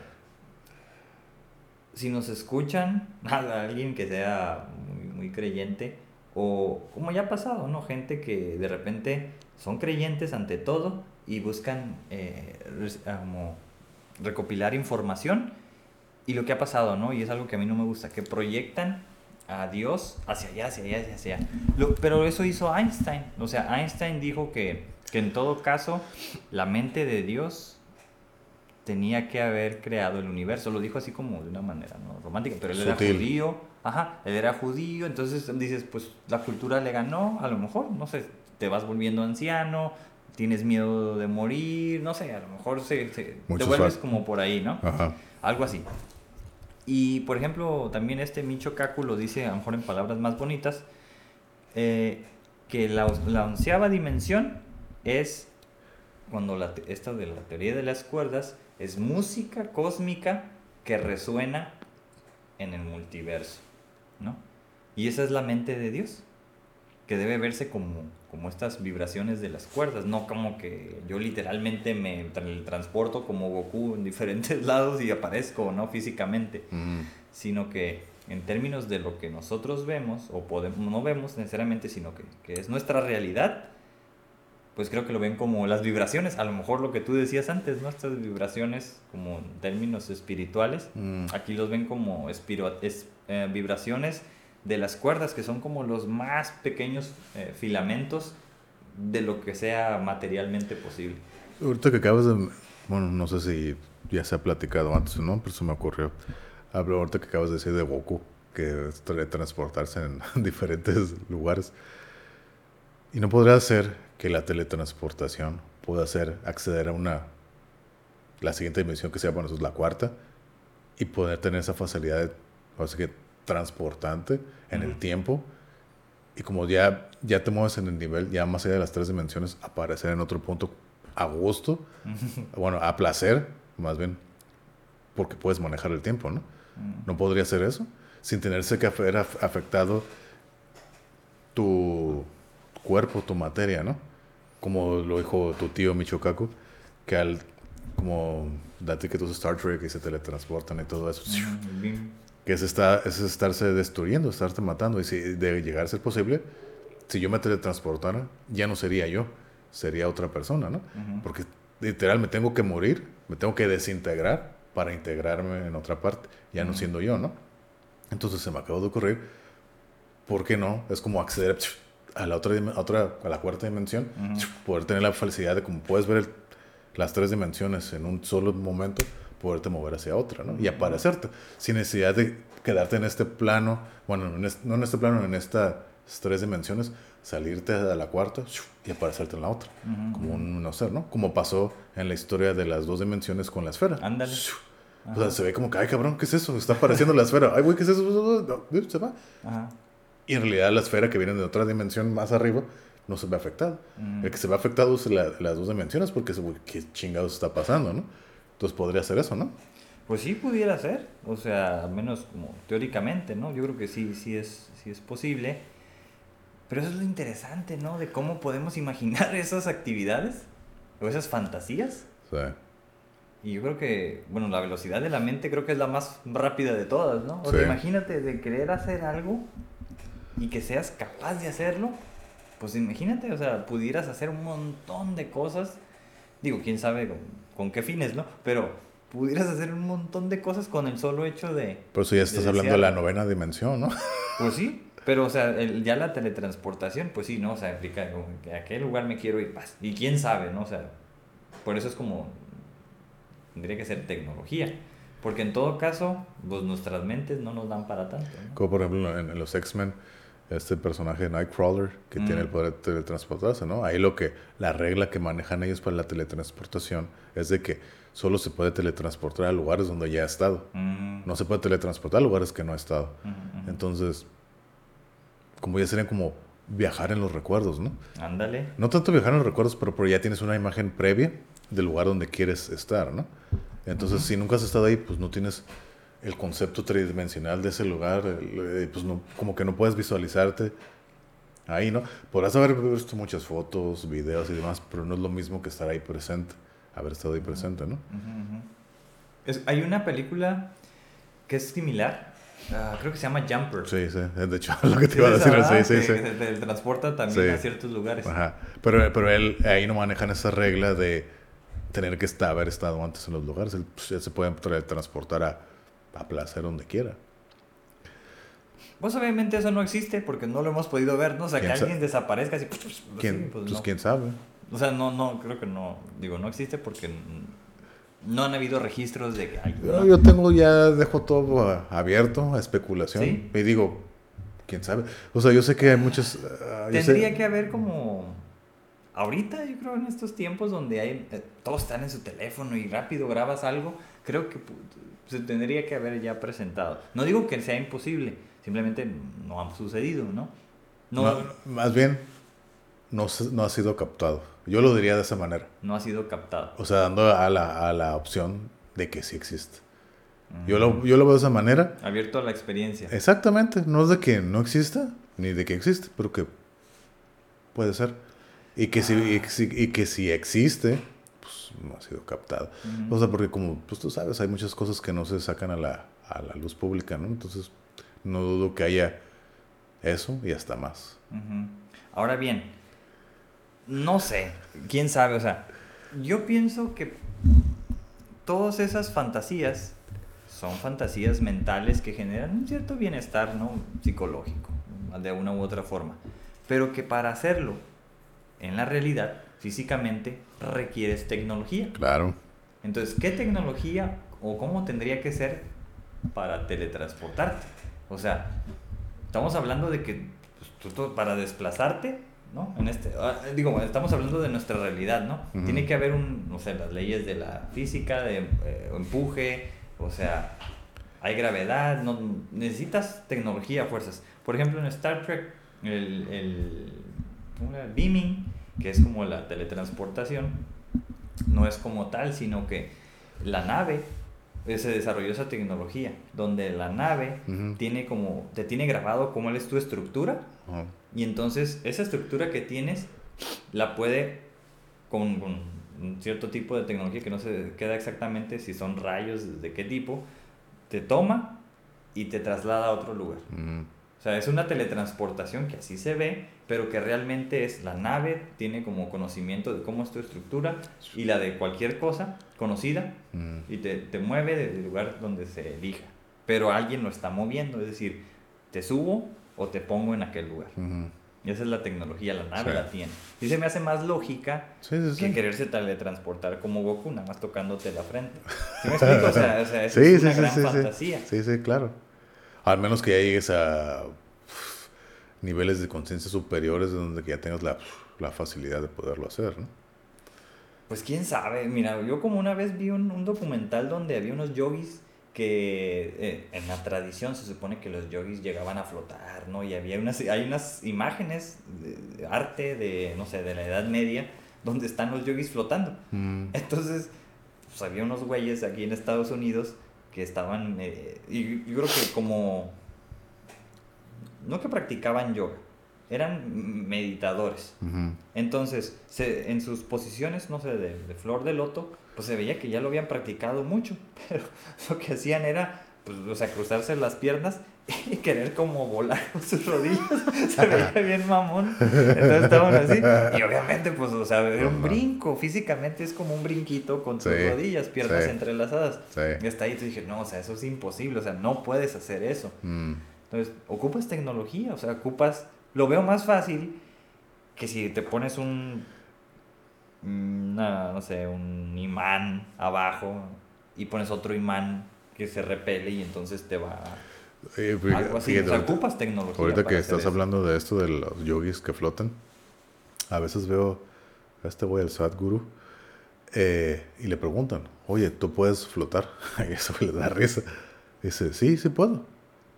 si nos escuchan a alguien que sea muy, muy, creyente, o como ya ha pasado, ¿no? Gente que de repente son creyentes ante todo y buscan eh, como recopilar información. Y lo que ha pasado, ¿no? Y es algo que a mí no me gusta, que proyectan a Dios hacia allá, hacia allá, hacia allá. pero eso hizo Einstein. O sea, Einstein dijo que, que en todo caso la mente de Dios tenía que haber creado el universo. Lo dijo así como de una manera ¿no? romántica, pero él era judío. Ajá, él era judío, entonces dices, pues la cultura le ganó, a lo mejor, no sé, te vas volviendo anciano, tienes miedo de morir, no sé, a lo mejor se, te vuelves como por ahí, ¿no? Ajá. Algo así. Y por ejemplo, también este Micho Kaku lo dice, a lo mejor en palabras más bonitas, eh, que la, la onceava dimensión es cuando la, esta de la teoría de las cuerdas es música cósmica que resuena en el multiverso, ¿no? Y esa es la mente de Dios, que debe verse como, como estas vibraciones de las cuerdas, no como que yo literalmente me transporto como Goku en diferentes lados y aparezco, ¿no? Físicamente, sino que en términos de lo que nosotros vemos, o podemos, no vemos necesariamente, sino que, que es nuestra realidad, pues creo que lo ven como las vibraciones, a lo mejor lo que tú decías antes, ¿no? Estas vibraciones como en términos espirituales, mm. aquí los ven como es, eh, vibraciones de las cuerdas, que son como los más pequeños eh, filamentos de lo que sea materialmente posible. Ahorita que acabas de, bueno, no sé si ya se ha platicado antes o no, pero se me ocurrió. Hablo ahorita que acabas de decir de Goku, que transportarse en diferentes lugares. Y no podría ser que la teletransportación pueda hacer acceder a una la siguiente dimensión que sea bueno es la cuarta y poder tener esa facilidad de, que transportante en el tiempo. Y como ya ya te mueves en el nivel ya más allá de las tres dimensiones aparecer en otro punto a gusto bueno a placer más bien porque puedes manejar el tiempo no no podría ser eso sin tenerse que haber afectado tu cuerpo tu materia no como lo dijo tu tío Michocaco, que al, como, date que tus Star Trek y se teletransportan y todo eso, que es, está, es estarse destruyendo, estarte matando. Y si de llegar a ser posible, si yo me teletransportara, ya no sería yo, sería otra persona, ¿no? Porque literal me tengo que morir, me tengo que desintegrar para integrarme en otra parte, ya no siendo yo, ¿no? Entonces se me acabó de ocurrir, ¿por qué no? Es como acceder a la otra, otra a la cuarta dimensión, poder tener la felicidad de como puedes ver las tres dimensiones en un solo momento, poderte mover hacia otra, ¿no? Y aparecerte, sin necesidad de quedarte en este plano, bueno, no en este plano, en estas tres dimensiones, salirte a la cuarta y aparecerte en la otra, como un no ser, ¿no? Como pasó en la historia de las dos dimensiones con la esfera. Ándale. O sea, se ve como que, ay, cabrón, ¿qué es eso? Está apareciendo la esfera. Ay, güey, ¿qué es eso? Se va. Ajá. Y en realidad la esfera que viene de otra dimensión más arriba no se ve afectada. Mm. El que se ve afectado es la, las dos dimensiones porque es, ¿qué chingados está pasando, no? Entonces podría ser eso, ¿no? Pues sí pudiera ser, o sea, al menos como teóricamente, ¿no? Yo creo que sí, sí es, sí es posible. Pero eso es lo interesante, ¿no? De cómo podemos imaginar esas actividades o esas fantasías. Sí. Y yo creo que, bueno, la velocidad de la mente creo que es la más rápida de todas, ¿no? O sea, imagínate de querer hacer algo y que seas capaz de hacerlo. Pues imagínate, o sea, pudieras hacer un montón de cosas. Digo, quién sabe con, qué fines, ¿no? Pero pudieras hacer un montón de cosas con el solo hecho de... Por eso ya estás hablando de la novena dimensión, ¿no? Pues sí, pero, o sea, ya la teletransportación, pues sí, ¿no? O sea, implica que a qué lugar me quiero ir. Y quién sabe, ¿no? O sea, por eso es como. Tendría que ser tecnología. Porque en todo caso, pues nuestras mentes no nos dan para tanto. Como por ejemplo en, los X-Men, este personaje Nightcrawler que tiene el mm. poder de teletransportarse, ¿no? Ahí lo que, la regla que manejan ellos para la teletransportación es de que solo se puede teletransportar a lugares donde ya ha estado. Mm. No se puede teletransportar a lugares que no ha estado. Mm, Entonces, como ya serían como viajar en los recuerdos, ¿no? Ándale. No tanto viajar en los recuerdos, pero, pero ya tienes una imagen previa del lugar donde quieres estar, ¿no? Entonces, si nunca has estado ahí, pues no tienes el concepto tridimensional de ese lugar, eh, pues no, como que no puedes visualizarte ahí, ¿no? Podrás haber visto muchas fotos, videos y demás, pero no es lo mismo que estar ahí presente, haber estado ahí presente, ¿no? hay una película que es similar, Ah, creo que se llama Jumper. Sí, sí, de hecho, lo que te iba a decir. Sí, sí, sí. Se transporta también a ciertos lugares. Ajá. Pero, pero él, ahí no manejan esa regla de tener que estar, haber estado antes en los lugares. Él pues, se puede transportar a, a placer donde quiera. Pues obviamente eso no existe porque no lo hemos podido ver, ¿no? O sea, que alguien desaparezca así. Pues, pues, ¿Quién, pues, quién sabe. O sea, no, no, creo que no. Digo, no existe porque no han habido registros de que Yo tengo ya, dejo todo abierto a especulación. Y digo, quién sabe. O sea, yo sé que hay muchas... Ah, Tendría que haber como... Ahorita, yo creo, en estos tiempos donde hay, eh, todos están en su teléfono y rápido grabas algo, creo que se tendría que haber ya presentado. No digo que sea imposible, simplemente no ha sucedido, ¿no? no más bien, no, no ha sido captado. Yo lo diría de esa manera. No ha sido captado. O sea, dando a la, a la opción de que sí existe. Yo, lo, yo lo veo de esa manera. Abierto a la experiencia. Exactamente. No es de que no exista, ni de que existe, pero que puede ser. Y que, si, y, que si existe, pues no ha sido captado. O sea, porque como pues, tú sabes, hay muchas cosas que no se sacan a la, a la luz pública, ¿no? Entonces, no dudo que haya eso y hasta más. Ahora bien, no sé, quién sabe, o sea, yo pienso que todas esas fantasías son fantasías mentales que generan un cierto bienestar ¿no? psicológico, de una u otra forma, pero que para hacerlo en la realidad, físicamente, requieres tecnología. Claro. Entonces, ¿qué tecnología o cómo tendría que ser para teletransportarte? O sea, estamos hablando de que pues, para desplazarte ¿no? En este, ah, digo, estamos hablando de nuestra realidad, ¿no? Tiene que haber un, no sé, las leyes de la física, de eh, empuje, o sea, hay gravedad, no, necesitas tecnología, fuerzas. Por ejemplo, en Star Trek, el, el, beaming, que es como la teletransportación, no es como tal, sino que la nave eh, se desarrolló esa tecnología, donde la nave tiene como, te tiene grabado cómo es tu estructura, y entonces esa estructura que tienes la puede, con, un cierto tipo de tecnología que no se queda exactamente si son rayos, de qué tipo, te toma y te traslada a otro lugar. O sea, es una teletransportación que así se ve, pero que realmente es la nave, tiene como conocimiento de cómo es tu estructura y la de cualquier cosa conocida y te, te mueve del lugar donde se elija. Pero alguien lo está moviendo, es decir, te subo o te pongo en aquel lugar. Y esa es la tecnología, la nave la tiene. Y se me hace más lógica que quererse teletransportar como Goku, nada más tocándote la frente. ¿Sí me explico? O sea, es una gran fantasía. Sí, sí, claro. Al menos que ya llegues a niveles de conciencia superiores donde ya tengas la, la, facilidad de poderlo hacer, ¿no? Pues quién sabe. Mira, yo como una vez vi un, un documental donde había unos yogis que eh, en la tradición se supone que los yogis llegaban a flotar, ¿no? Y había unas, hay unas imágenes de arte de, no sé, de la Edad Media, donde están los yogis flotando. Mm. Entonces, pues había unos güeyes aquí en Estados Unidos que estaban, eh, y yo creo que como, no que practicaban yoga, eran meditadores. Entonces, se, en sus posiciones, no sé, de, de, flor de loto, pues se veía que ya lo habían practicado mucho, pero lo que hacían era, pues, o sea, cruzarse las piernas y querer como volar con sus rodillas. Se veía bien mamón. Entonces estaban así. Y obviamente, pues, o sea, era un brinco. Físicamente es como un brinquito con sus rodillas, piernas entrelazadas. Y hasta ahí te dije, no, o sea, eso es imposible. O sea, no puedes hacer eso. Mm. Entonces, ocupas tecnología. O sea, ocupas. Lo veo más fácil que si te pones un. no sé, un imán abajo y pones otro imán que se repele y entonces te va eh, Algo así. ocupas tecnología. Ahorita que estás hablando de esto de los yogis que flotan, a veces veo a este güey, el Sadguru, eh, y le preguntan, oye, ¿tú puedes flotar? y eso le da risa. dice, sí, sí puedo,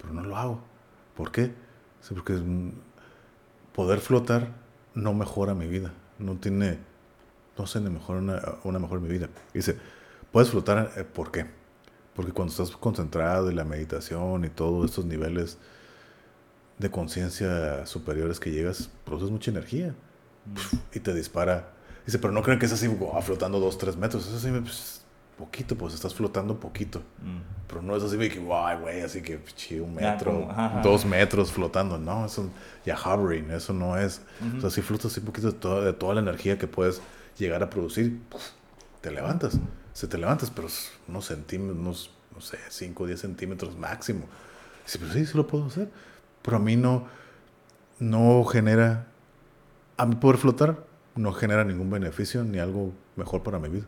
pero no lo hago. ¿Por qué? Dice, porque poder flotar no mejora mi vida. No tiene, no sé, ni mejora una, una mejor mi vida. dice, puedes flotar, eh, ¿por qué? Porque cuando estás concentrado en la meditación y todos estos niveles de conciencia superiores que llegas, produces mucha energía mm. y te dispara. Dice, pero no creen que es así flotando dos, tres metros. Es así, pues, poquito, pues estás flotando poquito. Mm. Pero no es así de que, guay, güey, así que un metro, dos metros flotando. No, eso ya hovering, eso no es. O sea, si flotas así poquito de toda, de toda la energía que puedes llegar a producir, te levantas se te levantas, pero unos centímetros, unos, no sé, 5 o 10 centímetros máximo. Dice, pero sí, sí lo puedo hacer. Pero a mí no, no genera, a mí poder flotar, no genera ningún beneficio ni algo mejor para mi vida.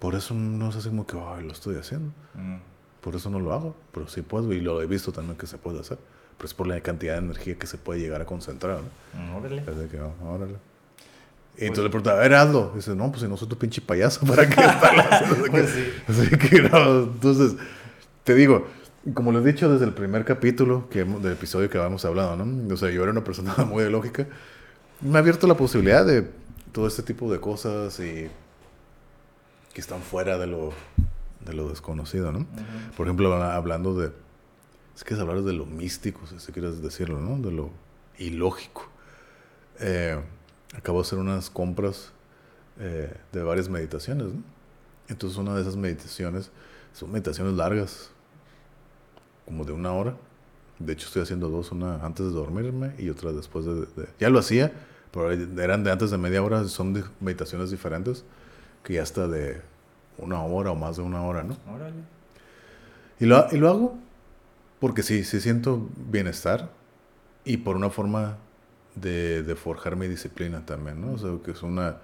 Por eso no es así como que, ay, lo estoy haciendo. Mm. Por eso no lo hago, pero sí puedo y lo he visto también que se puede hacer. Pero es por la cantidad de energía que se puede llegar a concentrar. ¿no? Mm, órale. que, órale. Y entonces le preguntaba, a ver, hazlo. dice, no, pues si no soy tu pinche payaso, ¿para qué pues sí. Así que no, entonces, te digo, como les he dicho desde el primer capítulo que, del episodio que habíamos hablado, ¿no? O sea, yo era una persona muy de lógica. Me ha abierto la posibilidad de todo este tipo de cosas y que están fuera de lo, de lo desconocido, ¿no? Por ejemplo, hablando de, es que es hablar de lo místico, si quieres decirlo, ¿no? De lo ilógico. Eh, acabo de hacer unas compras eh, de varias meditaciones. ¿no? Entonces una de esas meditaciones son meditaciones largas, como de una hora. De hecho estoy haciendo dos, una antes de dormirme y otra después de... ya lo hacía, pero eran de antes de media hora, son de meditaciones diferentes, que ya está de una hora o más de una hora, ¿no? Y lo, y lo hago porque sí, sí siento bienestar y por una forma de, de, forjar mi disciplina también, ¿no? O sea, que es una...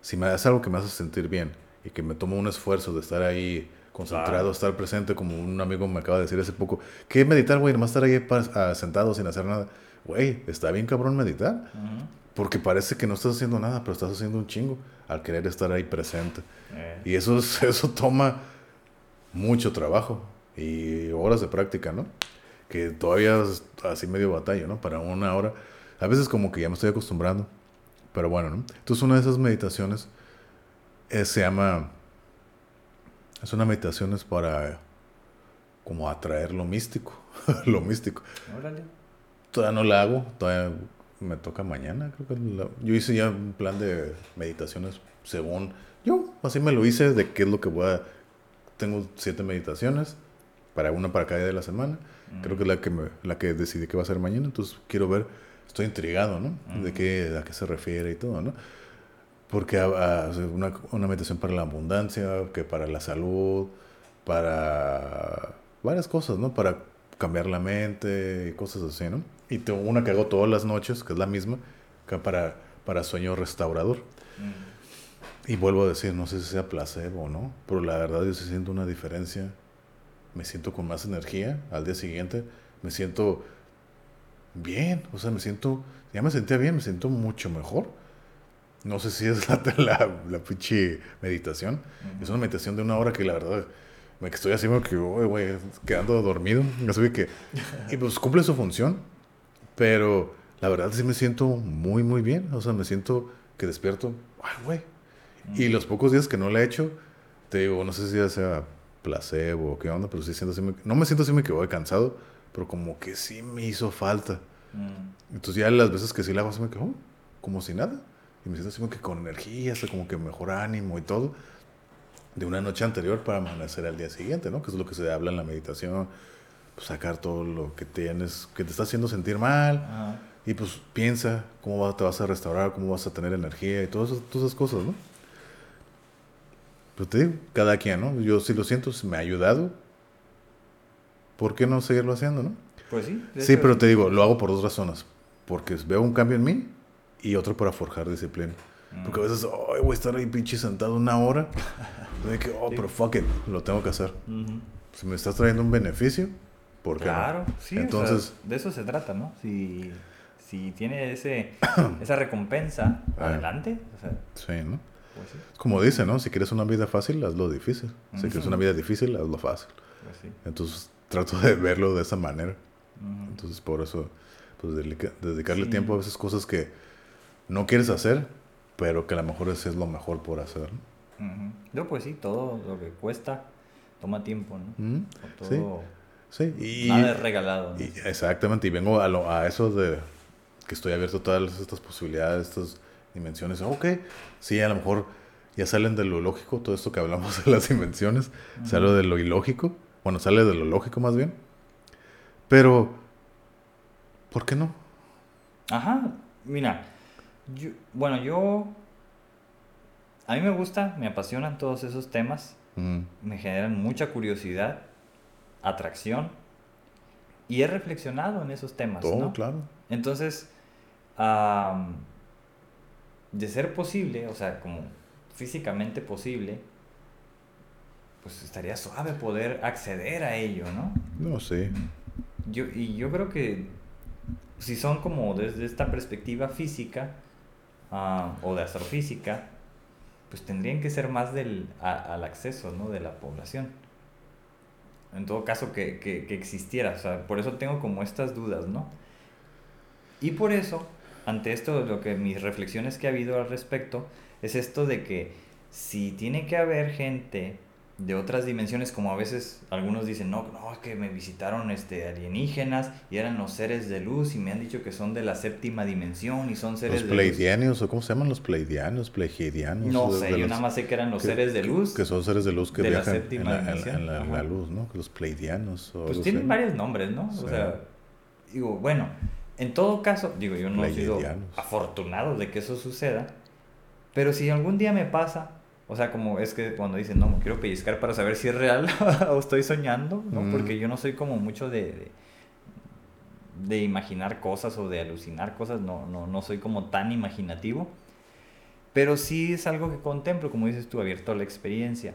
Si me algo que me hace sentir bien y que me tomo un esfuerzo de estar ahí concentrado, estar presente, como un amigo me acaba de decir hace poco, ¿qué meditar, güey? Nomás estar ahí ah, sentado sin hacer nada. Güey, está bien cabrón meditar. Porque parece que no estás haciendo nada, pero estás haciendo un chingo al querer estar ahí presente. Eh. Y eso, eso toma mucho trabajo y horas de práctica, ¿no? Que todavía es así medio batalla, ¿no? Para una hora a veces como que ya me estoy acostumbrando. Pero bueno, ¿no? Entonces una de esas meditaciones eh, se llama... Es una meditación es para como atraer lo místico. lo místico. Todavía no la hago. Todavía me toca mañana. Creo que yo hice ya un plan de meditaciones según... Yo así me lo hice de qué es lo que voy a... Tengo siete meditaciones. Para una para cada día de la semana. Creo que es la que, me, la que decidí que va a ser mañana. Entonces quiero ver estoy intrigado, ¿no? De qué, a qué se refiere y todo, ¿no? Porque una, una meditación para la abundancia, que para la salud, para varias cosas, ¿no? Para cambiar la mente y cosas así, ¿no? Y tengo una que hago todas las noches, que es la misma, que para, para sueño restaurador. Y vuelvo a decir, no sé si sea placebo o no, pero la verdad yo sí siento una diferencia. Me siento con más energía al día siguiente, me siento bien, o sea, me siento, ya me sentía bien, me siento mucho mejor. No sé si es la, la, la pinche meditación. Es una meditación de una hora que la verdad me estoy haciendo que, voy quedando dormido. Así que, y pues cumple su función, pero la verdad sí me siento muy, muy bien. O sea, me siento que despierto, ay, güey. Y los pocos días que no la he hecho, te digo, no sé si ya sea placebo o qué onda, pero sí siento así, no me siento así me quedo cansado, pero como que sí me hizo falta. Mm. Entonces ya las veces que sí la hago, así me quedo oh, como si nada. Y me siento así como que con energía, hasta como que mejor ánimo y todo. De una noche anterior para amanecer al día siguiente, ¿no? Que es lo que se habla en la meditación. Pues sacar todo lo que tienes, que te está haciendo sentir mal. Y pues piensa cómo te vas a restaurar, cómo vas a tener energía y todas esas, todas esas cosas, ¿no? Pero te digo, cada quien, ¿no? Yo sí lo siento, me ha ayudado. ¿Por qué no seguirlo haciendo, no? Pues sí. Sí, pero te digo, lo hago por dos razones. Porque veo un cambio en mí y otro para forjar disciplina. Mm. Porque a veces, ay, voy a estar ahí pinche sentado una hora. de que, oh, pero fuck it, lo tengo que hacer. Si me estás trayendo un beneficio, ¿por qué Claro, sí. Entonces, de eso se trata, ¿no? Si, si tiene ese, esa recompensa, ah. adelante. sí, ¿no? Pues Como dice, ¿no? Si quieres una vida fácil, hazlo difícil. Si quieres una vida difícil, hazlo fácil. Pues Entonces trato de verlo de esa manera. Entonces por eso, pues dedicarle tiempo a veces cosas que no quieres hacer, pero que a lo mejor es, es lo mejor por hacer. Yo pues sí, todo lo que cuesta toma tiempo, ¿no? Todo, sí. Y, nada es regalado. exactamente, y vengo a, lo, a eso de que estoy abierto a todas estas posibilidades, estas dimensiones. Ok, sí, a lo mejor ya salen de lo lógico, todo esto que hablamos de las dimensiones, sale de lo ilógico, bueno, sale de lo lógico más bien. Pero, ¿por qué no? Ajá, mira, bueno, yo, a mí me gusta, me apasionan todos esos temas, me generan mucha curiosidad, atracción, y he reflexionado en esos temas. Todo, claro. Entonces, de ser posible, o sea, como físicamente posible, pues estaría suave poder acceder a ello, ¿no? No sé. Yo, y yo creo que si son como desde esta perspectiva física ah, o de astrofísica, pues tendrían que ser más del, al acceso ¿no? de la población. En todo caso, que, que, que existiera. O sea, por eso tengo como estas dudas, ¿no? Y por eso ante esto, lo que mis reflexiones que ha habido al respecto es esto de que si tiene que haber gente de otras dimensiones, como a veces algunos dicen, no, no, es que me visitaron este, alienígenas y eran los seres de luz y me han dicho que son de la séptima dimensión y son seres los pleidianos, o cómo se llaman los pleidianos, pleidianos. No sé, yo nada más sé que eran los seres de luz. Que son seres de luz que viajan en, la, en, la, luz, ¿no? Los pleidianos. pues tienen varios nombres, ¿no? O sea, digo, bueno, en todo caso, digo, yo no he sido afortunado de que eso suceda, pero si algún día me pasa, o sea, como es que cuando dicen, no, me quiero pellizcar para saber si es real o estoy soñando, ¿no? Mm. Porque yo no soy como mucho de, de, imaginar cosas o de alucinar cosas, no, no, no soy como tan imaginativo, pero sí es algo que contemplo, como dices tú, abierto a la experiencia.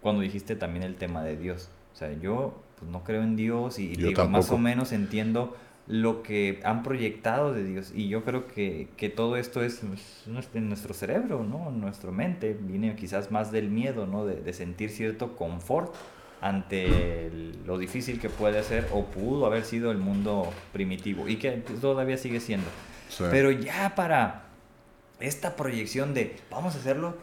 Cuando dijiste también el tema de Dios, o sea, yo pues, no creo en Dios y, digo, más o menos entiendo lo que han proyectado de Dios. Y yo creo que, todo esto es en nuestro cerebro, ¿no? En nuestra mente. Viene quizás más del miedo, ¿no? De, sentir cierto confort ante lo difícil que puede ser o pudo haber sido el mundo primitivo y que todavía sigue siendo. Pero ya para esta proyección de vamos a hacerlo,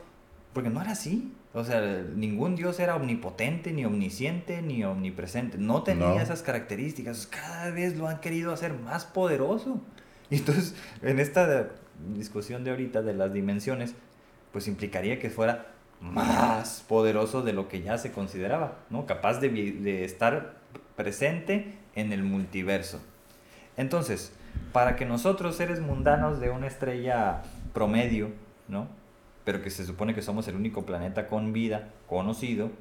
porque no era así. O sea, ningún dios era omnipotente, ni omnisciente, ni omnipresente. No tenía esas características. Cada vez lo han querido hacer más poderoso. Y entonces, en esta discusión de ahorita de las dimensiones, pues implicaría que fuera más poderoso de lo que ya se consideraba, ¿no? Capaz de, de estar presente en el multiverso. Entonces, para que nosotros, seres mundanos de una estrella promedio, ¿no? Pero que se supone que somos el único planeta con vida conocido,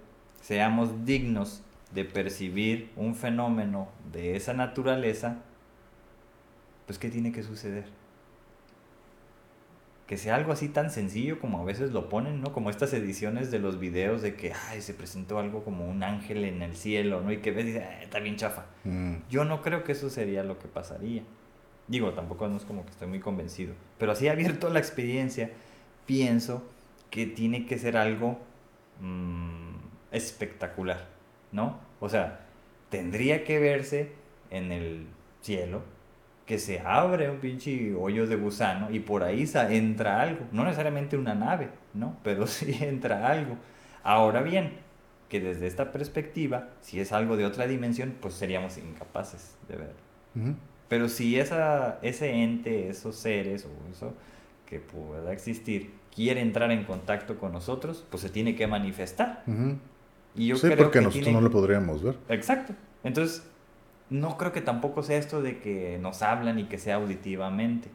seamos dignos de percibir un fenómeno de esa naturaleza, pues ¿qué tiene que suceder? Que sea algo así tan sencillo como a veces lo ponen, ¿no? Como estas ediciones de los videos de que, ay, se presentó algo como un ángel en el cielo, ¿no? Y que ves y dices, está bien chafa. Mm. Yo no creo que eso sería lo que pasaría. Digo, tampoco no es como que estoy muy convencido. Pero así abierto la experiencia, pienso que tiene que ser algo mm, espectacular, ¿no? O sea, tendría que verse en el cielo, que se abre un pinche hoyo de gusano y por ahí entra algo. No necesariamente una nave, ¿no? Pero sí entra algo. Ahora bien, que desde esta perspectiva, si es algo de otra dimensión, pues seríamos incapaces de verlo. Pero si esa, ese ente, esos seres o eso que pueda existir, quiere entrar en contacto con nosotros, pues se tiene que manifestar. Y yo sí, porque nosotros no lo podríamos ver. Exacto. Entonces, no creo que tampoco sea esto de que nos hablan y que sea auditivamente.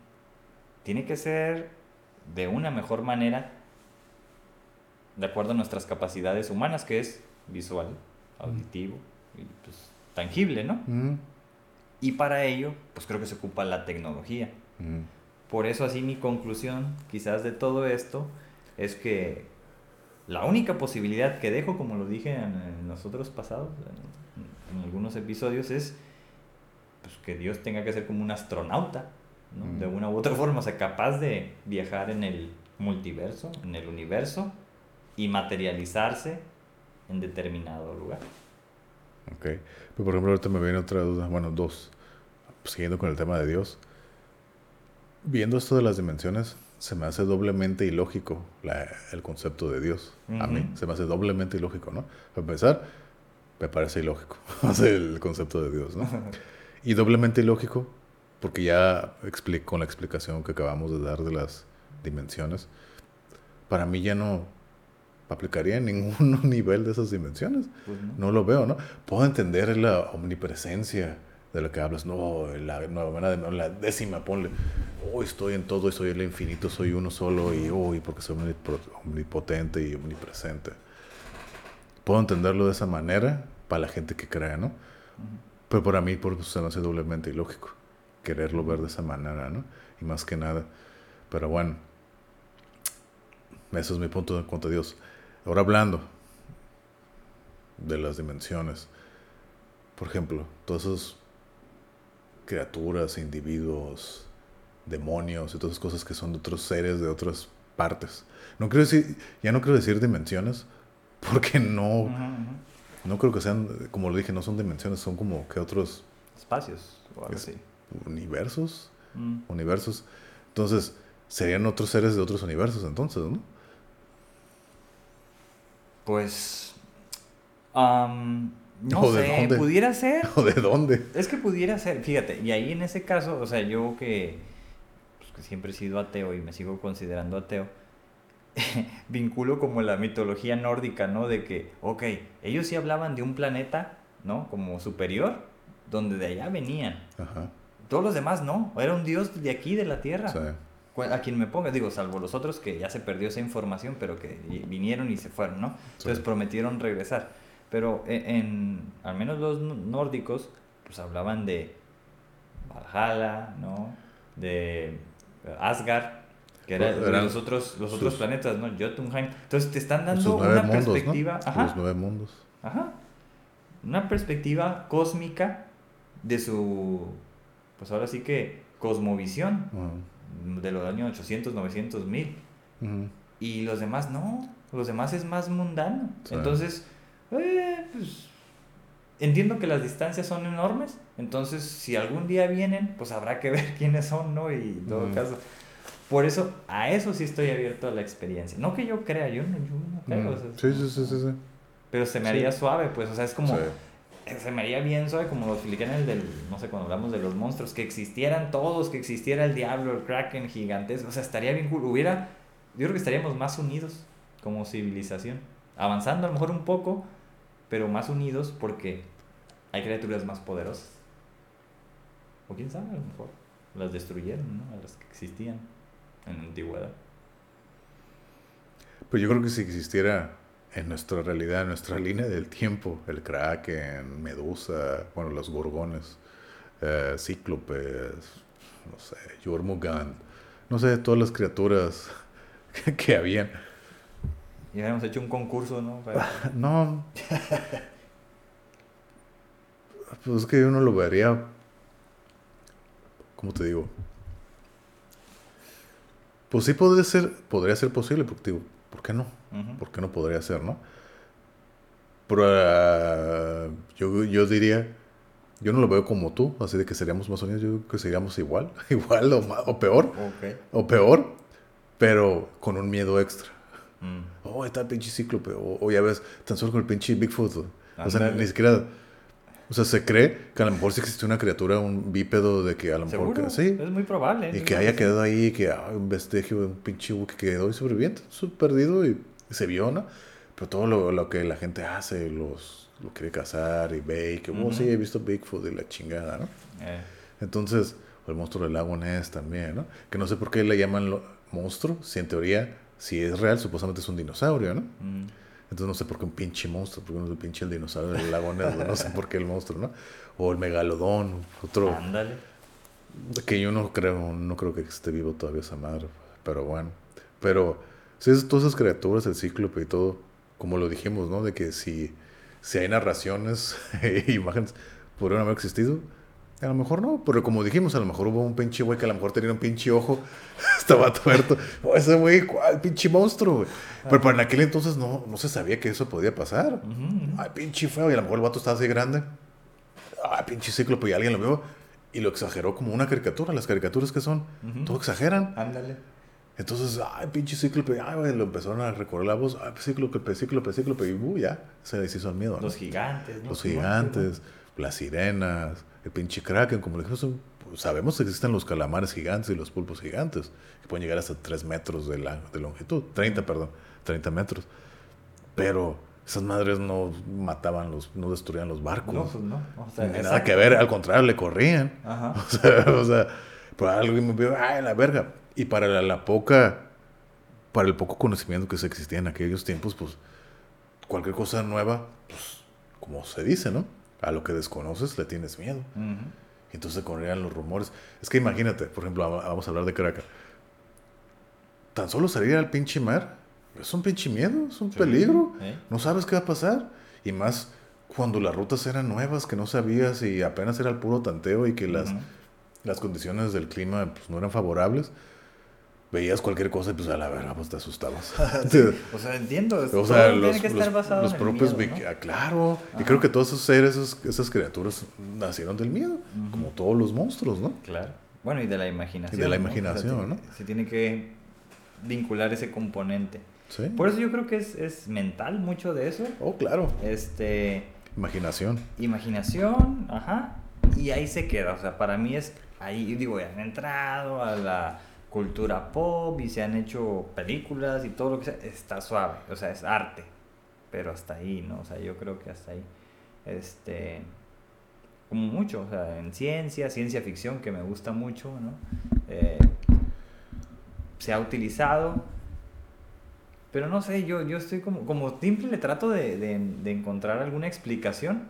Tiene que ser de una mejor manera, de acuerdo a nuestras capacidades humanas, que es visual, auditivo y pues, tangible, ¿no? Y para ello, pues creo que se ocupa la tecnología. Por eso así mi conclusión, quizás de todo esto, es que la única posibilidad que dejo, como lo dije en, los otros pasados, en, algunos episodios, es pues, que Dios tenga que ser como un astronauta, ¿no? de una u otra forma, o sea, capaz de viajar en el multiverso, en el universo, y materializarse en determinado lugar. Ok. Pues, por ejemplo, ahorita me viene otra duda, bueno, dos, siguiendo con el tema de Dios. Viendo esto de las dimensiones, se me hace doblemente ilógico el concepto de Dios. A mí se me hace doblemente ilógico, ¿no? Para empezar, me parece ilógico el concepto de Dios, ¿no? y doblemente ilógico porque ya con la explicación que acabamos de dar de las dimensiones, para mí ya no aplicaría en ningún nivel de esas dimensiones. Pues no. lo veo, ¿no? Puedo entender la omnipresencia de lo que hablas, no, la nueva la décima, ponle, oh, estoy en todo, soy el infinito, soy uno solo y, oh, porque soy omnipotente y omnipresente. Puedo entenderlo de esa manera para la gente que crea, ¿no? Pero para mí por, se me hace doblemente ilógico quererlo ver de esa manera, ¿no? Y más que nada. Pero bueno, ese es mi punto de cuanto a Dios. Ahora hablando de las dimensiones, por ejemplo, todas esas criaturas, individuos, demonios y todas esas cosas que son de otros seres de otras partes. No quiero decir, ya no quiero decir dimensiones, porque no, no creo que sean, como lo dije, no son dimensiones, son como que otros espacios o algo así. Universos, mm. universos. Entonces, serían otros seres de otros universos, entonces, ¿no? Pues, no sé, pudiera ser. ¿O de dónde? Es que pudiera ser, fíjate, y ahí en ese caso, o sea, yo que, pues, que siempre he sido ateo y me sigo considerando ateo, vinculo como la mitología nórdica, ¿no? De que, ok, ellos sí hablaban de un planeta, ¿no? Como superior, donde de allá venían. Ajá. Todos los demás no, era un dios de aquí, de la tierra. Sí. A quien me ponga, digo, salvo los otros que ya se perdió esa información, pero que vinieron y se fueron, ¿no? Entonces prometieron regresar. Pero e, en, al menos los nórdicos, pues hablaban de Valhalla, ¿no? De Asgard, que era, los otros, los otros planetas, ¿no? Jotunheim. Entonces te están dando una perspectiva. Ajá, los nueve mundos. Ajá. Una perspectiva cósmica de su. Pues ahora sí que cosmovisión. De los años 800, 900, 1000. Y los demás no. Los demás es más mundano. Entonces, eh, pues, entiendo que las distancias son enormes. Entonces, si algún día vienen, pues habrá que ver quiénes son, ¿no? Y en todo caso por eso, a eso sí estoy abierto a la experiencia. No que yo crea, yo no, creo. sí, sí, sí, sí, Pero se me haría suave, pues, o sea, es como... Se me haría bien suave, como lo expliqué en el del, no sé, cuando hablamos de los monstruos, que existieran todos, que existiera el diablo, el kraken gigantesco, o sea, estaría bien. Hubiera, yo creo que estaríamos más unidos como civilización. Avanzando a lo mejor un poco, pero más unidos porque hay criaturas más poderosas. O quién sabe, a lo mejor las destruyeron, ¿no? A las que existían en la antigüedad. Pues yo creo que si existiera en nuestra realidad, en nuestra línea del tiempo, el Kraken, Medusa, bueno, los Gorgones, eh, Cíclopes, no sé, Jormungand, no sé, todas las criaturas que, habían. Y habíamos hecho un concurso, ¿no? no. pues es que uno lo vería, ¿cómo te digo? Pues sí podría ser, podría ser posible, porque digo, ¿por qué no? ¿Por qué no podría ser, no? Pero ah, yo, yo diría Yo no lo veo como tú, así de que seríamos más unidos, yo creo que seríamos igual, igual o, o peor, o peor, pero con un miedo extra. Mm. Oh, está el pinche cíclope, o, o ya ves, tan solo con el pinche Bigfoot. O sea, Ándale. ni siquiera, o sea, se cree que a lo mejor sí existe una criatura, un bípedo de que a lo mejor Seguro. sí, Es muy probable. y que haya quedado ahí, que ah, un vestigio un pinche que quedó y sobreviviente, perdido y, y se vio, ¿no? Pero todo lo, lo que la gente hace, los lo quiere cazar y ve y que, oh, sí, he visto Bigfoot y la chingada, ¿no? Eh, Entonces, el monstruo del lago Ness también, ¿no? Que no sé por qué le llaman lo- monstruo, si en teoría, si es real, supuestamente es un dinosaurio, ¿no? mm. Entonces no sé por qué un pinche monstruo, porque no es el pinche el dinosaurio del lago güey, no sé por qué el monstruo, ¿no? O el megalodón, otro Ándale. que yo no creo, no creo que esté vivo todavía esa madre, pero bueno. Pero si es todas esas criaturas, el cíclope y todo, como lo dijimos, ¿no? De que si, si hay narraciones e imágenes, podrían haber existido. A lo mejor no, pero como dijimos, a lo mejor hubo un pinche güey que a lo mejor tenía un pinche ojo, estaba tuerto. Ese güey, ¿cuál pinche monstruo, güey? Pero, pero en aquel entonces no, no se sabía que eso podía pasar. Ujú, ujú. Ay, pinche feo. Y a lo mejor el vato estaba así grande. Ay, pinche cíclope. Y alguien lo vio y lo exageró como una caricatura. Las caricaturas que son, todo exageran. Ándale. Entonces, ay, pinche cíclope. Ay, güey, lo empezaron a recorrer la voz. Ay, cíclope, cíclope, cíclope. Y uh, ya, se les hizo el miedo. ¿no? Los gigantes, ¿no? Los gigantes, las sirenas, el pinche kraken. Como le dijimos, pues, sabemos que existen los calamares gigantes y los pulpos gigantes. Que pueden llegar hasta 3 metros de, la- de longitud. 30, perdón. 30 metros. Pero esas madres no mataban los, no destruían los barcos. No, pues no. O sea, Ni nada que ver, al contrario, le corrían. Ajá. O sea, o sea, pero alguien me vio, ay, la verga. Y para la, la poca, para el poco conocimiento que se existía en aquellos tiempos, pues cualquier cosa nueva, pues como se dice, ¿no? A lo que desconoces le tienes miedo. Y entonces corrían los rumores. Es que imagínate, por ejemplo, va- vamos a hablar de Caracas. Tan solo salir al pinche mar es un pinche miedo, es un Sí. peligro. ¿Eh? No sabes qué va a pasar. Y más cuando las rutas eran nuevas, que no sabías y apenas era el puro tanteo y que las, las condiciones del clima pues, no eran favorables. Veías cualquier cosa y pues a la verga, pues te asustabas. O sea, entiendo. O sea, tiene los, que estar los- basado los en el propios miedo, vik- ¿no? claro. Y creo que todos esos seres, esos- esas criaturas nacieron del miedo, como todos los monstruos, ¿no? Claro. Bueno, y de la imaginación. Y de la ¿no? imaginación, ¿no? Se tiene que vincular ese componente. Sí. Por eso yo creo que es, es mental mucho de eso. Oh, claro. Este, Imaginación. imaginación, ajá, y ahí se queda. O sea, para mí es ahí, digo, han entrado a la cultura pop y se han hecho películas y todo lo que sea, está suave, o sea, es arte, pero hasta ahí, ¿no? O sea, yo creo que hasta ahí, este, como mucho, o sea, en ciencia, ciencia ficción, que me gusta mucho, ¿no? Eh, se ha utilizado, pero no sé, yo, yo estoy como, como simple le trato de, de, de encontrar alguna explicación,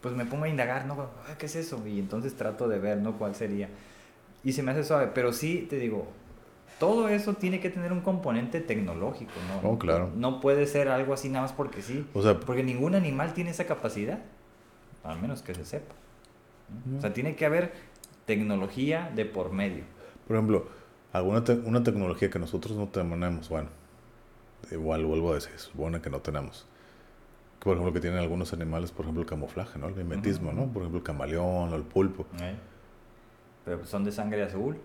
pues me pongo a indagar, ¿no? ¿Qué es eso? Y entonces trato de ver, ¿no? ¿Cuál sería? Y se me hace suave, pero sí, te digo, todo eso tiene que tener un componente tecnológico, ¿no? Oh, claro. No puede ser algo así nada más porque sí, O sea, porque ningún animal tiene esa capacidad, al menos que se sepa. ¿no? O sea, tiene que haber tecnología de por medio. por ejemplo, alguna te- una tecnología que nosotros no tenemos, bueno, igual vuelvo a decir, es buena que no tenemos. Por ejemplo, que tienen algunos animales, por ejemplo, el camuflaje, ¿no? El mimetismo, Ujú. ¿no? Por ejemplo, el camaleón o el pulpo. ¿eh? Pero son de sangre azul,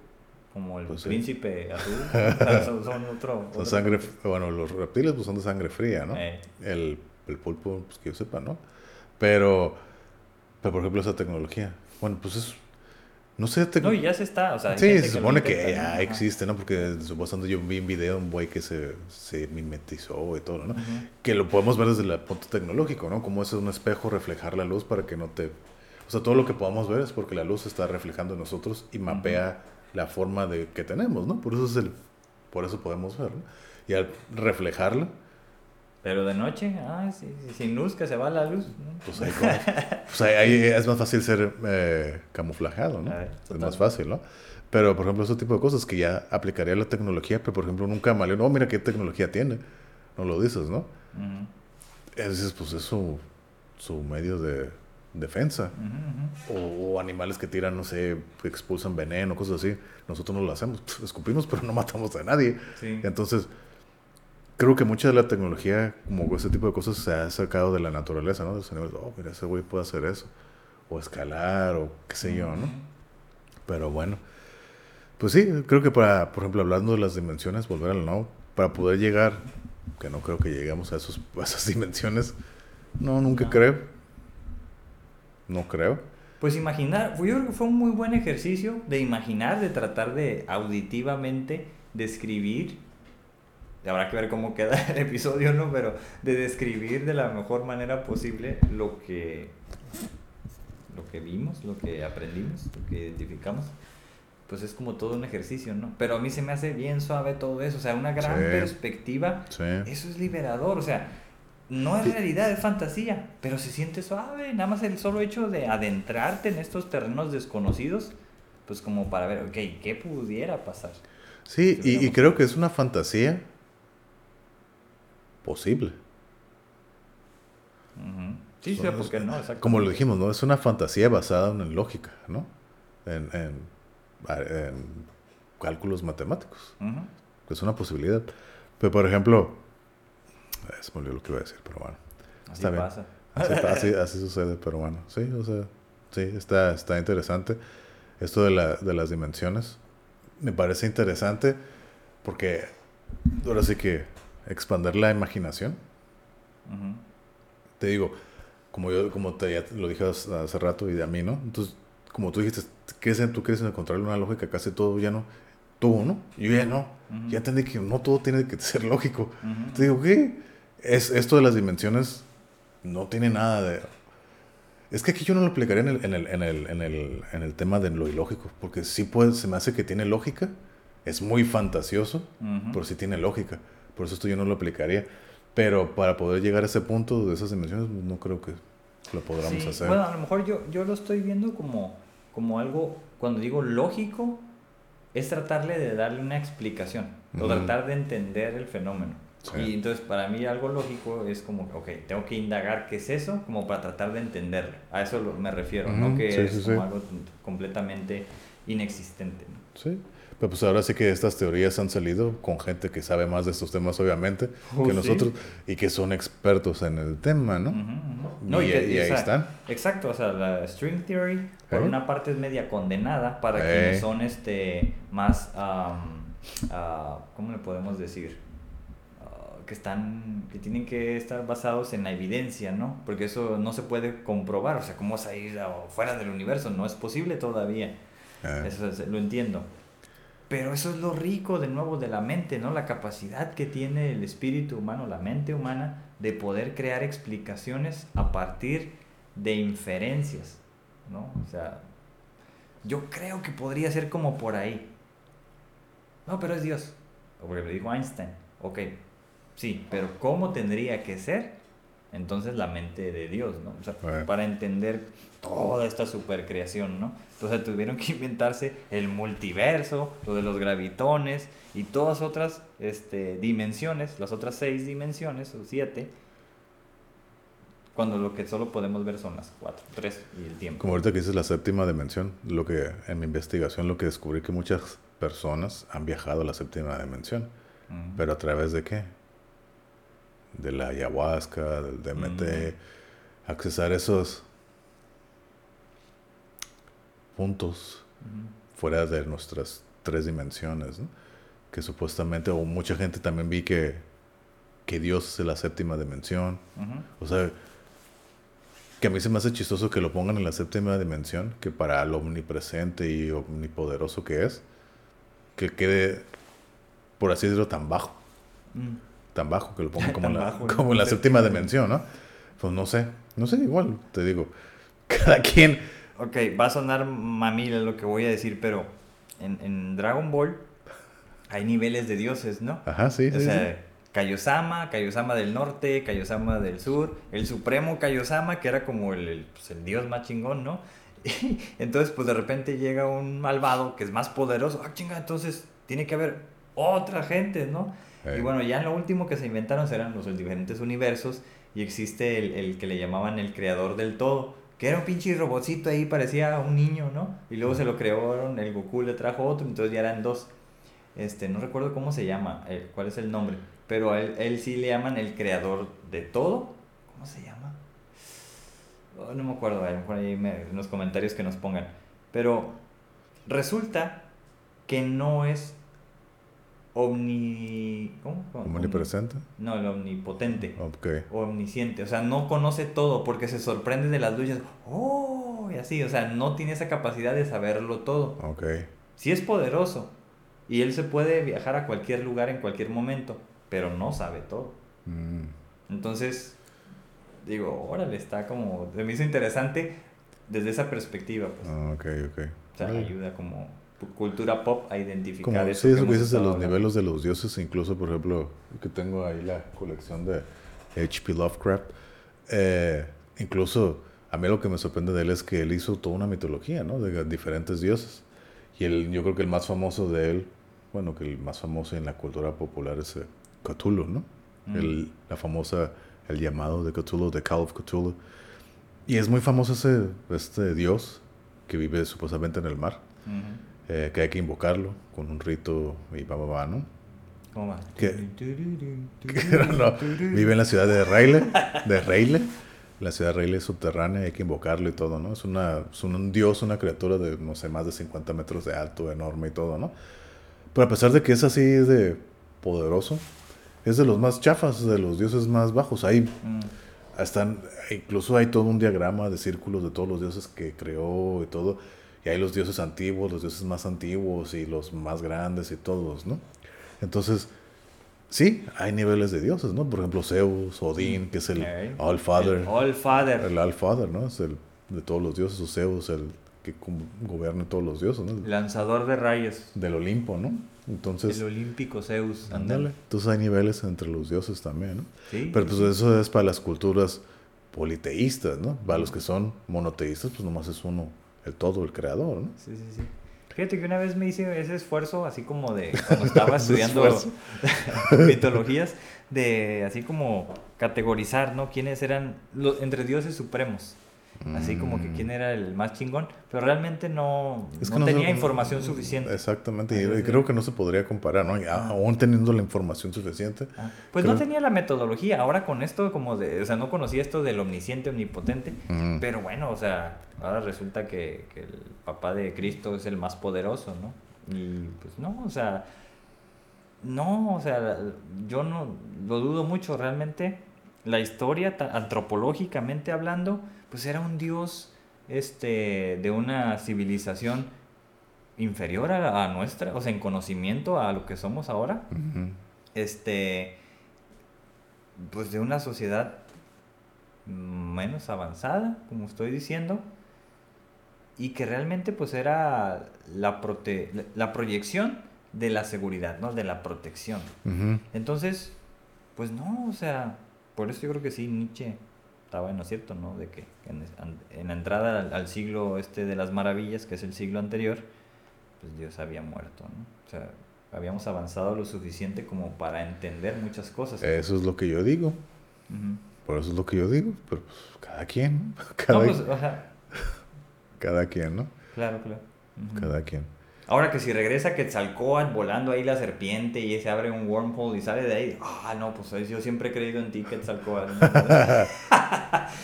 como el Pues sí. príncipe azul. o sea, son, son otro. Son otro- sangre, bueno, los reptiles pues son de sangre fría, ¿no? Eh, El, el pulpo, pues que yo sepa, ¿no? Pero, pero por ejemplo, esa tecnología, bueno, pues es, no sé, tec- no, y ya se está. O sea, Sí, se supone que ya Ajá. existe, ¿no? Porque supuestamente yo vi un video de un güey que se, se mimetizó y todo, ¿no? Que lo podemos ver desde el punto tecnológico, ¿no? Como es un espejo reflejar la luz para que no te... O sea, todo lo que podamos ver es porque la luz está reflejando en nosotros y mapea la forma de que tenemos, ¿no? Por eso es el... Por eso podemos ver, ¿no? Y al reflejarla, Pero de noche, ah, sí, sí, sin luz, que se va la luz. ¿no? pues ahí, como- pues ahí, ahí es más fácil ser eh, camuflajeado, ¿no? Ver, es más fácil, ¿no? Pero, por ejemplo, ese tipo de cosas que ya aplicaría la tecnología, pero, por ejemplo, un camaleón, oh, mira qué tecnología tiene, no lo dices, ¿no? Ese es, pues, es su, su medio de defensa. O, o animales que tiran, no sé, que expulsan veneno, cosas así. Nosotros no lo hacemos, Pff, escupimos, pero no matamos a nadie. Sí. Entonces, creo que mucha de la tecnología, como ese tipo de cosas, se ha sacado de la naturaleza, ¿no? De los animales, oh, mira, ese güey puede hacer eso. o escalar o qué sé yo, ¿no? Pero bueno, pues sí, creo que para, por ejemplo, hablando de las dimensiones, volver al no, para poder llegar, que no creo que lleguemos a, esos, a esas dimensiones, no, nunca creo. No creo. Pues imaginar, yo creo que fue un muy buen ejercicio de imaginar, de tratar de auditivamente describir habrá que ver cómo queda el episodio, ¿no? Pero de describir de la mejor manera posible lo que, lo que vimos, lo que aprendimos, lo que identificamos. Pues es como todo un ejercicio, ¿no? Pero a mí se me hace bien suave todo eso, o sea, una gran perspectiva. Eso es liberador, o sea, no es realidad, es fantasía, pero se siente suave, nada más el solo hecho de adentrarte en estos terrenos desconocidos, pues como para ver, ok, ¿qué pudiera pasar? Sí, y, y, creo que es una fantasía posible. Sí, sí, porque no, Como lo dijimos, ¿no? Es una fantasía basada en lógica, ¿no? En, en, cálculos matemáticos. Es una posibilidad. Pero, por ejemplo, se me olvidó lo que iba a decir, pero bueno. Así está pasa. Así, así, sucede, pero bueno. Sí, o sea, sí, está, está interesante. Esto de, la, de las dimensiones me parece interesante porque ahora sí que expander la imaginación. Te digo, como yo como te, ya lo dije hace rato y de a mí, ¿no? Entonces, como tú dijiste, en, tú quieres encontrarle una lógica casi todo ya no. Todo, ¿no? Yo ya no. Ya entendí que no todo tiene que ser lógico. Te digo, ¿qué? Es, esto de las dimensiones no tiene nada de... Es que aquí yo no lo aplicaría en el, en el, en el, en el, en el tema de lo ilógico, porque sí puede, se me hace que tiene lógica, es muy fantasioso, pero sí tiene lógica. Por eso esto yo no lo aplicaría. Pero para poder llegar a ese punto de esas dimensiones, no creo que lo podamos hacer. Bueno, a lo mejor yo, yo lo estoy viendo como, como algo, cuando digo lógico, es tratarle de darle una explicación o tratar de entender el fenómeno. Y entonces para mí algo lógico es como, ok, tengo que indagar qué es eso como para tratar de entenderlo. A eso me refiero, no que es como algo completamente inexistente. Sí. Pero pues ahora sí que estas teorías han salido con gente que sabe más de estos temas, obviamente, que oh, nosotros, y que son expertos en el tema, ¿no? no y, ahí están. Exacto, o sea, la string theory, por ¿Eh? una parte es media condenada para ¿Eh? quienes son este más, uh, ¿cómo le podemos decir? Ah, que están, que tienen que estar basados en la evidencia, ¿no? Porque eso no se puede comprobar, o sea, ¿cómo vas a ir fuera del universo? No es posible todavía. ¿Eh? Eso lo entiendo. Pero eso es lo rico de nuevo de la mente, ¿no? La capacidad que tiene el espíritu humano, la mente humana, de poder crear explicaciones a partir de inferencias, ¿no? O sea, yo creo que podría ser como por ahí. No, pero es Dios. O porque lo dijo Einstein. Ok, sí, pero ¿cómo tendría que ser? Entonces la mente de Dios, ¿no? O sea, para entender toda esta supercreación, ¿no? Entonces tuvieron que inventarse el multiverso, lo de los gravitones y todas otras este, dimensiones, las otras seis dimensiones o siete, cuando lo que solo podemos ver son las cuatro, tres y el tiempo. Como ahorita que dices la séptima dimensión, lo que en mi investigación lo que descubrí que muchas personas han viajado a la séptima dimensión, pero a través de qué? De la ayahuasca, del DMT, accesar esos puntos fuera de nuestras tres dimensiones, que supuestamente, o mucha gente también vi que, que Dios es la séptima dimensión. O sea, que a mí se me hace chistoso que lo pongan en la séptima dimensión, que para lo omnipresente y omnipoderoso que es, que quede, por así decirlo, tan bajo. Tan bajo, que lo pongan como, la, como en la séptima dimensión, ¿no? Pues no sé, no sé, igual, te digo, cada quien Ok, va a sonar mamila lo que voy a decir, pero en, en Dragon Ball hay niveles de dioses, ¿no? Ajá, sí, o sea, Kaiosama, Kaiosama del norte, Kaiosama del sur, el supremo Kaiosama, que era como el, pues, el dios más chingón, ¿no? Y entonces, pues de repente llega un malvado que es más poderoso. Ah, chinga, entonces tiene que haber otra gente, ¿no? Y bueno, ya en lo último que se inventaron serán los diferentes universos y existe el, el que le llamaban el creador del todo que era un pinche robotcito ahí, parecía un niño, ¿no? Y luego se lo crearon, el Goku le trajo otro, entonces ya eran dos. Este, no recuerdo cómo se llama, eh, cuál es el nombre, pero a él, él sí le llaman el creador de todo. ¿Cómo se llama? oh, no me acuerdo, a lo mejor ahí me- en los comentarios que nos pongan. Pero resulta que no es omni... ¿Cómo? Omnipresente. No, el omnipotente. Ok. omnisciente, o sea, no conoce todo porque se sorprende de las luchas, oh, y así, o sea, no tiene esa capacidad de saberlo todo. Ok. Sí es poderoso y él se puede viajar a cualquier lugar en cualquier momento, pero no sabe todo. Mm. Entonces, digo, órale, está como, se me hizo interesante desde esa perspectiva, pues. Ah, ok, ok. O sea, ayuda como cultura pop a identificar Como, eso sí, eso que dices de los hablando. niveles de los dioses, incluso, por ejemplo, que tengo ahí la colección de H.P. Lovecraft. eh, incluso, a mí lo que me sorprende de él es que él hizo toda una mitología, ¿no? De diferentes dioses. Y el, yo creo que el más famoso de él, bueno, que el más famoso en la cultura popular es eh, Cthulhu, ¿no? Mm. El, la famosa, el llamado de Cthulhu, de Call of Cthulhu. Y es muy famoso ese este dios que vive supuestamente en el mar Ujú. Eh, que hay que invocarlo con un rito y va, va, va, ¿no? ¿Cómo va? ¿Qué? No, vive en la ciudad de Reile, de Reile, la ciudad de Reile subterránea, hay que invocarlo y todo, ¿no? Es, una, es un, dios, una criatura de, no sé, más de 50 metros de alto, enorme y todo, ¿no? Pero a pesar de que es así de poderoso, es de los más chafas, de los dioses más bajos. Hay, Mm. están, incluso hay todo un diagrama de círculos de todos los dioses que creó y todo. Y hay los dioses antiguos, los dioses más antiguos y los más grandes y todos, ¿no? Entonces, sí, hay niveles de dioses, ¿no? Por ejemplo, Zeus, Odín, que es el Ok. All Father. El All Father. El All Father, ¿no? Es el de todos los dioses, o Zeus, el que gobierna todos los dioses, ¿no? Lanzador de rayos. Del Olimpo, ¿no? Entonces, el olímpico Zeus. ándale. Entonces hay niveles entre los dioses también, ¿no? Sí. Pero pues eso es para las culturas politeístas, ¿no? Para los que son monoteístas, pues nomás es uno, el todo, el creador, ¿no? Sí, sí, sí. Fíjate que una vez me hice ese esfuerzo, así como de cuando estaba estudiando mitologías, de así como categorizar, ¿no? ¿Quiénes eran los entre dioses supremos? Así como que Mm. quién era el más chingón, pero realmente no, Es que no no tenía se- información suficiente. Exactamente, y, creo que no se podría comparar, ¿no? Y. Aún teniendo la información suficiente. Ah, Pues no tenía la metodología. Ahora con esto, como de. O sea, no conocía esto del omnisciente, omnipotente. Mm. Pero bueno, o sea, ahora resulta que, que el papá de Cristo es el más poderoso, ¿no? Y pues no, o sea. No, o sea, yo no lo dudo mucho realmente. La historia, antropológicamente hablando, pues era un dios este, de una civilización inferior a, nuestra, o sea, en conocimiento a lo que somos ahora. Este pues de una sociedad menos avanzada como estoy diciendo y que realmente pues era la prote la- proyección de la seguridad no de la protección. Entonces pues no o sea por eso yo creo que sí Nietzsche estaba en lo cierto no de que en, en la entrada al, al siglo este de las maravillas que es el siglo anterior pues Dios había muerto no o sea habíamos avanzado lo suficiente como para entender muchas cosas Eso es lo que yo digo. Por eso es lo que yo digo. Pero pues, cada quien, ¿no? no Cada, pues o sea cada quien, ¿no? claro claro. Cada quien. Ahora que si regresa Quetzalcóatl volando ahí la serpiente y se abre un wormhole y sale de ahí, ah, no, pues yo siempre he creído en ti, Quetzalcóatl.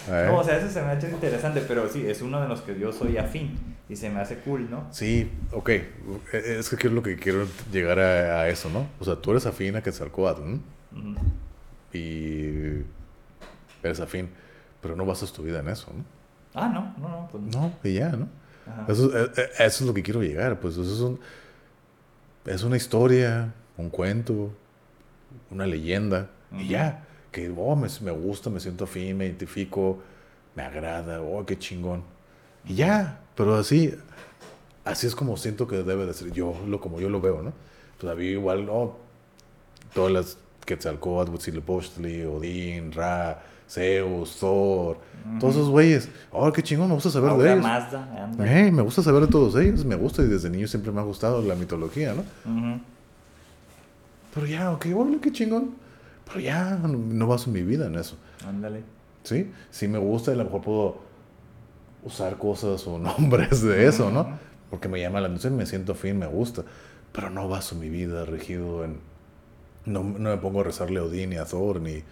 ¿Eh? No, o sea, eso se me ha hecho interesante, pero sí, es uno de los que yo soy afín y se me hace cool, ¿no? Sí, ok. E- Es que es lo que quiero llegar a, a eso, ¿no? O sea, tú eres afín a Quetzalcóatl, ¿no? Y eres afín, pero no basas tu vida en eso, ¿no? Ah, no, no, no, pues No, y ya, ¿no? Eso, eh, eh, eso es lo que quiero llegar, pues eso es, un- es una historia, un cuento, una leyenda, y Ujú. ya, que oh, me, me gusta, me siento afín, me identifico, me agrada, oh, qué chingón. Y ya, pero así, así es como siento que debe de ser yo, lo, como yo lo veo, ¿no? Pues a mí igual, no, todas las Quetzalcóatl, Huitzilopochtli, Odín, Ra, Zeus, Thor, todos esos güeyes, oh, qué chingón, me gusta saber de ellos. Mazda. Eh, me gusta saber de todos ellos, me gusta y desde niño siempre me ha gustado la mitología, ¿no? Pero ya, ok, órale, qué chingón. Pero ya, no, no baso mi vida en eso, Ándale. ¿sí? Sí me gusta y a lo mejor puedo usar cosas o nombres de eso. ¿no? Porque me llama la atención, me siento afín, me gusta. Pero no baso mi vida regido en... No, no me pongo a rezarle a Odín ni a Thor ni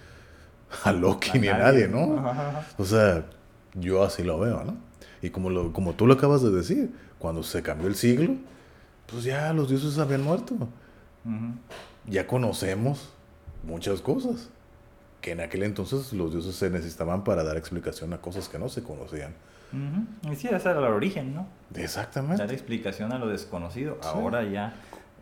a Loki ni a nadie, ¿no? Ajá, ajá. O sea, Yo así lo veo, ¿no? Y como, lo, como tú lo acabas de decir, cuando se cambió el siglo, pues ya los dioses habían muerto. Ya conocemos muchas cosas que en aquel entonces los dioses se necesitaban para dar explicación a cosas que no se conocían. Y sí, ese era el origen, ¿no? Exactamente. Dar explicación a lo desconocido. Ahora ya,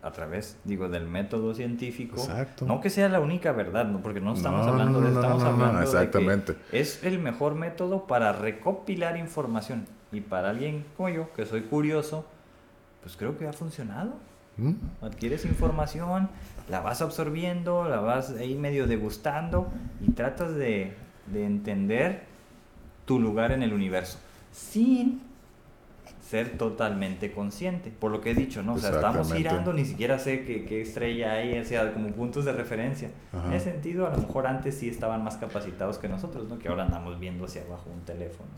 a través, digo, del método científico. Exacto. No que sea la única verdad, ¿no? porque no estamos hablando de estamos hablando exactamente. de que es el mejor método para recopilar información. Y para alguien como yo, que soy curioso, pues creo que ha funcionado. ¿Mm? Adquieres información, la vas absorbiendo, la vas ahí medio degustando y tratas de, de entender tu lugar en el universo sin ser totalmente consciente. Por lo que he dicho, ¿no? O sea, estamos girando, ni siquiera sé qué, qué, estrella hay, o sea, como puntos de referencia. En ese sentido, a lo mejor antes sí estaban más capacitados que nosotros, ¿no? Que ahora andamos viendo hacia abajo un teléfono.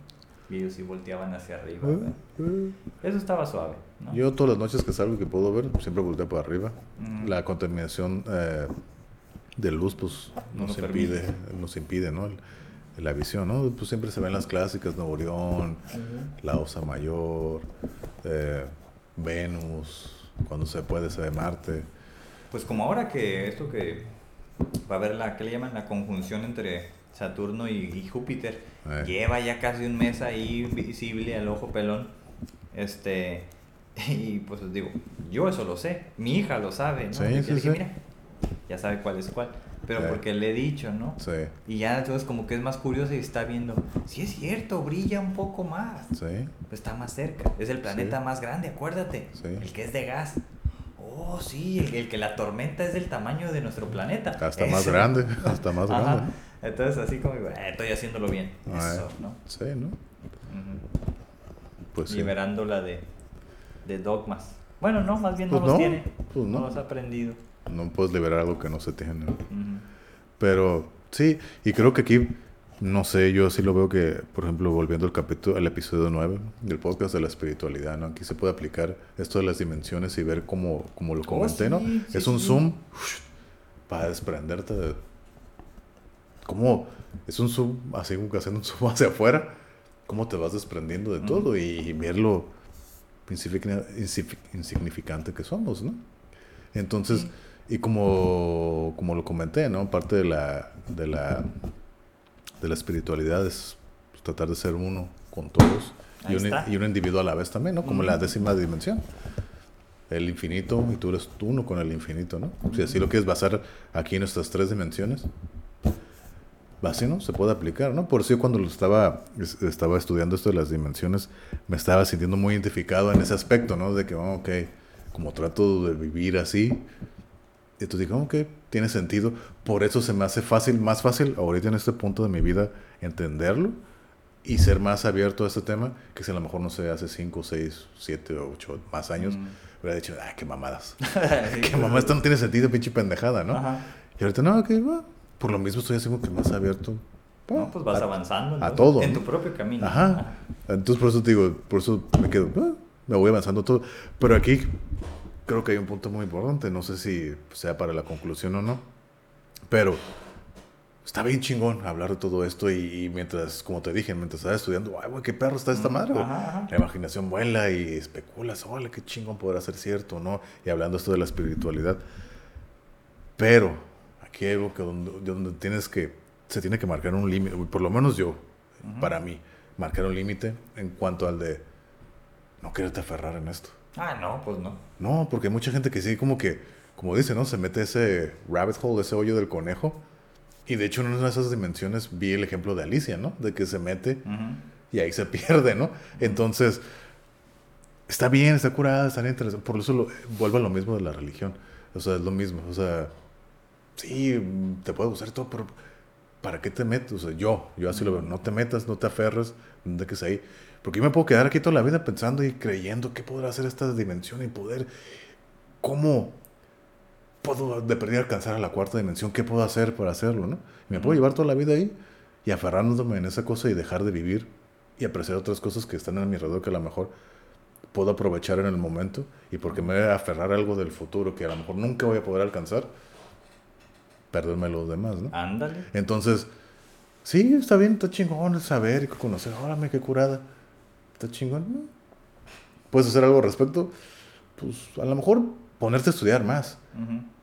Y ellos sí volteaban hacia arriba. Eh, eh. Eso estaba suave. ¿no? Yo todas las noches que salgo que puedo ver, siempre volteo para arriba. La contaminación eh, de luz, pues, nos, impide, nos impide, ¿no? La visión, ¿no? Pues siempre se ven las clásicas, Nuevo Orión, la Osa Mayor, eh, Venus, cuando se puede se ve Marte. Pues como ahora que esto que va a haber la, ¿qué le llaman? La conjunción entre Saturno y, Júpiter, eh. lleva ya casi un mes ahí visible al ojo pelón, este, y pues digo, yo eso lo sé, mi hija lo sabe, ¿no? Sí, sí, sí. Mira, ya sabe cuál es cuál pero porque le he dicho, ¿no? Sí. Y ya entonces como que es más curioso y está viendo, sí es cierto, brilla un poco más. Sí. Pues está más cerca, es el planeta más grande, acuérdate. Sí. El que es de gas. Oh, sí, el, que la tormenta es del tamaño de nuestro planeta. Hasta más grande, hasta más grande. Entonces así como, eh, estoy haciéndolo bien. Eso, ¿no? Sí, ¿no? Pues Liberándola de, de dogmas. Bueno, no, más bien no pues los tiene. Pues no. no los ha aprendido. No puedes liberar algo que no se tiene. Pero sí, y creo que aquí, no sé, yo sí lo veo que, por ejemplo, volviendo al capítulo, al episodio 9 del podcast de la espiritualidad, ¿no? Aquí se puede aplicar esto de las dimensiones y ver cómo, como lo oh, comenté, ¿no? es un zoom para desprenderte de... ¿Cómo? Es un zoom, así como que haciendo un zoom hacia afuera, cómo te vas desprendiendo de todo y, ver lo insignificante que somos, ¿no? Entonces... Y como, como lo comenté, ¿no? Parte de la, de la, de la espiritualidad es tratar de ser uno con todos y un, y un, individuo a la vez también, ¿no? Como la décima dimensión. El infinito y tú eres uno con el infinito, ¿no? Si así lo quieres basar aquí en estas tres dimensiones, así, ¿no? Se puede aplicar, ¿no? Por eso cuando lo estaba, estaba estudiando esto de las dimensiones, me estaba sintiendo muy identificado en ese aspecto, ¿no? De que, oh, ok, como trato de vivir así, y tú digo, ok, tiene sentido. Por eso se me hace fácil, más fácil ahorita en este punto de mi vida entenderlo y ser más abierto a este tema que si a lo mejor, no sé, hace 5, 6, 7, 8 más años, mm. hubiera dicho, ah, qué mamadas. qué mamadas, esto no tiene sentido, pinche pendejada, ¿no? Y ahorita, no, ok, por lo mismo estoy haciendo que más abierto. No, pues vas avanzando. A todo. En tu propio camino. Ajá. Entonces, por eso te digo, por eso me quedo, ah, me voy avanzando todo. Pero aquí creo que hay un punto muy importante, no sé si sea para la conclusión o no, pero está bien chingón hablar de todo esto y, mientras, como te dije, mientras estaba estudiando, ay, güey, qué perro está esta madre. La imaginación vuela y especulas, órale, qué chingón podrá ser cierto, ¿no? Y hablando esto de la espiritualidad. Pero aquí hay algo que donde, donde tienes que, se tiene que marcar un límite, por lo menos yo, para mí, marcar un límite en cuanto al de no quererte aferrar en esto. Ah, no, pues no. No, porque hay mucha gente que sí, como que, como dice, ¿no? Se mete ese rabbit hole, ese hoyo del conejo. Y de hecho, en una de esas dimensiones vi el ejemplo de Alicia, ¿no? De que se mete y ahí se pierde, ¿no? Entonces, está bien, está curada, está interesante. Por eso lo, vuelvo a lo mismo de la religión. O sea, es lo mismo. O sea, sí, te puede gustar todo, pero ¿para qué te metes? O sea, yo, yo así lo veo. No te metas, no te aferres, no te quedes ahí. Porque yo me puedo quedar aquí toda la vida pensando y creyendo qué podrá hacer esta dimensión y poder, cómo puedo de perder alcanzar a la cuarta dimensión, qué puedo hacer para hacerlo, ¿no? me puedo llevar toda la vida ahí y aferrándome en esa cosa y dejar de vivir y apreciar otras cosas que están a mi alrededor que a lo mejor puedo aprovechar en el momento y porque me voy a aferrar a algo del futuro que a lo mejor nunca voy a poder alcanzar, perderme los demás, ¿no? Ándale. Entonces, Sí, está bien, está chingón el saber y conocer. Órame, qué curada. Está chingón. Puedes hacer algo al respecto. Pues a lo mejor ponerte a estudiar más.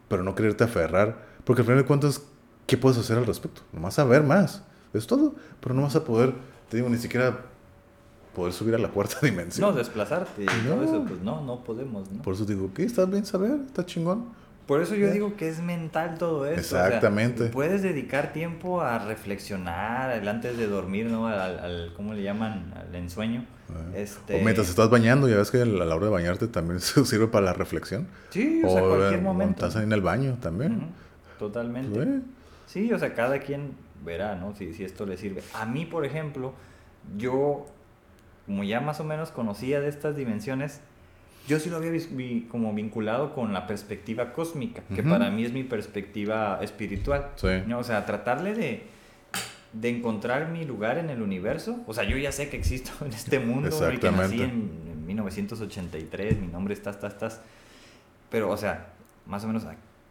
Pero no quererte aferrar. Porque al final de cuentas, ¿qué puedes hacer al respecto? Nomás saber más. Es todo. Pero no vas a poder, te digo, ni siquiera poder subir a la cuarta dimensión. No, desplazarte. No. eso, pues no, no podemos. ¿no? Por eso digo, ¿qué? ¿Está bien saber? ¿Está chingón? Por eso yo digo que es mental todo eso. Exactamente. puedes dedicar tiempo a reflexionar antes de dormir, ¿no? Al, ¿cómo le llaman? Al ensueño. Ah. Este... O mientras estás bañando, ya ves que a la hora de bañarte también sirve para la reflexión. Sí, o, sea, cualquier momento. Estás en el baño también. Totalmente. Pues, sí, o sea, cada quien verá, ¿no? Si, si esto le sirve. A mí, por ejemplo, yo, como ya más o menos conocía de estas dimensiones, yo sí lo había como vinculado con la perspectiva cósmica, que para mí es mi perspectiva espiritual. O sea, tratarle de, de, encontrar mi lugar en el universo. O sea, yo ya sé que existo en este mundo, y que nací en, 1983, mi nombre está, está, está. Pero, o sea, más o menos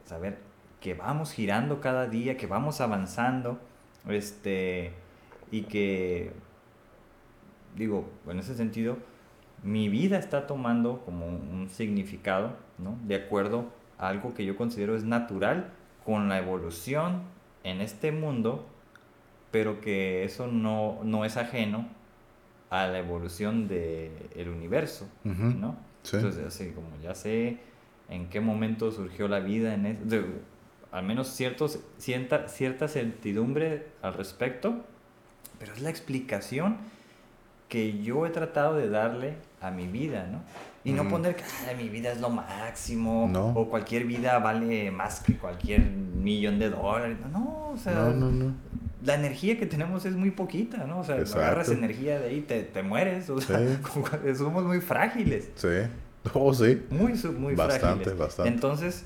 saber que vamos girando cada día, que vamos avanzando, este, y que, digo, en ese sentido, mi vida está tomando como un significado, ¿no? De acuerdo a algo que yo considero es natural con la evolución en este mundo, pero que eso no, no es ajeno a la evolución del universo, ¿no? Entonces, así como ya sé en qué momento surgió la vida, en al menos ciertos, cierta, cierta certidumbre al respecto, pero es la explicación que yo he tratado de darle a mi vida, ¿no? Y no poner que mi vida es lo máximo o cualquier vida vale más que cualquier millón de dólares. No, o sea, no, no, la energía que tenemos es muy poquita, ¿no? O sea, agarras energía de ahí, te, te mueres, o sea, somos muy frágiles. Sí, oh, sí. Muy, muy bastante, frágiles. Bastante, Entonces,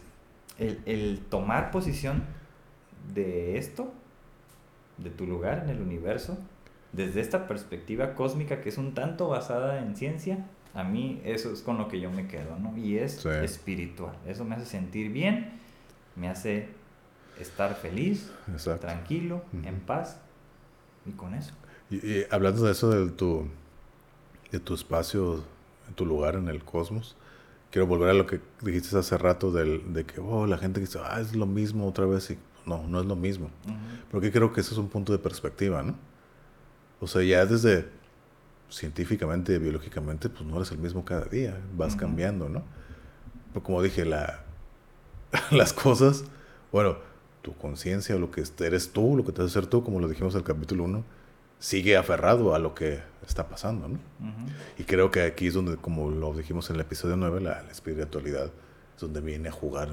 el, el tomar posición de esto, de tu lugar en el universo, desde esta perspectiva cósmica que es un tanto basada en ciencia, a mí eso es con lo que yo me quedo, ¿no? Y es espiritual. Eso me hace sentir bien, me hace estar feliz, tranquilo, en paz, y con eso. Y, hablando de eso de tu, de tu espacio, tu lugar en el cosmos, quiero volver a lo que dijiste hace rato del, de que oh, la gente dice, ah, es lo mismo otra vez. Y no, no es lo mismo. Porque creo que ese es un punto de perspectiva, ¿no? O sea, ya desde científicamente, biológicamente, pues no eres el mismo cada día, vas cambiando, ¿no? Pero como dije, la, las cosas, bueno, tu conciencia, lo que eres tú, lo que te hace ser tú, como lo dijimos en el capítulo 1, sigue aferrado a lo que está pasando, ¿no? Y creo que aquí es donde, como lo dijimos en el episodio 9, la, espiritualidad es donde viene a jugar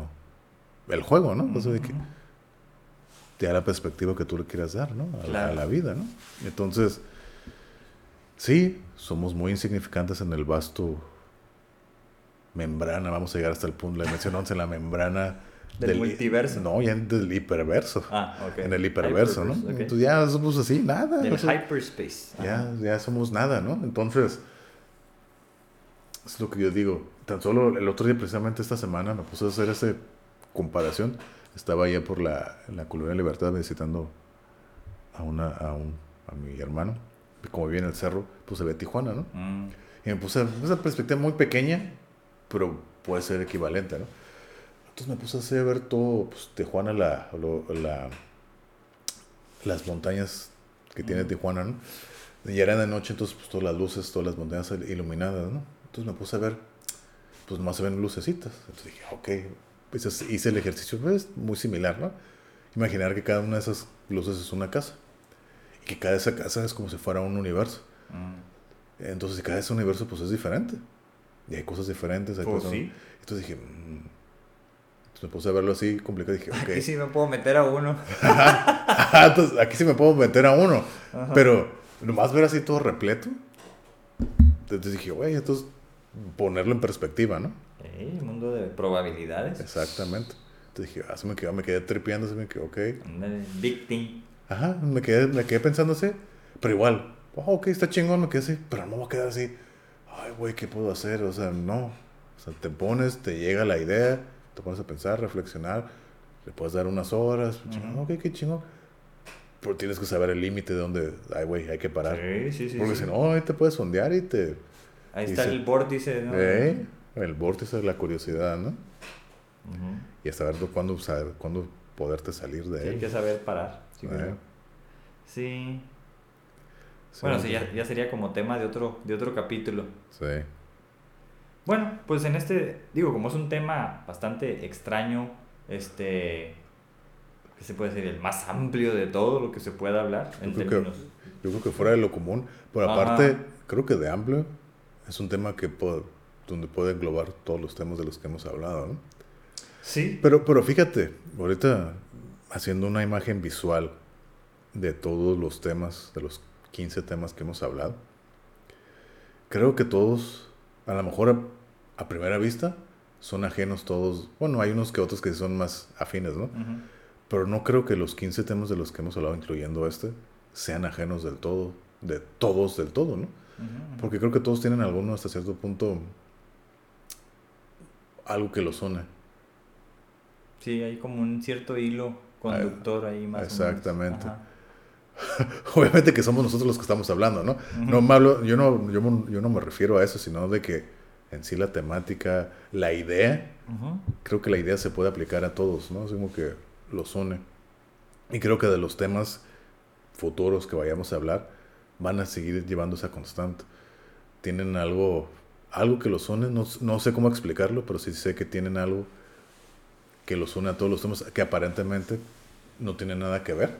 el juego, ¿no? de que, te da la perspectiva que tú le quieras dar, ¿no? A, la, vida, ¿no? Entonces, sí, somos muy insignificantes en el vasto membrana, vamos a llegar hasta el punto, la dimensión 11, en la membrana del, multiverso. No, ya del hiperverso. Ah, ok. En el hiperverso, ¿no? Entonces ya somos así, nada. Del hyperspace. Ya, ya somos nada, ¿no? Entonces, es lo que yo digo. Tan solo el otro día, precisamente esta semana, me puse a hacer esa comparación estaba allá por la, la Colonia Libertad visitando a, una, a, un, a mi hermano. como vive en el cerro, pues se ve Tijuana, ¿no? Mm. Y me puse esa perspectiva muy pequeña, pero puede ser equivalente, ¿no? Entonces me puse a hacer ver todo, pues Tijuana, la, la, las montañas que tiene mm. Tijuana, ¿no? Y era de noche, entonces pues todas las luces, todas las montañas iluminadas, ¿no? Entonces me puse a ver, pues más se ven lucecitas. Entonces dije, ok, pues hice el ejercicio, pues muy similar, ¿no? Imaginar que cada una de esas luces es una casa y que cada esa casa es como si fuera un universo. Mm. Entonces, cada ese universo pues es diferente y hay cosas diferentes. Hay pues sí. Entonces dije, mm". entonces me puse a verlo así complicado. Dije, Aquí sí me puedo meter a uno. entonces, aquí sí me puedo meter a uno. Pero nomás ver así todo repleto. Entonces dije, güey, entonces ponerlo en perspectiva, ¿no? El mundo de probabilidades. Exactamente. Entonces dije, ah, se me quedó, me quedé tripeando, se me quedó, ok. Victim. Ajá, me quedé, me quedé pensando así, pero igual, oh, ok, está chingón, me quedé así, pero no me voy a quedar así, ay, güey, ¿qué puedo hacer? O sea, no. O sea, te pones, te llega la idea, te pones a pensar, reflexionar, le puedes dar unas horas, ok, qué chingón. pero tienes que saber el límite de donde, ay, güey, hay que parar. Sí, sí, sí. Porque sí. si no, ahí te puedes sondear y te... Ahí y está se- el vórtice, ¿no? ¿Eh? El vórtice de la curiosidad, ¿no? Y hasta ver cuándo, saber, cuándo poderte salir de Sí, hay él. que saber parar. Sí, Eh. creo. sí. Sí, Bueno, ¿no? sí, ya, ya sería como tema de otro, de otro capítulo. Sí. Bueno, pues en este, digo, como es un tema bastante extraño, este, ¿qué se puede decir? El más amplio de todo lo que se pueda hablar en Yo creo que- términos... Yo creo que fuera de lo común. Pero Ajá. aparte, creo que de amplio es un tema que puede- donde puede englobar todos los temas de los que hemos hablado, ¿no? Sí, Pero, pero fíjate, ahorita haciendo una imagen visual de todos los temas, de los 15 temas que hemos hablado, creo que todos, a lo mejor a, a primera vista, son ajenos todos. Bueno, hay unos que otros que son más afines, ¿no? Ujú. Pero no creo que los 15 temas de los que hemos hablado, incluyendo este, sean ajenos del todo, de todos del todo, ¿no? Ujú, ujú. Porque creo que todos tienen alguno hasta cierto punto algo que los une. Sí, hay como un cierto hilo conductor ahí más exactamente. o menos. Obviamente que somos nosotros los que estamos hablando, ¿no? No me hablo, yo no, yo, yo no me refiero a eso, sino de que en sí la temática, la idea, creo que la idea se puede aplicar a todos, ¿no? Es como que los une. Y creo que de los temas futuros que vayamos a hablar, van a seguir llevando esa constante. Tienen algo, algo que los une, no, no sé cómo explicarlo, pero sí sé que tienen algo que los une a todos los temas, que aparentemente no tienen nada que ver,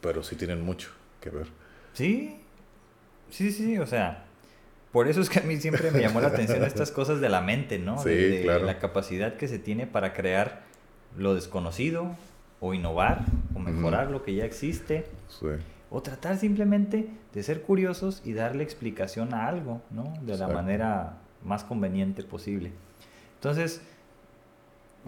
pero sí tienen mucho que ver. Sí, sí, sí, o sea, por eso es que a mí siempre me llamó la atención estas cosas de la mente, ¿no? Sí, de, de claro. la capacidad que se tiene para crear lo desconocido, o innovar, o mejorar lo que ya existe, Sí, o tratar simplemente de ser curiosos y darle explicación a algo, ¿no? De la manera más conveniente posible. Entonces,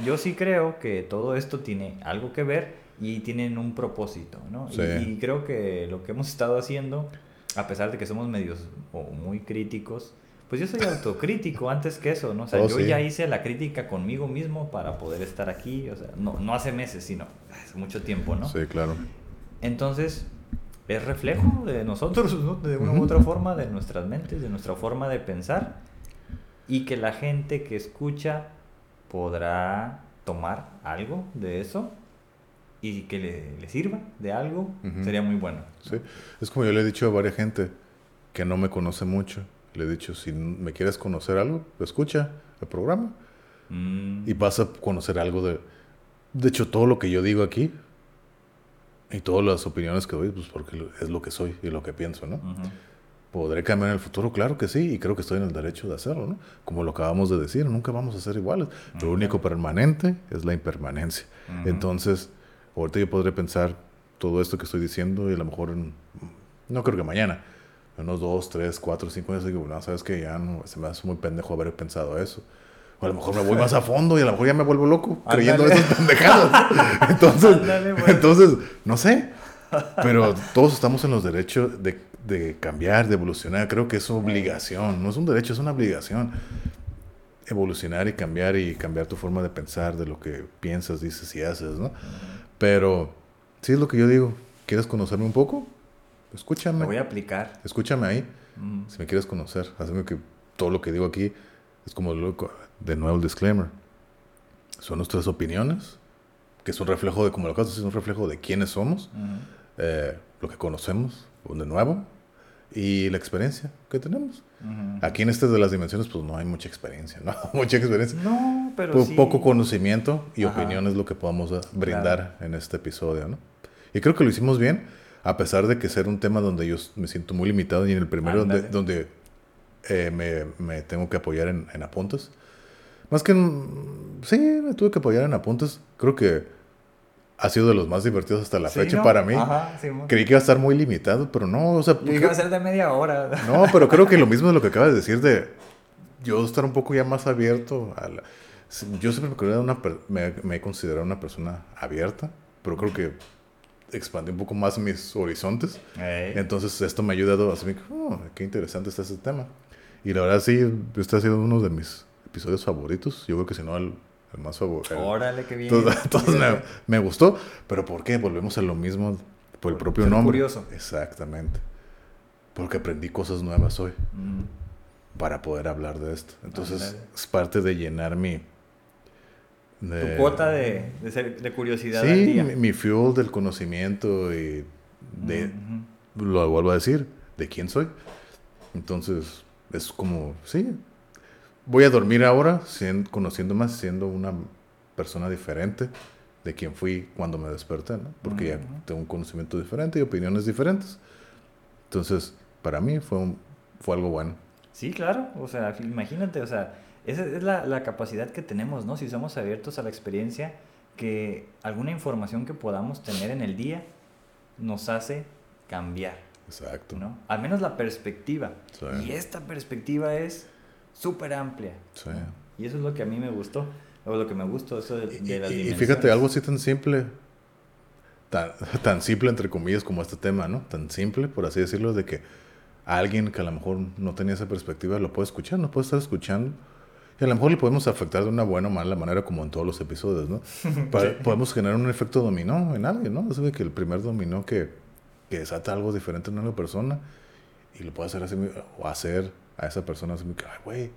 yo sí creo que todo esto tiene algo que ver y tienen un propósito, ¿no? Y- Sí. Y, creo que lo que hemos estado haciendo, a pesar de que somos medios o muy críticos, pues yo soy autocrítico antes que eso, ¿no? O sea, Oh, yo sí. ya hice la crítica conmigo mismo para poder estar aquí, o sea, no, no hace meses, sino hace mucho tiempo, ¿no? sí, claro. Entonces, es reflejo de nosotros, ¿no? De una u otra forma, de nuestras mentes, de nuestra forma de pensar. Y que la gente que escucha podrá tomar algo de eso y que le, le sirva de algo, sería muy bueno. Sí. Es como yo le he dicho a varias gente que no me conoce mucho. Le he dicho, si me quieres conocer algo, escucha el programa Mm, y vas a conocer algo de... De hecho, todo lo que yo digo aquí y todas las opiniones que doy, pues porque lo- es lo que soy y lo que pienso, ¿no? ujú. ¿Podré cambiar en el futuro? Claro que sí, y creo que estoy en el derecho de hacerlo, ¿no? Como lo acabamos de decir, nunca vamos a ser iguales. Lo Ujú. único permanente es la impermanencia. Ujú. Entonces, ahorita yo podré pensar todo esto que estoy diciendo y a lo mejor, en- no creo que mañana, en unos dos, tres, cuatro, cinco años, digo, no, sabes que ya no, se me hace muy pendejo haber pensado eso. O a lo mejor me voy más a fondo y a lo mejor ya me vuelvo loco creyendo Ándale. esas pendejadas. Entonces, bueno. entonces, no sé. Pero todos estamos en los derechos de, de cambiar, de evolucionar. Creo que es obligación, no es un derecho, es una obligación. Evolucionar y cambiar y cambiar tu forma de pensar, de lo que piensas, dices y haces, ¿no? Pero, sí es lo que yo digo. ¿Quieres conocerme un poco? Escúchame. Lo voy a aplicar. Escúchame ahí. Mm, Si me quieres conocer, hazme que todo lo que digo aquí es como loco. De nuevo el disclaimer. Son nuestras opiniones, que es un reflejo de, como lo de decir, un reflejo de quiénes somos, ujú. eh, lo que conocemos, de nuevo, y la experiencia que tenemos. Ujú. Aquí en estas de las dimensiones, pues no hay mucha experiencia, ¿no? mucha experiencia. No, pero sí. Poco conocimiento y Ajá. opinión es lo que podamos eh, brindar en este episodio, ¿no? Y creo que lo hicimos bien, a pesar de que ser un tema donde yo me siento muy limitado y en el primero donde, donde eh, me, me tengo que apoyar en, en apuntes. Más que sí, me tuve que apoyar en apuntes. Creo que ha sido de los más divertidos hasta la Sí, fecha ¿no? para mí. Ajá, sí, Creí que iba a estar muy limitado, pero no, o sea, Yo va a ser de media hora. no, pero creo que lo mismo es lo que acabas de decir de yo estar un poco ya más abierto a la- Yo siempre me, considero una per- me, me he considerado una persona abierta, pero creo que expandí un poco más mis horizontes. Entonces esto me ha ayudado a decir, oh, qué interesante está ese tema. Y la verdad sí, este ha sido uno de mis episodios favoritos. Yo creo que si no el, el más favorito. Órale, qué bien. Entonces, entonces me, me gustó, pero ¿por qué? Volvemos a lo mismo. Por el propio ser nombre. curioso. Exactamente. Porque aprendí cosas nuevas hoy Mm. para poder hablar de esto. Entonces, es parte de llenar mi... de- Tu cuota de, de, ser- de curiosidad al Sí, día. mi, mi fuel del conocimiento y de... Ujú. Lo vuelvo a decir, de quién soy. Entonces, es como, sí, voy a dormir ahora sien- conociendo más, siendo una persona diferente de quien fui cuando me desperté, ¿no? Porque ya Ujú. tengo un conocimiento diferente y opiniones diferentes. Entonces, para mí fue, un- fue algo bueno. Sí, claro, o sea, imagínate, o sea, esa es la, la capacidad que tenemos, ¿no? Si somos abiertos a la experiencia, que alguna información que podamos tener en el día nos hace cambiar, Exacto. ¿no? Al menos la perspectiva. Sí. Y esta perspectiva es súper amplia. Sí. Y eso es lo que a mí me gustó, o lo que me gustó, eso de, de las y- fíjate, algo así tan simple, tan, tan simple entre comillas como este tema, ¿no? Tan simple, por así decirlo, de que alguien que a lo mejor no tenía esa perspectiva lo puede escuchar, no puede estar escuchando. Y a lo mejor le podemos afectar de una buena o mala manera, como en todos los episodios, ¿no? Podemos generar un efecto dominó en alguien, ¿no? Eso de que el primer dominó que, que desata algo diferente en una persona y lo puede hacer así, o hacer a esa persona así, que, ay, güey,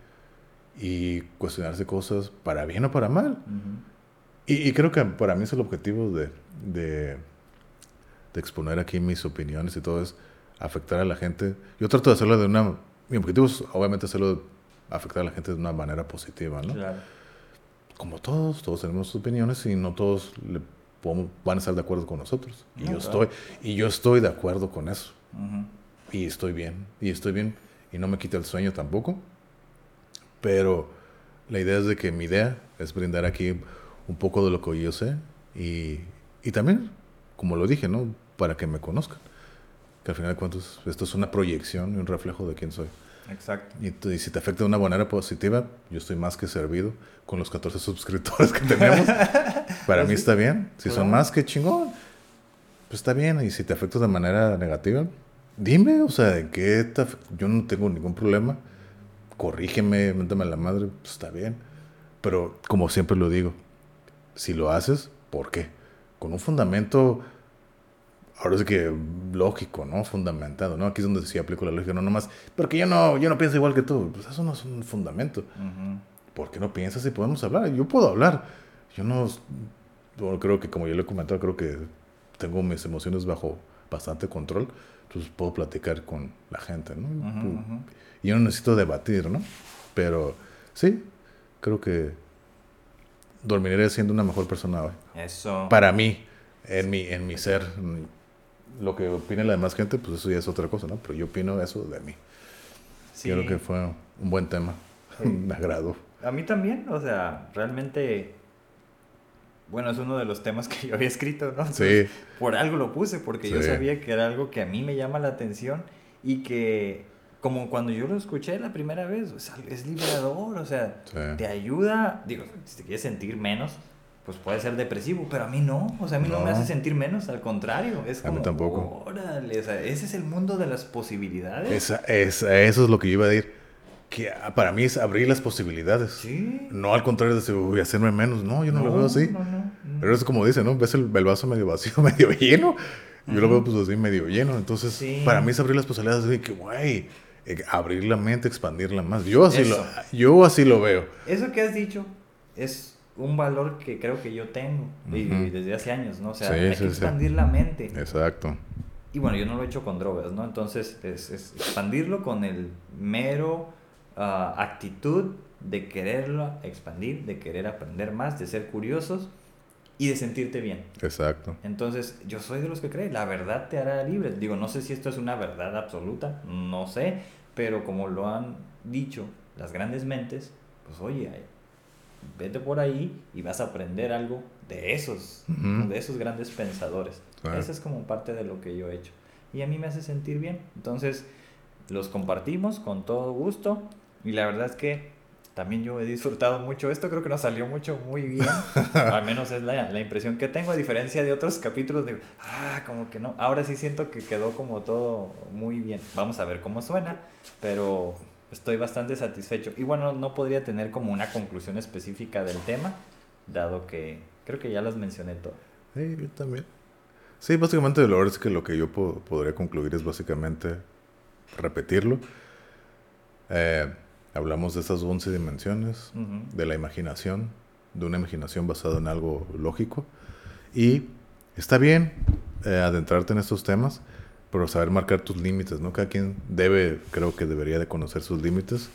y cuestionarse cosas para bien o para mal. Y, y creo que para mí es el objetivo de, de, de exponer aquí mis opiniones y todo es afectar a la gente. Yo trato de hacerlo de una... Mi objetivo es obviamente hacerlo afectar a la gente de una manera positiva, ¿no? Claro. Como todos, todos tenemos opiniones y no todos le podemos- van a estar de acuerdo con nosotros. Y, No, yo claro. estoy, y yo estoy de acuerdo con eso. Y estoy bien. Y estoy bien. Y no me quita el sueño tampoco. Pero la idea es de que mi idea es brindar aquí un poco de lo que yo sé. Y, y también, como lo dije, ¿no? Para que me conozcan. Que al final de cuentas, esto es una proyección y un reflejo de quién soy. Exacto. Y, y si te afecta de una manera positiva, yo estoy más que servido con los 14 suscriptores que tenemos. Para mí está bien. Si son más, que chingón. Pues está bien. Y si te afecta de manera negativa, dime, o sea, ¿en qué af- Yo no tengo ningún problema. Corrígeme, méteme a la madre, pues está bien. Pero como siempre lo digo, si lo haces, ¿por qué? Con un fundamento, ahora sí que lógico, ¿no? Fundamentado, ¿no? Aquí es donde sí aplico la lógica, no nomás, porque yo no, yo no pienso igual que tú. Pues eso no es un fundamento. Ujú. ¿Por qué no piensas y podemos hablar? Yo puedo hablar. Yo no, yo creo que como yo le he comentado, creo que tengo mis emociones bajo bastante control. Entonces puedo platicar con la gente, ¿no? Ujú, ujú. Y yo no necesito debatir, ¿no? Pero sí, creo que dormiré siendo una mejor persona hoy. Eso. Para mí, en mi, en mi ser. mm, Lo que opine la demás gente, pues eso ya es otra cosa, ¿no? Pero yo opino eso de mí. Sí. Creo que fue un buen tema. Sí. Me agradó. A mí también, o sea, realmente, bueno, es uno de los temas que yo había escrito, ¿no? Sí, Por algo lo puse, porque yo Sí. sabía que era algo que a mí me llama la atención y que, como cuando yo lo escuché la primera vez, o sea, es liberador, o sea, sí. te ayuda, digo, si te quieres sentir menos, pues puede ser depresivo, pero a mí no, o sea, a mí no, me No. hace sentir menos, al contrario, es A mí como, tampoco. órale, o sea, ese es el mundo de las posibilidades. Esa, esa- eso es lo que yo iba a decir. Que ah, para mí es abrir las posibilidades. Sí. No al contrario de decir, "Uy, hacerme menos. No, yo no, lo veo así. No, no, no. Pero es como dice, ¿no? Ves el, el vaso medio vacío, medio lleno. Yo lo veo pues así medio lleno. Entonces, Sí. para mí es abrir las posibilidades de que, güey, eh, abrir la mente, expandirla más. Yo así, lo, yo así lo veo. Eso que has dicho es un valor que creo que yo tengo y- desde hace años, ¿no? O sea, Sí, hay que expandir la mente. Exacto. Y bueno, yo no lo he hecho con drogas, ¿no? Entonces, es, es expandirlo con el mero ah, actitud de quererlo expandir, de querer aprender más, de ser curiosos y de sentirte bien. Exacto. Entonces, yo soy de los que cree, la verdad te hará libre. Digo, no sé si esto es una verdad absoluta, no sé, pero como lo han dicho las grandes mentes, pues oye, vete por ahí y vas a aprender algo de esos, de esos grandes pensadores. Claro. Esa es como parte de lo que yo he hecho. Y a mí me hace sentir bien. Entonces, los compartimos con todo gusto. Y la verdad es que también yo he disfrutado mucho esto. Creo que nos salió mucho muy bien. Al menos es la, la impresión que tengo. A diferencia de otros capítulos, digo, ah, como que no. Ahora sí siento que quedó como todo muy bien. Vamos a ver cómo suena. Pero estoy bastante satisfecho. Y bueno, no podría tener como una conclusión específica del tema. Dado que creo que ya las mencioné todas. Sí, yo también. Sí, básicamente lo es que lo que yo podría concluir es básicamente repetirlo. Eh, hablamos de esas 11 dimensiones, de la imaginación, de una imaginación basada en algo lógico. Y está bien eh, adentrarte en estos temas, pero saber marcar tus límites, ¿no? Cada quien debe, creo que debería de conocer sus límites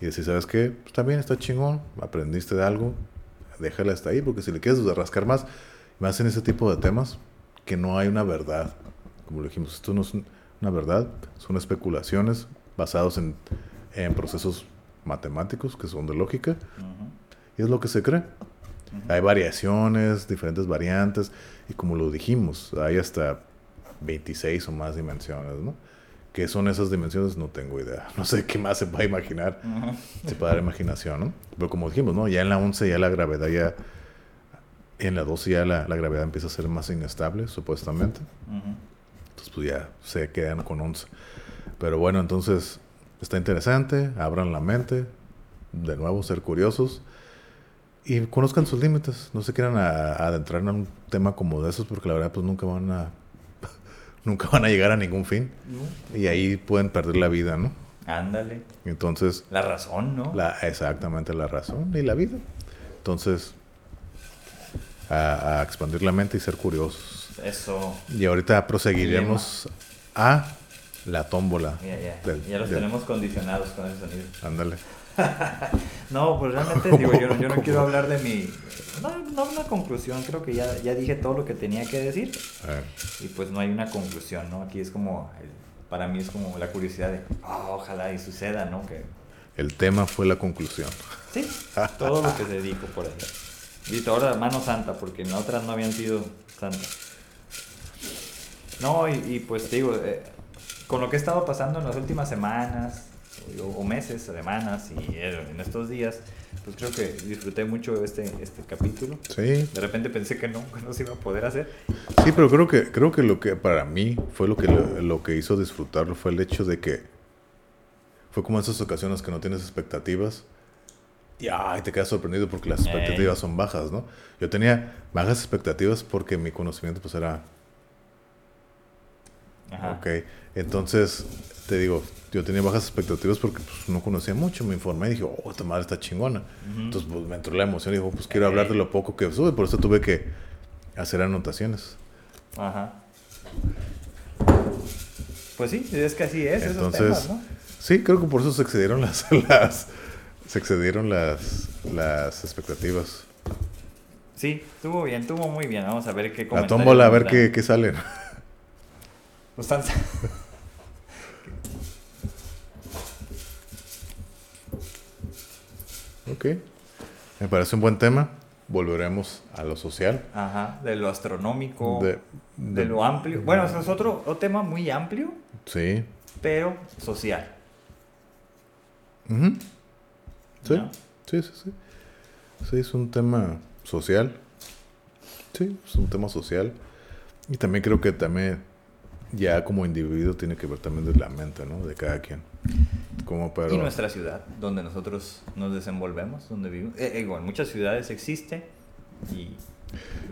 y decir, ¿sabes qué? Pues está bien, está chingón, aprendiste de algo, déjala hasta ahí, porque si le quieres rascar más, más en ese tipo de temas, que no hay una verdad. Como lo dijimos, esto no es una verdad, son especulaciones basadas en, en procesos matemáticos que son de lógica. Y es lo que se cree. Hay variaciones, diferentes variantes, y como lo dijimos, hay hasta 26 o más dimensiones, ¿no? ¿Qué son esas dimensiones? No tengo idea. No sé qué más se puede imaginar. Se puede dar imaginación, ¿no? Pero como dijimos, ¿no? Ya en la 11 ya la gravedad ya... En la 12 ya la, la gravedad empieza a ser más inestable, supuestamente. Entonces, pues ya se quedan con 11. Pero bueno, entonces está interesante. Abran la mente. De nuevo, ser curiosos y conozcan sus límites. No se quieran adentrar en un tema como de esos porque la verdad pues nunca van a nunca van a llegar a ningún fin. Y ahí pueden perder la vida, ¿no? Ándale. Entonces... La razón, ¿no? La, exactamente la razón y la vida. Entonces, a, expandir la mente y ser curiosos. Eso. Y ahorita proseguiremos a la tómbola. Ya, los tenemos condicionados con ese sonido. Ándale. no, pues realmente digo, yo, yo no quiero hablar de mi... No, no una conclusión, creo que ya, ya dije todo lo que tenía que decir. Y pues no hay una conclusión, ¿no? Aquí es como, para mí es como la curiosidad de, oh, ojalá y suceda, ¿no? Que... El tema fue la conclusión. Sí, todo lo que se dijo por ahí. Y ahora mano santa, porque en otras no habían sido santas. No, y, pues digo, eh, con lo que he estado pasando en las últimas semanas, o, meses, semanas y en estos días, pues creo que disfruté mucho este, este capítulo. Sí. De repente pensé que no, que no se iba a poder hacer. Sí, pero creo que, creo que lo que para mí fue lo que, lo, que hizo disfrutarlo fue el hecho de que fue como esas ocasiones que no tienes expectativas y ay, te quedas sorprendido porque las expectativas son bajas, ¿no? Yo tenía bajas expectativas porque mi conocimiento pues era... Ajá. Ok, entonces te digo, yo tenía bajas expectativas porque pues, no conocía mucho, me informé y dije, oh, esta madre está chingona. Entonces pues, me entró la emoción y dijo, pues quiero hablar de lo poco que sube, por eso tuve que hacer anotaciones. Ajá. Pues sí, es que así es, Entonces, esos temas, ¿no? Sí, creo que por eso se excedieron las, las se excedieron las, las expectativas. Sí, estuvo bien, estuvo muy bien. Vamos a ver qué La tómbola, a ver qué, qué salen. Pues están... Ok. Me parece un buen tema. Volveremos a lo social. Ajá, de lo astronómico, de, lo amplio. Bueno, es otro, tema muy amplio. Sí. Pero social. sí. sí, sí, sí. Sí, es un tema social. Sí, es un tema social. Y también creo que también ya como individuo tiene que ver también de la mente, ¿no? De cada quien. Como Y nuestra ciudad, donde nosotros nos desenvolvemos, donde vivimos. Eh, en muchas ciudades existe y...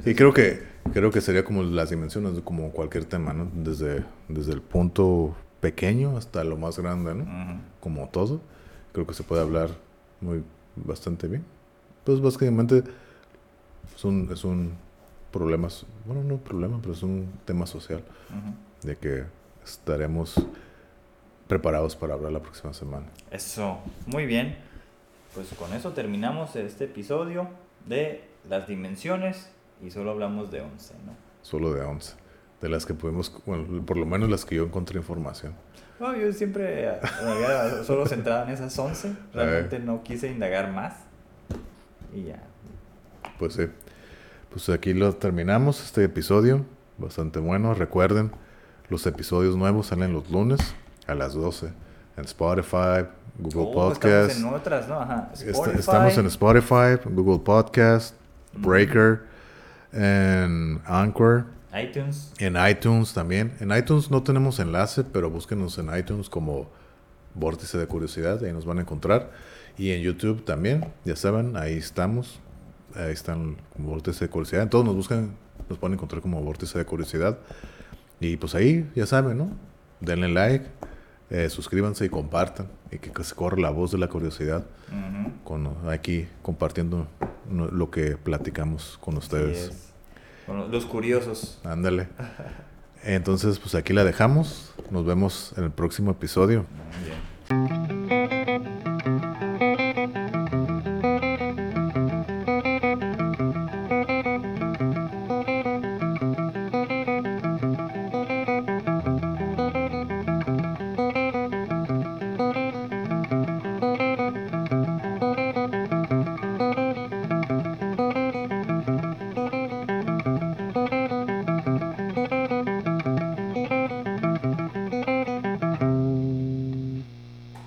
y creo que, creo que sería como las dimensiones, como cualquier tema, ¿no? Desde, desde el punto pequeño hasta lo más grande, ¿no? Como todo. Creo que se puede hablar muy, bastante bien. Pues básicamente es un, es un problema, bueno, no problema, pero es un tema social. De que estaremos preparados para hablar la próxima semana. Eso, muy bien. Pues con eso terminamos este episodio de las dimensiones y solo hablamos de 11, ¿no? Solo de 11. De las que pudimos, bueno, por lo menos las que yo encontré información. No, yo siempre había solo centrado en esas 11. Realmente no quise indagar más. Y ya. Pues sí. Pues aquí lo terminamos, este episodio. Bastante bueno. Recuerden, los episodios nuevos salen los lunes a las 12 en Spotify, Google oh, Podcast. Estamos en otras, ¿no? Ajá. estamos en Spotify, Google Podcast, Breaker, en Anchor. iTunes. En iTunes también. En iTunes no tenemos enlace, pero búsquenos en iTunes como Vórtice de Curiosidad, ahí nos van a encontrar. Y en YouTube también, ya saben, ahí estamos. Ahí están como Vórtice de Curiosidad. Todos nos buscan Nos pueden encontrar como Vórtice de Curiosidad. Y pues ahí, ya saben, ¿no? Denle like, eh, suscríbanse y compartan. Y que, se corra la voz de la curiosidad. con, aquí compartiendo lo que platicamos con ustedes. Bueno, los curiosos. Ándale. Entonces, pues aquí la dejamos. Nos vemos en el próximo episodio. Bien.